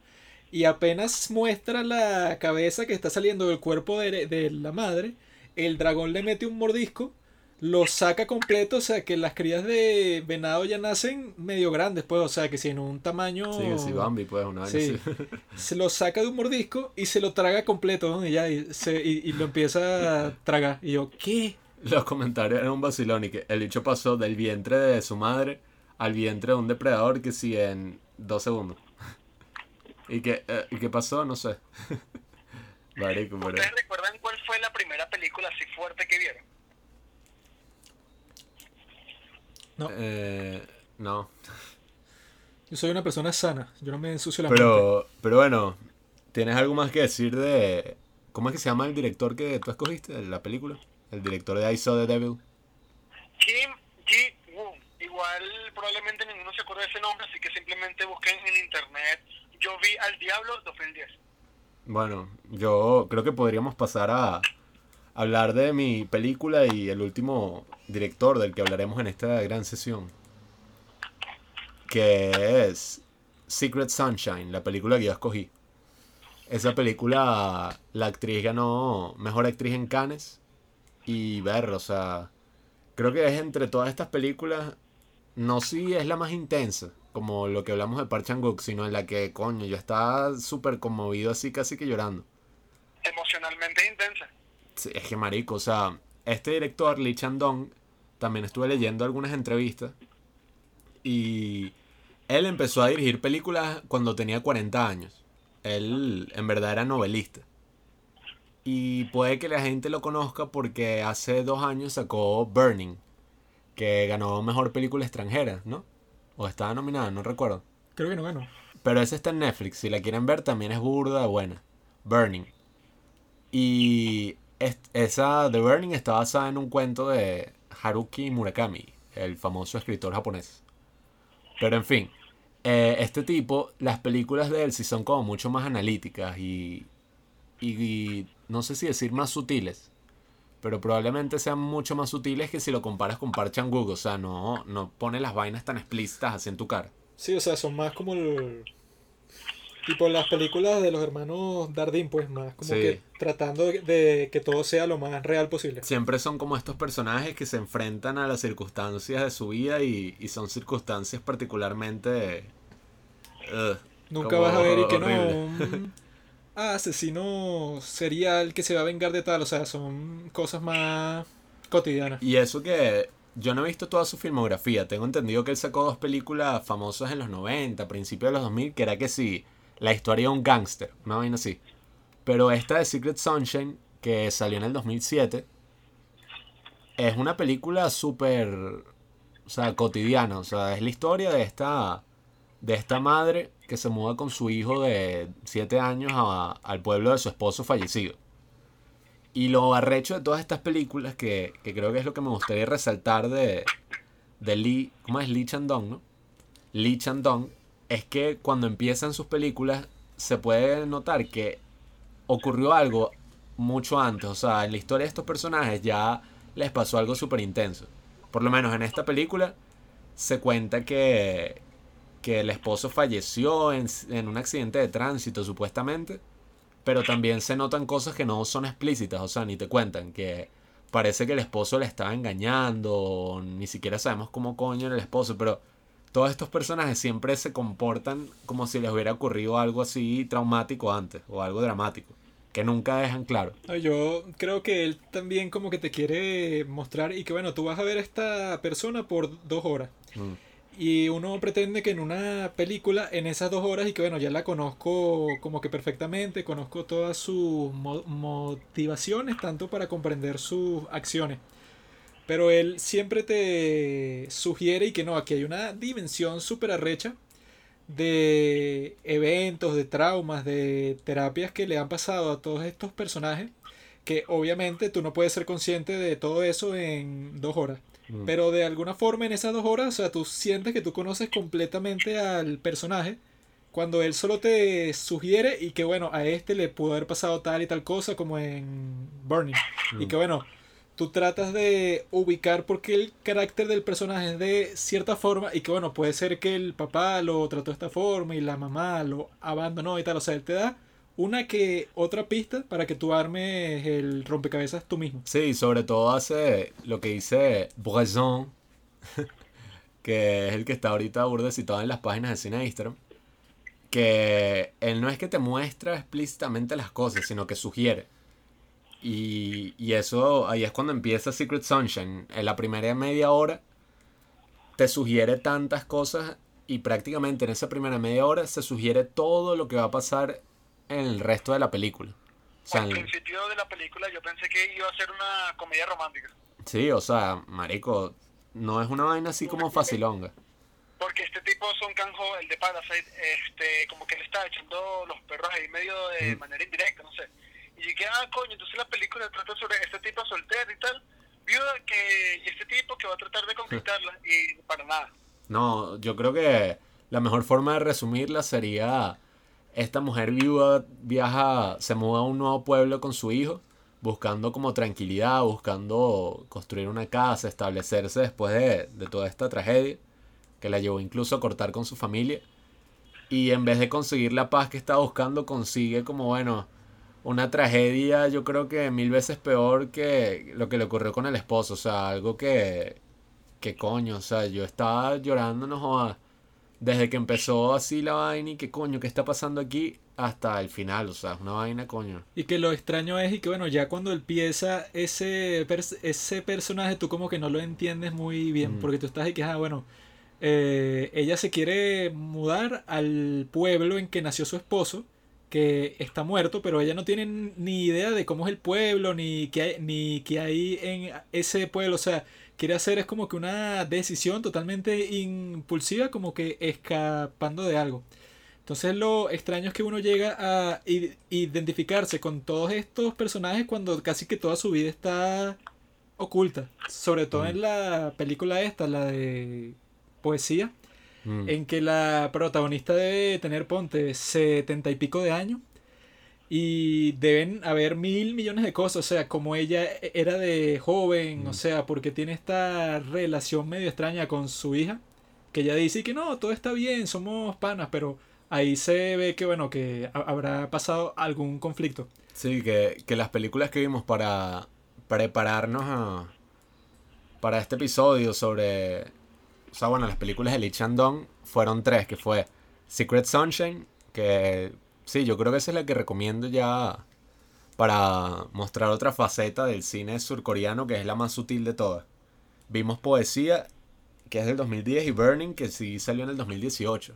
Y apenas muestra la cabeza que está saliendo del cuerpo de, de la madre, el dragón le mete un mordisco, lo saca completo, o sea que las crías de venado ya nacen medio grandes, pues, o sea que si en un tamaño... Sí, que si Bambi, pues, una vaina Sí. Se lo saca de un mordisco y se lo traga completo, ¿no? Y ya, y, se- y- y lo empieza a tragar. Y yo, ¿qué? Los comentarios eran un vacilón y que el bicho pasó del vientre de su madre al vientre de un depredador que sí en dos segundos. ¿Y qué, eh, ¿y qué pasó? No sé. Marico. ¿Ustedes recuerdan cuál fue la primera película así fuerte que vieron? No, Eh, no. yo soy una persona sana, yo no me ensucio la mente. Pero, pero bueno, ¿tienes algo más que decir de... ¿Cómo es que se llama el director que tú escogiste de la película? El director de I Saw the Devil. Kim Ji-woon. Igual probablemente ninguno se acuerda de ese nombre, así que simplemente busquen en internet Yo vi al Diablo 2010. Bueno, yo creo que podríamos pasar a hablar de mi película y el último director del que hablaremos en esta gran sesión. Que es Secret Sunshine, la película que yo escogí. Esa película, la actriz ganó Mejor Actriz en Cannes. Y ver, o sea, creo que es entre todas estas películas, no si es la más intensa, como lo que hablamos de Park Chan-wook, sino en la que, coño, yo estaba súper conmovido así, casi que llorando. Emocionalmente intensa. Sí, es que marico, o sea, este director, Lee Chan-dong, también estuve leyendo algunas entrevistas y él empezó a dirigir películas cuando tenía 40 años. Él en verdad era novelista. Y puede que la gente lo conozca porque hace dos años sacó Burning, que ganó Mejor Película Extranjera, ¿no? O estaba nominada, no recuerdo. Creo que no ganó. Pero esa está en Netflix. Si la quieren ver, también es burda buena. Burning. Y es- esa The Burning está basada en un cuento de Haruki Murakami, el famoso escritor japonés. Pero en fin, eh, este tipo, las películas de él sí son como mucho más analíticas y, y, no sé si decir más sutiles. Pero probablemente sean mucho más sutiles que si lo comparas con Park Chan-wook. O sea, no, no pone las vainas tan explícitas así en tu cara. Sí, o sea, son más como el... Tipo las películas de los hermanos Dardín, pues más como Sí. que tratando de, de que todo sea lo más real posible. Siempre son como estos personajes que se enfrentan a las circunstancias de su vida y, y son circunstancias particularmente... ugh, Nunca vas a ver y que no, ah, asesino serial que se va a vengar de tal, o sea, son cosas más cotidianas. Y eso que yo no he visto toda su filmografía. Tengo entendido que él sacó dos películas famosas en los 90, principios de los 2000, que era que sí, la historia de un gángster, una vaina así. Pero esta de Secret Sunshine, que salió en el 2007, es una película súper, o sea, cotidiana. O sea, es la historia de esta, de esta madre que se muda con su hijo de 7 años a- al pueblo de su esposo fallecido. Y lo arrecho de todas estas películas, que, que creo que es lo que me gustaría resaltar de, de Lee, ¿cómo es Lee Chandong, no? Lee Chandong, es que cuando empiezan sus películas se puede notar que ocurrió algo mucho antes, o sea, en la historia de estos personajes ya les pasó algo súper intenso. Por lo menos en esta película se cuenta que, que el esposo falleció en, en un accidente de tránsito supuestamente, pero también se notan cosas que no son explícitas, o sea, ni te cuentan que parece que el esposo le estaba engañando, ni siquiera sabemos cómo coño era el esposo, pero todos estos personajes siempre se comportan como si les hubiera ocurrido algo así traumático antes, o algo dramático, que nunca dejan claro. Yo creo que él también como que te quiere mostrar y que bueno, tú vas a ver a esta persona por dos horas. Mm. Y uno pretende que en una película, en esas dos horas, y que bueno, ya la conozco como que perfectamente, conozco todas sus mo- motivaciones, tanto para comprender sus acciones. Pero él siempre te sugiere y que no, aquí hay una dimensión súper arrecha de eventos, de traumas, de terapias que le han pasado a todos estos personajes, que obviamente tú no puedes ser consciente de todo eso en dos horas. Mm. Pero de alguna forma en esas dos horas, o sea, tú sientes que tú conoces completamente al personaje cuando él solo te sugiere y que bueno, a este le pudo haber pasado tal y tal cosa como en Burning. Y que bueno, tú tratas de ubicar por qué el carácter del personaje es de cierta forma y que bueno, puede ser que el papá lo trató de esta forma y la mamá lo abandonó y tal, o sea, él te da una que otra pista para que tú armes el rompecabezas tú mismo. Sí, sobre todo hace lo que dice Bresson, que es el que está ahorita burda citado en las páginas de cine Instagram, que él no es que te muestra explícitamente las cosas, sino que sugiere. Y, y eso, ahí es cuando empieza Secret Sunshine. En la primera media hora te sugiere tantas cosas y prácticamente en esa primera media hora se sugiere todo lo que va a pasar en el resto de la película. O sea, Al principio de la película yo pensé que iba a ser una comedia romántica. sí, o sea, marico, no es una vaina así como facilonga. Porque este tipo Son Kang-ho, el de Parasite, este, como que le estaba echando los perros ahí medio de Mm. manera indirecta, no sé. Y dije, ah, coño, entonces la película trata sobre este tipo soltero y tal, viuda que, este tipo que va a tratar de conquistarla, y para nada. No, yo creo que la mejor forma de resumirla sería esta mujer viuda viaja, se muda a un nuevo pueblo con su hijo, buscando como tranquilidad, buscando construir una casa, establecerse después de, de toda esta tragedia, que la llevó incluso a cortar con su familia. Y en vez de conseguir la paz que estaba buscando, consigue como, bueno, una tragedia yo creo que mil veces peor que lo que le ocurrió con el esposo. O sea, algo que, que coño, o sea, yo estaba llorando, no jodas, desde que empezó así la vaina y que coño, ¿qué está pasando aquí? Hasta el final, o sea, es una vaina, coño. Y que lo extraño es y que bueno, ya cuando empieza ese, pers- ese personaje tú como que no lo entiendes muy bien, Mm. porque tú estás ahí que, ah, bueno, eh, ella se quiere mudar al pueblo en que nació su esposo, que está muerto, pero ella no tiene ni idea de cómo es el pueblo, ni qué hay, ni qué hay en ese pueblo, o sea, quiere hacer es como que una decisión totalmente impulsiva, como que escapando de algo. Entonces lo extraño es que uno llega a identificarse con todos estos personajes cuando casi que toda su vida está oculta. Sobre todo en la película esta, la de poesía, Mm. en que la protagonista debe tener, ponte, setenta y pico de años. Y deben haber mil millones de cosas, o sea, como ella era de joven, o sea, porque tiene esta relación medio extraña con su hija, que ella dice que no, todo está bien, somos panas, pero ahí se ve que, bueno, que ha- habrá pasado algún conflicto. Sí, que, que las películas que vimos para prepararnos a- para este episodio sobre... O sea, bueno, las películas de Lee Chandong fueron tres, que fue Secret Sunshine, que sí, yo creo que esa es la que recomiendo ya para mostrar otra faceta del cine surcoreano, que es la más sutil de todas. Vimos Poesía, que es del 2010, y Burning, que sí salió en el 2018.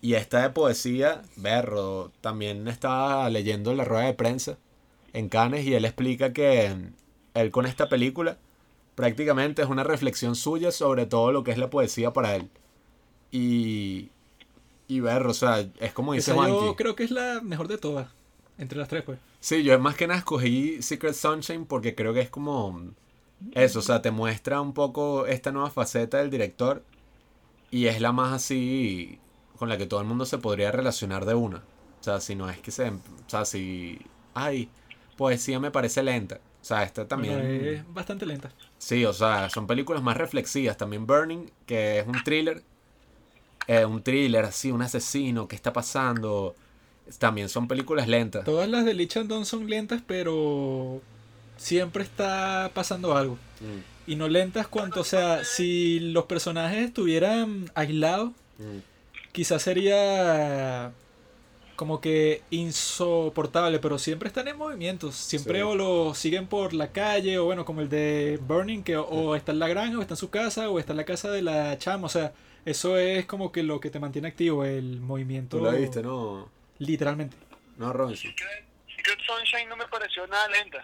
Y esta de poesía, Berro, también estaba leyendo la rueda de prensa en Cannes y él explica que él con esta película prácticamente es una reflexión suya sobre todo lo que es la poesía para él. Y, y Berro, o sea, es como dice Esa yo creo que es la mejor de todas, entre las tres, pues. Sí, yo más que nada escogí Secret Sunshine porque creo que es como eso, o sea, te muestra un poco esta nueva faceta del director y es la más así con la que todo el mundo se podría relacionar de una. O sea, si no es que se, o sea, si ay, poesía me parece lenta. O sea, esta también Bueno, es bastante lenta. Sí, o sea, son películas más reflexivas. También Burning, que es un thriller. eh, un thriller así, un asesino, ¿qué está pasando? También son películas lentas. Todas las de Lee Chandon son lentas, pero siempre está pasando algo. Mm, Y no lentas cuanto, o sea, si los personajes estuvieran aislados, mm. quizás sería como que insoportable, pero siempre están en movimiento. Siempre Sí. o lo siguen por la calle, o bueno, como el de Burning, que o, o está en la granja, o está en su casa, o está en la casa de la chama. O sea, eso es como que lo que te mantiene activo, el movimiento. Tú la viste, ¿no? Literalmente. No, Robinson. Secret, Secret Sunshine no me pareció nada lenta.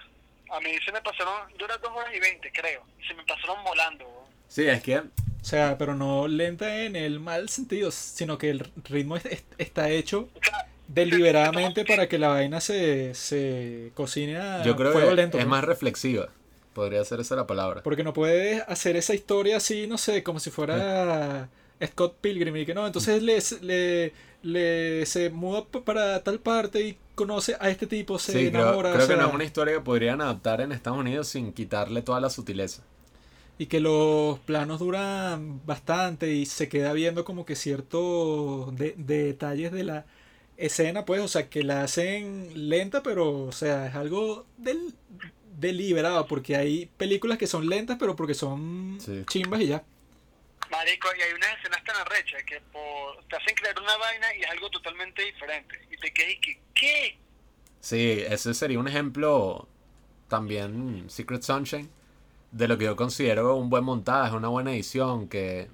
A mí se me pasaron, dura dos horas y veinte, creo. y Se me pasaron volando. Sí, es que O sea, pero no lenta en el mal sentido, sino que el ritmo es- es- está hecho O sea, deliberadamente para que la vaina se, se cocine a yo creo fuego que lento. es más reflexiva. Podría ser esa la palabra. Porque no puedes hacer esa historia así, no sé, como si fuera Scott Pilgrim y que no, entonces le, le, le se muda para tal parte y conoce a este tipo, se Sí, enamora, creo o que no es una historia que podrían adaptar en Estados Unidos sin quitarle toda la sutileza. y que los planos duran bastante y se queda viendo como que ciertos de- detalles de la escena, pues, o sea, que la hacen lenta, pero, o sea, es algo del, deliberado, porque hay películas que son lentas, pero porque son Sí. chimbas y ya. Marico, y hay unas escenas tan arrechas que por, te hacen creer una vaina y es algo totalmente diferente. Y te quedas y que, ¿qué? Sí, ese sería un ejemplo también, Secret Sunshine, de lo que yo considero un buen montaje, una buena edición, que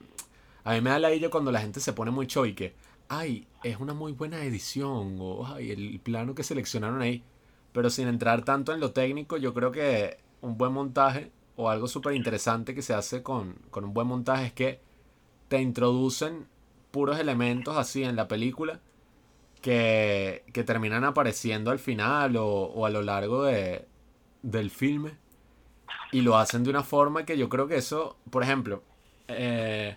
a mí me da la idea cuando la gente se pone muy show y que, ay, es una muy buena edición, o ay, el plano que seleccionaron ahí, pero sin entrar tanto en lo técnico, yo creo que un buen montaje o algo súper interesante que se hace con, con un buen montaje es que te introducen puros elementos así en la película que, que terminan apareciendo al final o, o a lo largo de, del filme y lo hacen de una forma que yo creo que eso, por ejemplo, eh,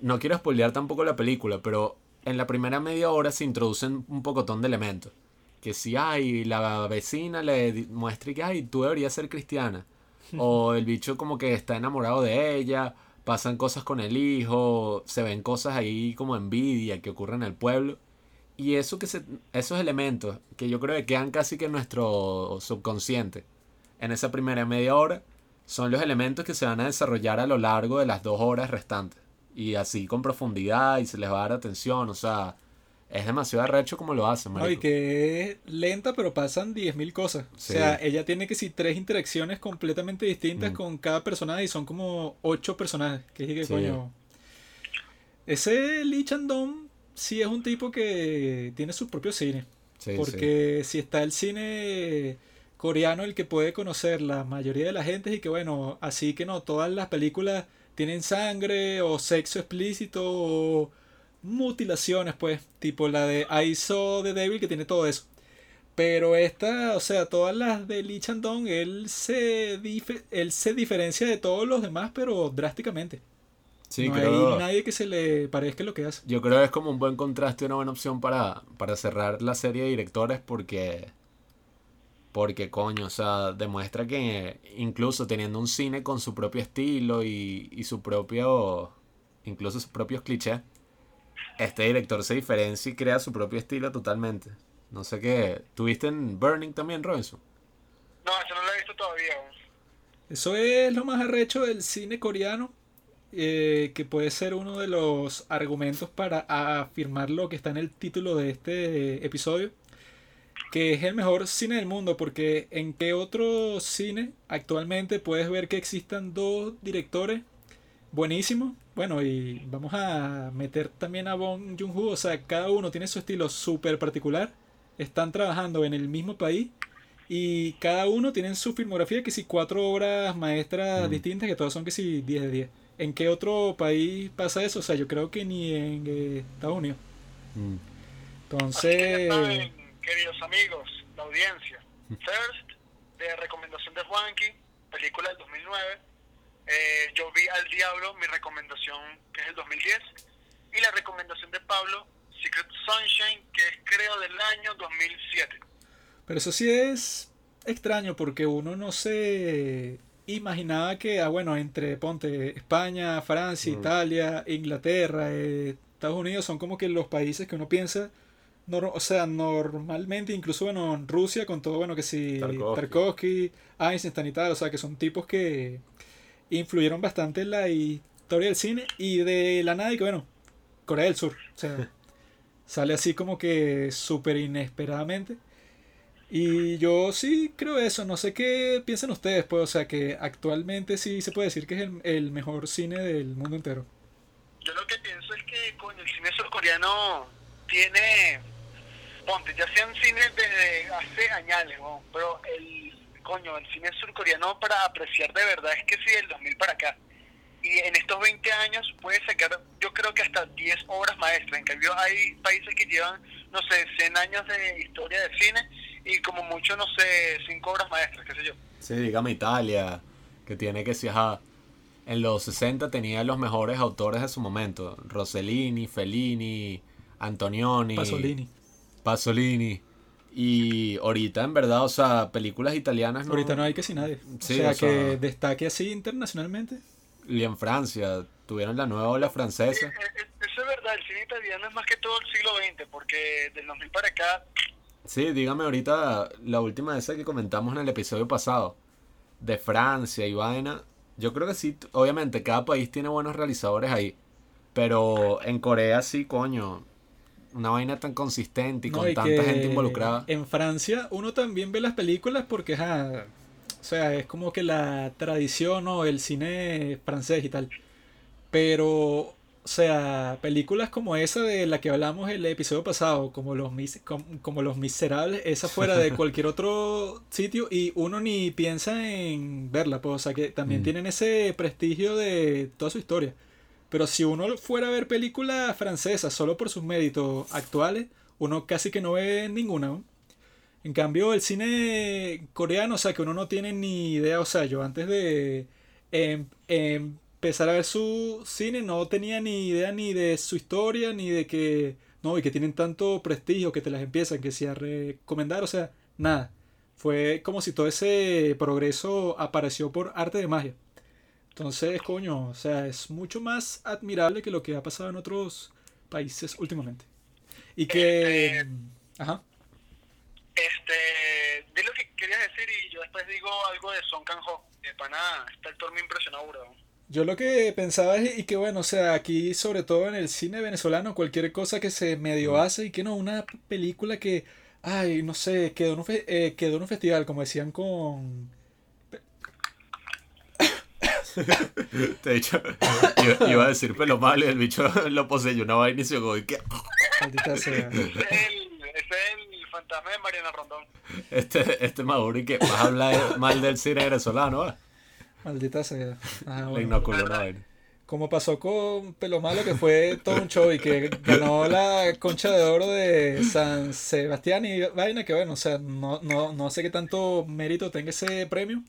no quiero spoilear tampoco la película, pero en la primera media hora se introducen un pocotón de elementos. Que si hay la vecina le muestra que ay, tú deberías ser cristiana. O el bicho como que está enamorado de ella, pasan cosas con el hijo, se ven cosas ahí como envidia que ocurren en el pueblo. Y eso que se, esos elementos que yo creo que quedan casi que en nuestro subconsciente en esa primera media hora son los elementos que se van a desarrollar a lo largo de las dos horas restantes. Y así con profundidad y se les va a dar atención. O sea, es demasiado arrecho como lo hacen, No, y marico. que es lenta, pero pasan 10.000 cosas. Sí. O sea, ella tiene que si tres interacciones completamente distintas Mm. con cada personaje y son como ocho personajes. Que dije que Sí. coño. Ese Lee Chandong sí es un tipo que tiene su propio cine. Sí. Porque si está el cine coreano el que puede conocer la mayoría de la gente y que bueno, así que no, todas las películas tienen sangre o sexo explícito o mutilaciones, pues, tipo la de I Saw the Devil que tiene todo eso. Pero esta, o sea, todas las de Lee Chandong, él se, él se diferencia de todos los demás, pero drásticamente. Sí, no creo- hay nadie que se le parezca lo que hace. Yo creo que es como un buen contraste y una buena opción para, para cerrar la serie de directores porque, porque coño, o sea, demuestra que incluso teniendo un cine con su propio estilo y, y su propio, incluso sus propios clichés, este director se diferencia y crea su propio estilo totalmente. No sé qué, ¿tuviste en Burning también, Robinson? No, eso no lo he visto todavía. aún. Eso es lo más arrecho del cine coreano, eh, que puede ser uno de los argumentos para afirmar lo que está en el título de este episodio, que es el mejor cine del mundo, porque en qué otro cine actualmente puedes ver que existan dos directores buenísimos. Bueno, y vamos a meter también a Bong Joon-ho, o sea, cada uno tiene su estilo súper particular, están trabajando en el mismo país y cada uno tiene su filmografía que si cuatro obras maestras Mm. distintas que todas son que si 10 de 10. ¿En qué otro país pasa eso? O sea, yo creo que ni en eh, Estados Unidos. Mm. Así que ya Entonces, saben, queridos amigos, la audiencia. First, de recomendación de Juanqui, película del 2009. Eh, yo vi Al Diablo, mi recomendación, que es el 2010. Y la recomendación de Pablo, Secret Sunshine, que es creo del año 2007. pero eso sí es extraño porque uno no se imaginaba que, ah, bueno, entre, ponte, España, Francia, Mm. Italia, Inglaterra, eh, Estados Unidos son como que los países que uno piensa, nor- o sea, normalmente, incluso, bueno, en Rusia con todo, bueno, que si Tarkovsky. Tarkovsky, Eisenstein y tal, o sea, que son tipos que influyeron bastante en la historia del cine y de la nada y que, bueno, Corea del Sur, o sea, sale así como que súper inesperadamente. Y yo sí creo eso, no sé qué piensan ustedes, pues, o sea, que actualmente sí se puede decir que es el, el mejor cine del mundo entero. Yo lo que pienso es que coño, el cine surcoreano tiene. Ponte, ya sean cines desde hace años, ¿no? pero el coño, el cine surcoreano para apreciar de verdad es que sí, del 2000 para acá. Y en estos 20 años puede sacar, yo creo que hasta 10 obras maestras. En cambio, hay países que llevan, no sé, 100 años de historia de cine y como mucho, no sé, 5 obras maestras, qué sé yo. Sí, dígame Italia, que tiene que ajá, en los 60 tenía los mejores autores de su momento. Rossellini, Fellini, Antonioni. Pasolini. Pasolini. Y ahorita, en verdad, o sea, películas italianas no... Ahorita no hay casi nadie. Sí, o sea, o sea- que destaque así internacionalmente. Y en Francia, tuvieron la nueva ola francesa. eh, eh, Eso es verdad, el cine italiano es más que todo el siglo XX, porque del 2000 para acá, Sí, dígame ahorita la última esa que comentamos en el episodio pasado, de Francia y vaina. Yo creo que sí, obviamente cada país tiene buenos realizadores ahí, pero en Corea sí, coño, una vaina tan consistente y No, con y tanta gente involucrada. En Francia uno también ve las películas porque, ajá, o sea, es como que la tradición o el cine francés y tal. Pero, o sea, películas como esa de la que hablamos el episodio pasado, como los, mis- com- como, Los Miserables, esa fuera de cualquier otro sitio y uno ni piensa en verla, pues, o sea, que también Mm. tienen ese prestigio de toda su historia. Pero si uno fuera a ver películas francesas solo por sus méritos actuales, uno casi que no ve ninguna. En cambio, el cine coreano, o sea, que uno no tiene ni idea, o sea, yo antes de em- empezar a ver su cine no tenía ni idea ni de su historia, ni de que, no, y que tienen tanto prestigio que te las empiezan, que si a recomendar, o sea, nada. Fue como si todo ese progreso apareció por arte de magia. Entonces, coño, o sea, es mucho más admirable que lo que ha pasado en otros países últimamente. Y que... Este- Ajá. este, di lo que querías decir y yo después digo algo de Son Kang-ho. De pana, este actor me impresionó, bro. Yo lo que pensaba es y que bueno, o sea, aquí sobre todo en el cine venezolano, cualquier cosa que se medio hace y que no, una película que, ay, no sé, quedó en un, fe- eh, quedó en un festival, como decían con... Te he dicho, iba, iba a decir pelo malo y el bicho lo poseyó una vaina y se ahogó y que Maldita sea. Ese es el, el fantasma de Mariana Rondón. este, este Maduro y que vas a hablar mal del cine venezolano, ¿va? Maldita sea. Ah, bueno. inoculó una vaina. Como pasó con Pelo Malo, que fue todo un show y que ganó la concha de oro de San Sebastián y vaina, que bueno, o sea, no, no, no sé qué tanto mérito tenga ese premio,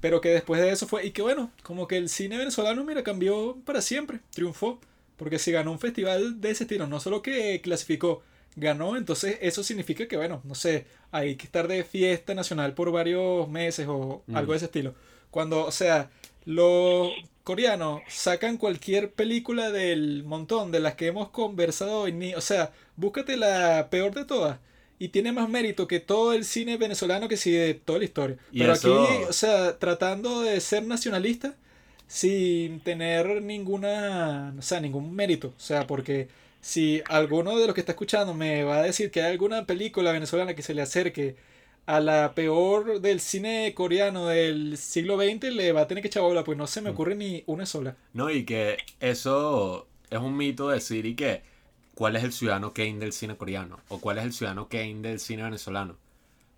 pero que después de eso fue, y que bueno, como que el cine venezolano, mira, cambió para siempre, triunfó, porque si ganó un festival de ese estilo, no solo que clasificó, ganó, entonces eso significa que bueno, no sé, hay que estar de fiesta nacional por varios meses o Mm. algo de ese estilo. Cuando, o sea, los coreanos sacan cualquier película del montón de las que hemos conversado hoy, ni, o sea, búscate la peor de todas y tiene más mérito que todo el cine venezolano que sí de toda la historia. Y Pero eso- aquí, o sea, tratando de ser nacionalista sin tener ninguna, o sea, ningún mérito, o sea, porque si alguno de los que está escuchando me va a decir que hay alguna película venezolana que se le acerque a la peor del cine coreano del siglo XX, le va a tener que echar bola, pues no se me ocurre ni una sola. No, y que eso es un mito decir y que cuál es el ciudadano Kane del cine coreano o cuál es el ciudadano Kane del cine venezolano.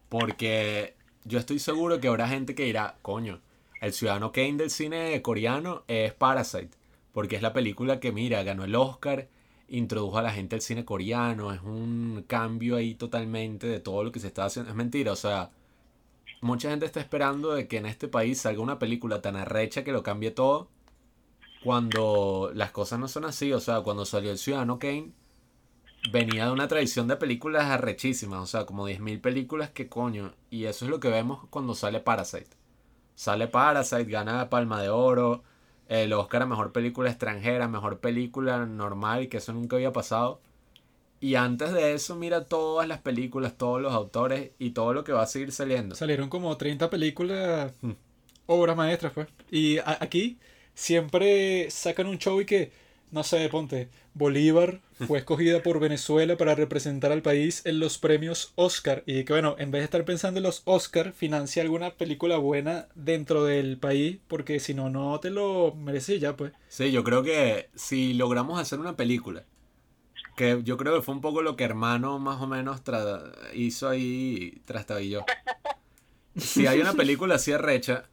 Porque yo estoy seguro que habrá gente que dirá, coño, el ciudadano Kane del cine coreano es Parasite. Porque es la película que, mira, ganó el Oscar, introdujo a la gente al cine coreano, es un cambio ahí totalmente de todo lo que se está haciendo. Es mentira, o sea, mucha gente está esperando de que en este país salga una película tan arrecha que lo cambie todo cuando las cosas no son así. O sea, cuando salió El Ciudadano Kane, venía de una tradición de películas arrechísimas. O sea, como 10.000 películas que coño. Y eso es lo que vemos cuando sale Parasite. Sale Parasite, gana Palma de Oro, el Oscar a Mejor Película Extranjera, Mejor Película Normal, que eso nunca había pasado. Y antes de eso, mira todas las películas, todos los autores y todo lo que va a seguir saliendo. Salieron como 30 películas, Hmm. obras maestras, pues. Y aquí siempre sacan un show y que, no sé, ponte, Bolívar fue escogida por Venezuela para representar al país en los premios Oscar. Y que bueno, en vez de estar pensando en los Oscar, financia alguna película buena dentro del país, porque si no, no te lo mereces ya, pues. Sí, yo creo que si logramos hacer una película, que yo creo que fue un poco lo que Hermano más o menos hizo ahí, trastabilló. Si hay una película así arrecha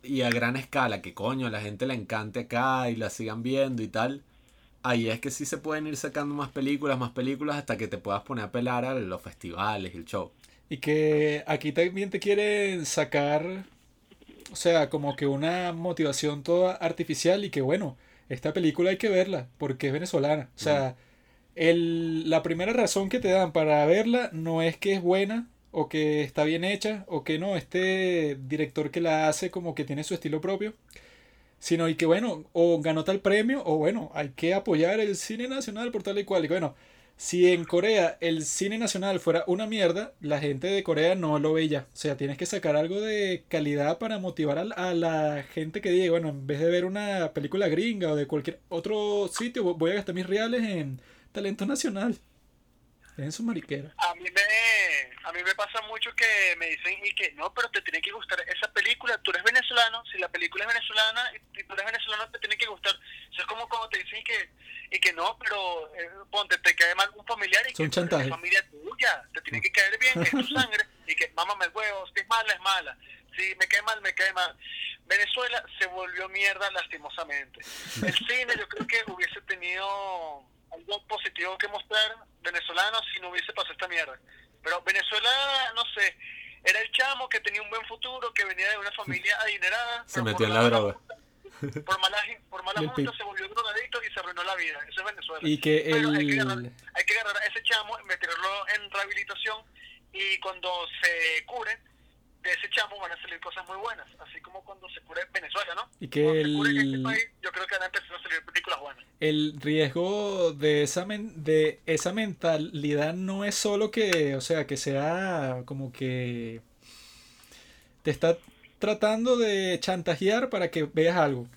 y a gran escala, que coño, la gente le encante acá y la sigan viendo y tal, ahí es que sí se pueden ir sacando más películas, más películas hasta que te puedas poner a pelar a los festivales y el show. Y que aquí también te quieren sacar o sea, como que una motivación toda artificial y que bueno, esta película hay que verla porque es venezolana. O sea, el, la primera razón que te dan para verla no es que es buena o que está bien hecha o que no, este director que la hace como que tiene su estilo propio, sino y que bueno, o ganó tal premio o bueno, hay que apoyar el cine nacional por tal y cual. Y bueno, si en Corea el cine nacional fuera una mierda, la gente de Corea no lo veía. O sea, tienes que sacar algo de calidad para motivar a, la gente que diga, bueno, en vez de ver una película gringa o de cualquier otro sitio, voy a gastar mis reales en talento nacional. En su mariquera. A mí me a mí me pasa mucho que me dicen y que no, pero te tiene que gustar esa película. Tú eres venezolano, si la película es venezolana y tú eres venezolano te tiene que gustar. Eso es como cuando te dicen y que y que no, pero eh, ponte te cae mal un familiar y Son que chantaje. es familia tuya, te tiene que caer bien, es tu sangre y que mámame el huevo, si es mala es mala. Si me cae mal, me cae mal. Venezuela se volvió mierda lastimosamente. El cine yo creo que hubiese tenido algo positivo que mostrar venezolano si no hubiese pasado esta mierda. Pero Venezuela, no sé, era el chamo que tenía un buen futuro, que venía de una familia adinerada. Se metió por en la droga. junta- Por mala, por mala junta se volvió drogadicto y se arruinó la vida. Eso es Venezuela. Y que Pero hay que, agarrar, hay que agarrar a ese chamo, meterlo en rehabilitación y cuando se cure, de ese chamo van a salir cosas muy buenas. Así como cuando se cure Venezuela, ¿no? Y que cuando se cure el- este país, yo creo que van a empezar a salir películas buenas. el riesgo de esa, men- de esa mentalidad no es solo que, o sea, que sea como que te está tratando de chantajear para que veas algo.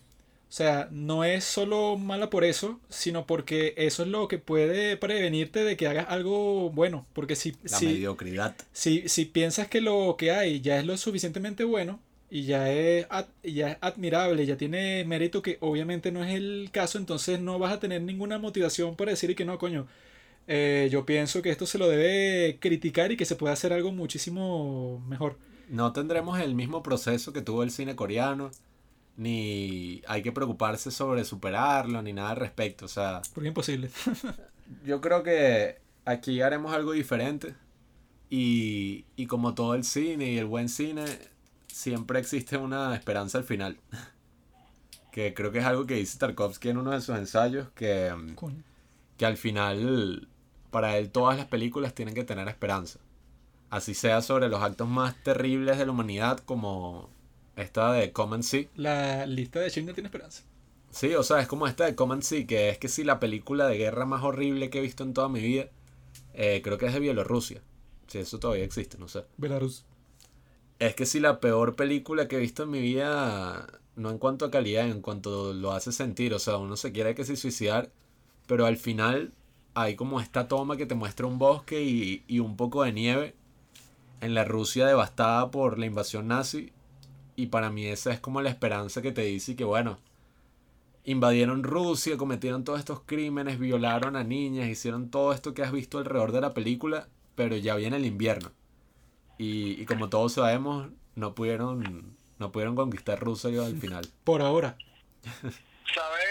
O sea, no es solo mala por eso, sino porque eso es lo que puede prevenirte de que hagas algo bueno. Porque si, La si, mediocridad. si, si piensas que lo que hay ya es lo suficientemente bueno y ya es, ya es admirable, ya tiene mérito que obviamente no es el caso, entonces no vas a tener ninguna motivación para decir que no, coño. eh, yo pienso que esto se lo debe criticar y que se puede hacer algo muchísimo mejor. No tendremos el mismo proceso que tuvo el cine coreano, ni hay que preocuparse sobre superarlo, ni nada al respecto. O sea, Porque imposible. yo creo que aquí haremos algo diferente. Y, y como todo el cine y el buen cine, siempre existe una esperanza al final. Que creo que es algo que dice Tarkovsky en uno de sus ensayos, que, Coño. que al final, para él, todas las películas tienen que tener esperanza. Así sea sobre los actos más terribles de la humanidad, como esta de Come See. La lista de Schindler tiene esperanza. Sí, o sea, es como esta de Come See, que es que si la película de guerra más horrible que he visto en toda mi vida, eh, creo que es de Bielorrusia. Si eso todavía existe, no sé. Belarus. Es que si la peor película que he visto en mi vida, no en cuanto a calidad, en cuanto lo hace sentir, o sea, uno se quiere que se suicidar, pero al final hay como esta toma que te muestra un bosque y, y un poco de nieve en la Rusia devastada por la invasión nazi, y para mí esa es como la esperanza que te dice que bueno, invadieron Rusia, cometieron todos estos crímenes, violaron a niñas, hicieron todo esto que has visto alrededor de la película, pero ya viene el invierno. Y, y como todos sabemos, no pudieron, no pudieron conquistar Rusia al final. Por ahora. ¿Sabes?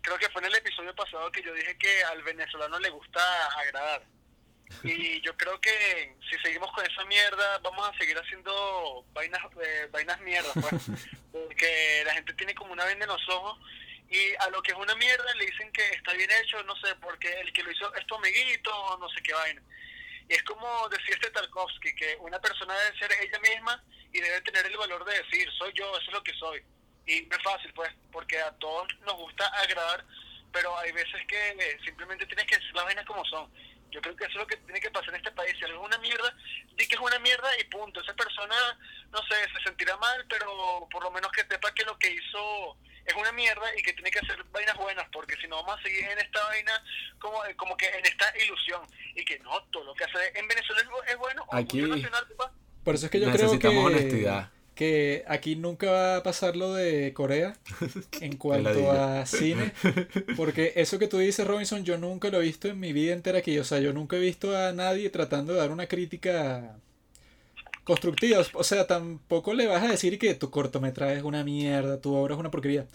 Creo que fue en el episodio pasado que yo dije que al venezolano le gusta agradar. Y yo creo que si seguimos con esa mierda, vamos a seguir haciendo vainas, eh, vainas mierdas, pues. Porque la gente tiene como una venda en los ojos y a lo que es una mierda le dicen que está bien hecho, no sé, porque el que lo hizo es tu amiguito, no sé qué vaina. Y es como decía este Tarkovsky, que una persona debe ser ella misma y debe tener el valor de decir, soy yo, eso es lo que soy. Y no es fácil, pues, porque a todos nos gusta agradar, pero hay veces que eh, simplemente tienes que decir las vainas como son. Yo creo que eso es lo que tiene que pasar en este país. Si algo es una mierda, di que es una mierda y punto. Esa persona, no sé, se sentirá mal, pero por lo menos que sepa que lo que hizo es una mierda y que tiene que hacer vainas buenas, porque si no vamos a seguir en esta vaina como, como que en esta ilusión. Y que no, todo lo que hace en Venezuela es, bu- es bueno. Aquí- orgullo nacional. Por eso es que yo creo que, Necesitamos honestidad. Que aquí nunca va a pasar lo de Corea en cuanto a cine. Porque eso que tú dices, Robinson, yo nunca lo he visto en mi vida entera aquí. O sea, yo nunca he visto a nadie tratando de dar una crítica constructiva. O sea, tampoco le vas a decir que tu cortometraje es una mierda, tu obra es una porquería.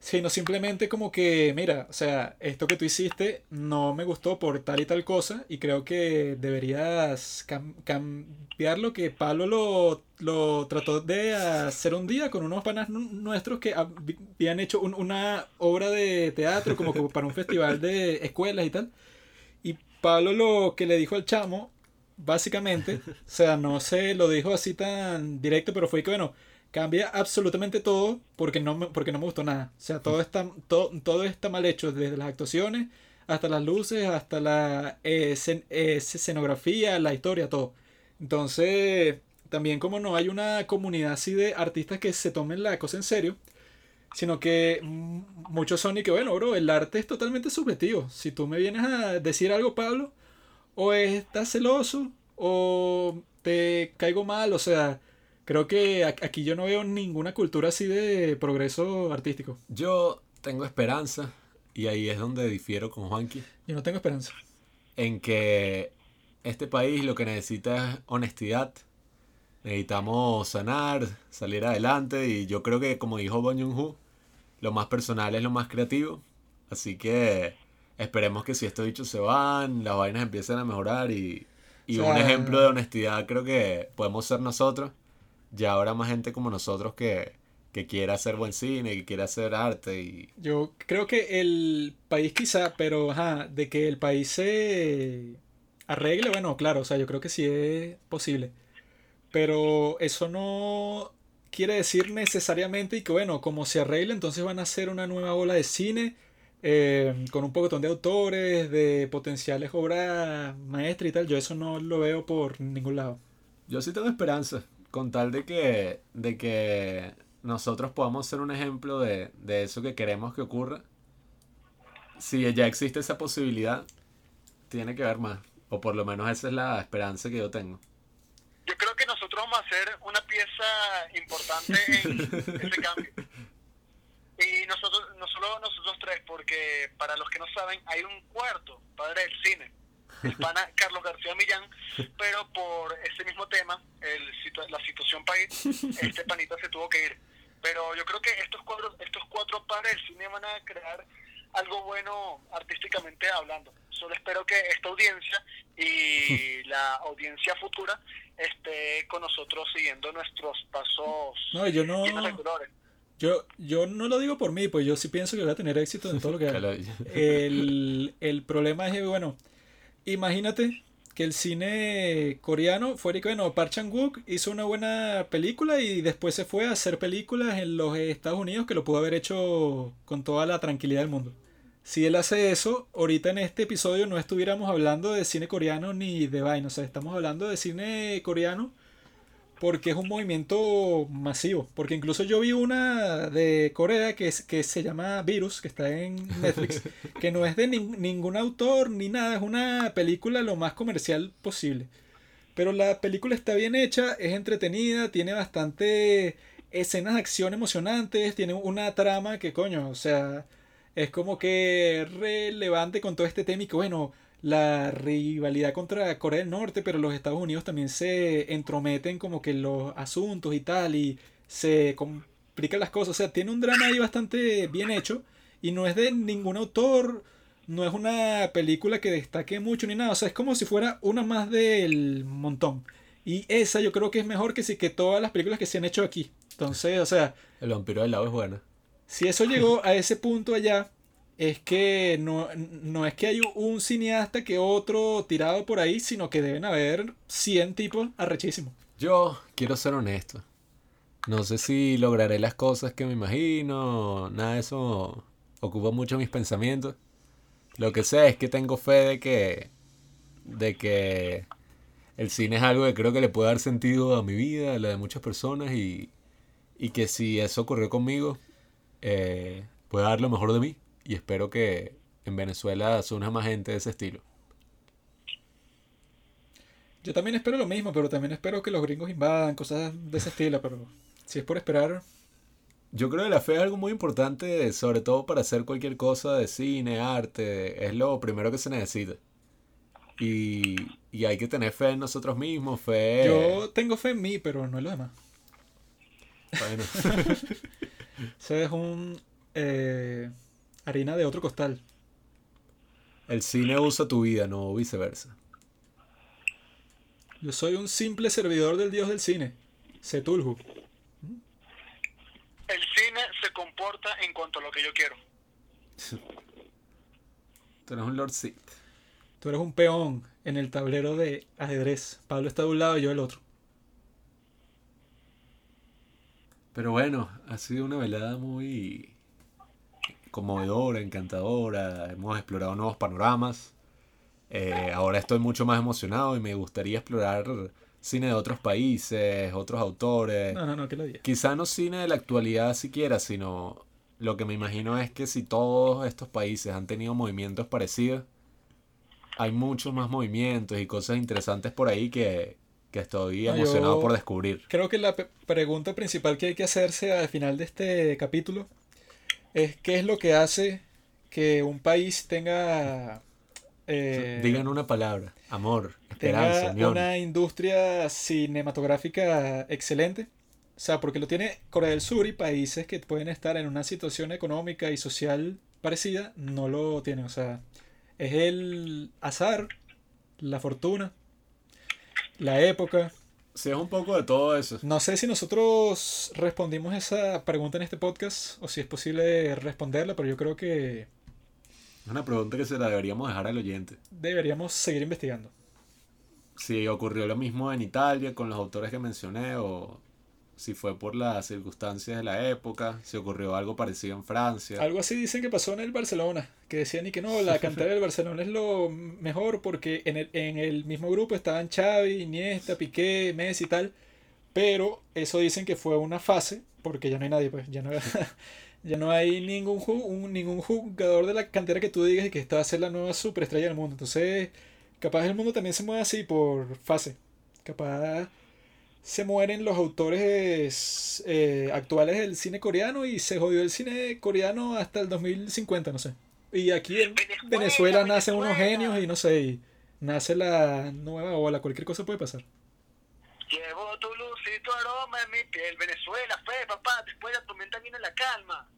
Sino simplemente como que, mira, o sea, esto que tú hiciste no me gustó por tal y tal cosa y creo que deberías cam- cambiarlo, que Pablo lo, lo trató de hacer un día con unos panas nu- nuestros que hab- habían hecho un- una obra de teatro como para un festival de escuelas y tal. Y Pablo lo que le dijo al chamo, básicamente, o sea, no se lo dijo así tan directo, pero fue que, bueno, cambia absolutamente todo porque no me, porque no me gustó nada. O sea, todo está, todo, todo está mal hecho, desde las actuaciones hasta las luces, hasta la eh, escen- eh, escenografía, la historia, todo. Entonces, también como no hay una comunidad así de artistas que se tomen la cosa en serio, sino que mm, muchos son y que, bueno, bro, el arte es totalmente subjetivo. Si tú me vienes a decir algo, Pablo, o estás celoso, o te caigo mal, o sea, creo que aquí yo no veo ninguna cultura así de progreso artístico. Yo tengo esperanza, y ahí es donde difiero con Juanqui, Yo no tengo esperanza. en que este país lo que necesita es honestidad. Necesitamos sanar, salir adelante, y yo creo que, como dijo Bong Joon-ho, lo más personal es lo más creativo. Así que esperemos que si estos dichos se van, las vainas empiecen a mejorar y, y O sea- un ejemplo de honestidad creo que podemos ser nosotros. Ya habrá más gente como nosotros que, que quiera hacer buen cine, que quiera hacer arte y Yo creo que el país quizá, pero ajá, de que el país se arregle, bueno, claro, o sea, yo creo que sí es posible. Pero eso no quiere decir necesariamente y que bueno, como se arregle, entonces van a hacer una nueva ola de cine eh, con un pocotón de autores, de potenciales obras maestras y tal. Yo eso no lo veo por ningún lado. Yo sí tengo esperanza, con tal de que, de que nosotros podamos ser un ejemplo de, de eso que queremos que ocurra. Si ya existe esa posibilidad, tiene que haber más. O por lo menos esa es la esperanza que yo tengo. Yo creo que nosotros vamos a ser una pieza importante en ese cambio. Y nosotros, no solo nosotros tres, porque para los que no saben, hay un cuarto padre del cine, el pana Carlos García Millán, pero por ese mismo tema, el, la situación país, este panita se tuvo que ir. Pero yo creo que estos cuatro, estos cuatro padres del cine van a crear algo bueno artísticamente hablando. Solo espero que esta audiencia y la audiencia futura esté con nosotros siguiendo nuestros pasos No, yo no, llenos de colores. yo, yo no lo digo por mí, pues yo sí pienso que voy a tener éxito en todo lo que haga. El, el problema es que, bueno, imagínate que el cine coreano fuera bueno, Park Chan-wook hizo una buena película y después se fue a hacer películas en los Estados Unidos que lo pudo haber hecho con toda la tranquilidad del mundo. Si él hace eso, ahorita en este episodio no estuviéramos hablando de cine coreano ni de vaina, o sea, estamos hablando de cine coreano porque es un movimiento masivo. Porque incluso yo vi una de Corea que, es, que se llama Virus, que está en Netflix, que no es de nin- ningún autor ni nada, es una película lo más comercial posible. Pero la película está bien hecha, es entretenida, tiene bastante escenas de acción emocionantes, tiene una trama que coño, o sea, es como que relevante con todo este tema y que bueno, la rivalidad contra Corea del Norte, pero los Estados Unidos también se entrometen como que en los asuntos y tal y se complican las cosas, o sea, tiene un drama ahí bastante bien hecho y no es de ningún autor, no es una película que destaque mucho ni nada, o sea, es como si fuera una más del montón. Y esa yo creo que es mejor que sí que todas las películas que se han hecho aquí. Entonces, o sea, El vampiro del lado es bueno. si eso llegó a ese punto allá, es que no, no es que hay un cineasta que otro tirado por ahí, sino que deben haber 100 tipos arrechísimos. Yo quiero ser honesto. No sé si lograré las cosas que me imagino. Nada de eso ocupa mucho mis pensamientos. Lo que sé es que tengo fe de que. de que el cine es algo que creo que le puede dar sentido a mi vida, a la de muchas personas, y, y que si eso ocurrió conmigo, eh, pueda dar lo mejor de mí. Y espero que en Venezuela se una más gente de ese estilo. Yo también espero lo mismo, pero también espero que los gringos invadan, cosas de ese estilo, pero si es por esperar, Yo creo que la fe es algo muy importante, sobre todo para hacer cualquier cosa de cine, arte, es lo primero que se necesita. Y, y hay que tener fe en nosotros mismos, fe... yo tengo fe en mí, pero no en los demás. Bueno, Ese es un eh, harina de otro costal. El cine usa tu vida, no viceversa. Yo soy un simple servidor del dios del cine, Setulhu. El cine se comporta en cuanto a lo que yo quiero. Tú eres un Lord Sith. Tú eres un peón en el tablero de ajedrez. Pablo está de un lado y yo del otro. Pero bueno, ha sido una velada muy conmovedora, encantadora. Hemos explorado nuevos panoramas. Eh, ahora estoy mucho más emocionado y me gustaría explorar cine de otros países, otros autores. No, no, no, que lo diga. Quizá no cine de la actualidad siquiera, sino lo que me imagino es que si todos estos países han tenido movimientos parecidos, hay muchos más movimientos y cosas interesantes por ahí que, que estoy yo- emocionado por descubrir. Creo que la pregunta principal que hay que hacerse al final de este capítulo es qué es lo que hace que un país tenga eh, Digan una palabra, amor, esperanza, tenga unión. una industria cinematográfica excelente. O sea, porque lo tiene Corea del Sur y países que pueden estar en una situación económica y social parecida, no lo tienen. O sea, es el azar, la fortuna, la época. Sí, es un poco de todo eso. No sé si nosotros respondimos esa pregunta en este podcast o si es posible responderla, pero yo creo que Es una pregunta que se la deberíamos dejar al oyente. deberíamos seguir investigando. Si ocurrió lo mismo en Italia con los autores que mencioné o si fue por las circunstancias de la época, si ocurrió algo parecido en Francia. Algo así dicen que pasó en el Barcelona, que decían y que no, la cantera del Barcelona es lo mejor porque en el, en el mismo grupo estaban Xavi, Iniesta, Piqué, Messi y tal, pero eso dicen que fue una fase porque ya no hay nadie, pues ya no, ya no hay ningún, un- ningún jugador de la cantera que tú digas y que esta va a ser la nueva superestrella del mundo. Entonces, capaz el mundo también se mueve así por fase. Capaz se mueren los autores eh, actuales del cine coreano y se jodió el cine coreano hasta el 2050, no sé. Y aquí en Venezuela, Venezuela nacen unos genios y no sé, y nace la nueva ola, cualquier cosa puede pasar. Llevo tu luz y tu aroma en mi piel. Venezuela fue, papá. Después de la tormenta viene la calma.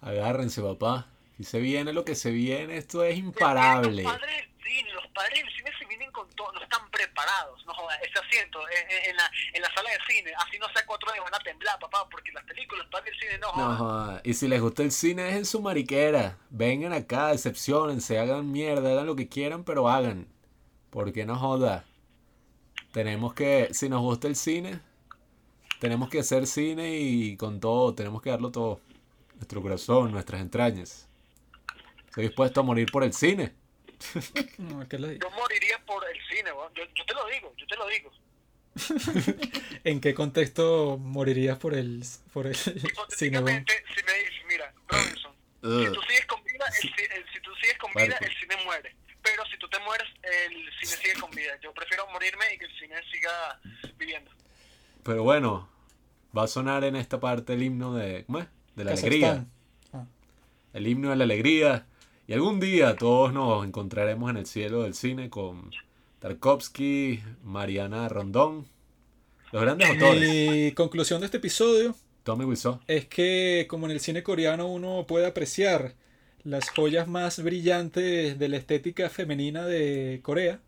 Agárrense, papá. Si se viene lo que se viene, esto es imparable. Los padres del cine se vienen con todo, no están preparados. No jodas, ese asiento en, en- en la, en la sala de cine, así no sea cuatro días van a temblar, papá, porque las películas, los padres del cine no No, jodas. joda. y si les gusta el cine, dejen su mariquera. Vengan acá, decepcionense, hagan mierda, hagan lo que quieran, pero hagan. Porque no joda. Tenemos que, si nos gusta el cine, tenemos que hacer cine y con todo, tenemos que darlo todo. Nuestro corazón, nuestras entrañas. Estoy dispuesto a morir por el cine. No, ¿qué le digo? Yo moriría por el cine, weón. yo, yo te lo digo, yo te lo digo. ¿En qué contexto morirías por el, por el cine? weón? Hipotéticamente, si me dices, mira, Robinson, si tú sigues con vida, el, el- si tú sigues con vida, el cine muere. Pero si tú te mueres, el cine sigue con vida. Yo prefiero morirme y que el cine siga viviendo. Pero bueno, va a sonar en esta parte el himno de, ¿cómo es? De la alegría. Ah, el himno de la alegría. Y algún día todos nos encontraremos en el cielo del cine con Tarkovsky, Mariana Rondón, los grandes autores. Mi conclusión de este episodio Tommy Wiseau. es que como en el cine coreano uno puede apreciar las joyas más brillantes de la estética femenina de Corea.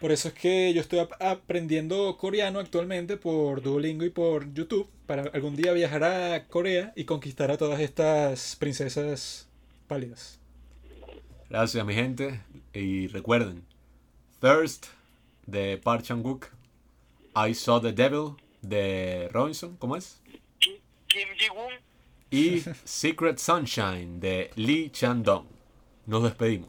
Por eso es que yo estoy ap- aprendiendo coreano actualmente por Duolingo y por YouTube para algún día viajar a Corea y conquistar a todas estas princesas pálidas. Gracias, mi gente. Y recuerden, Thirst de Park Chan-wook, I Saw the Devil de Robinson, ¿cómo es? Kim, Ji-woon Y Secret Sunshine de Lee Chan-dong. Nos despedimos.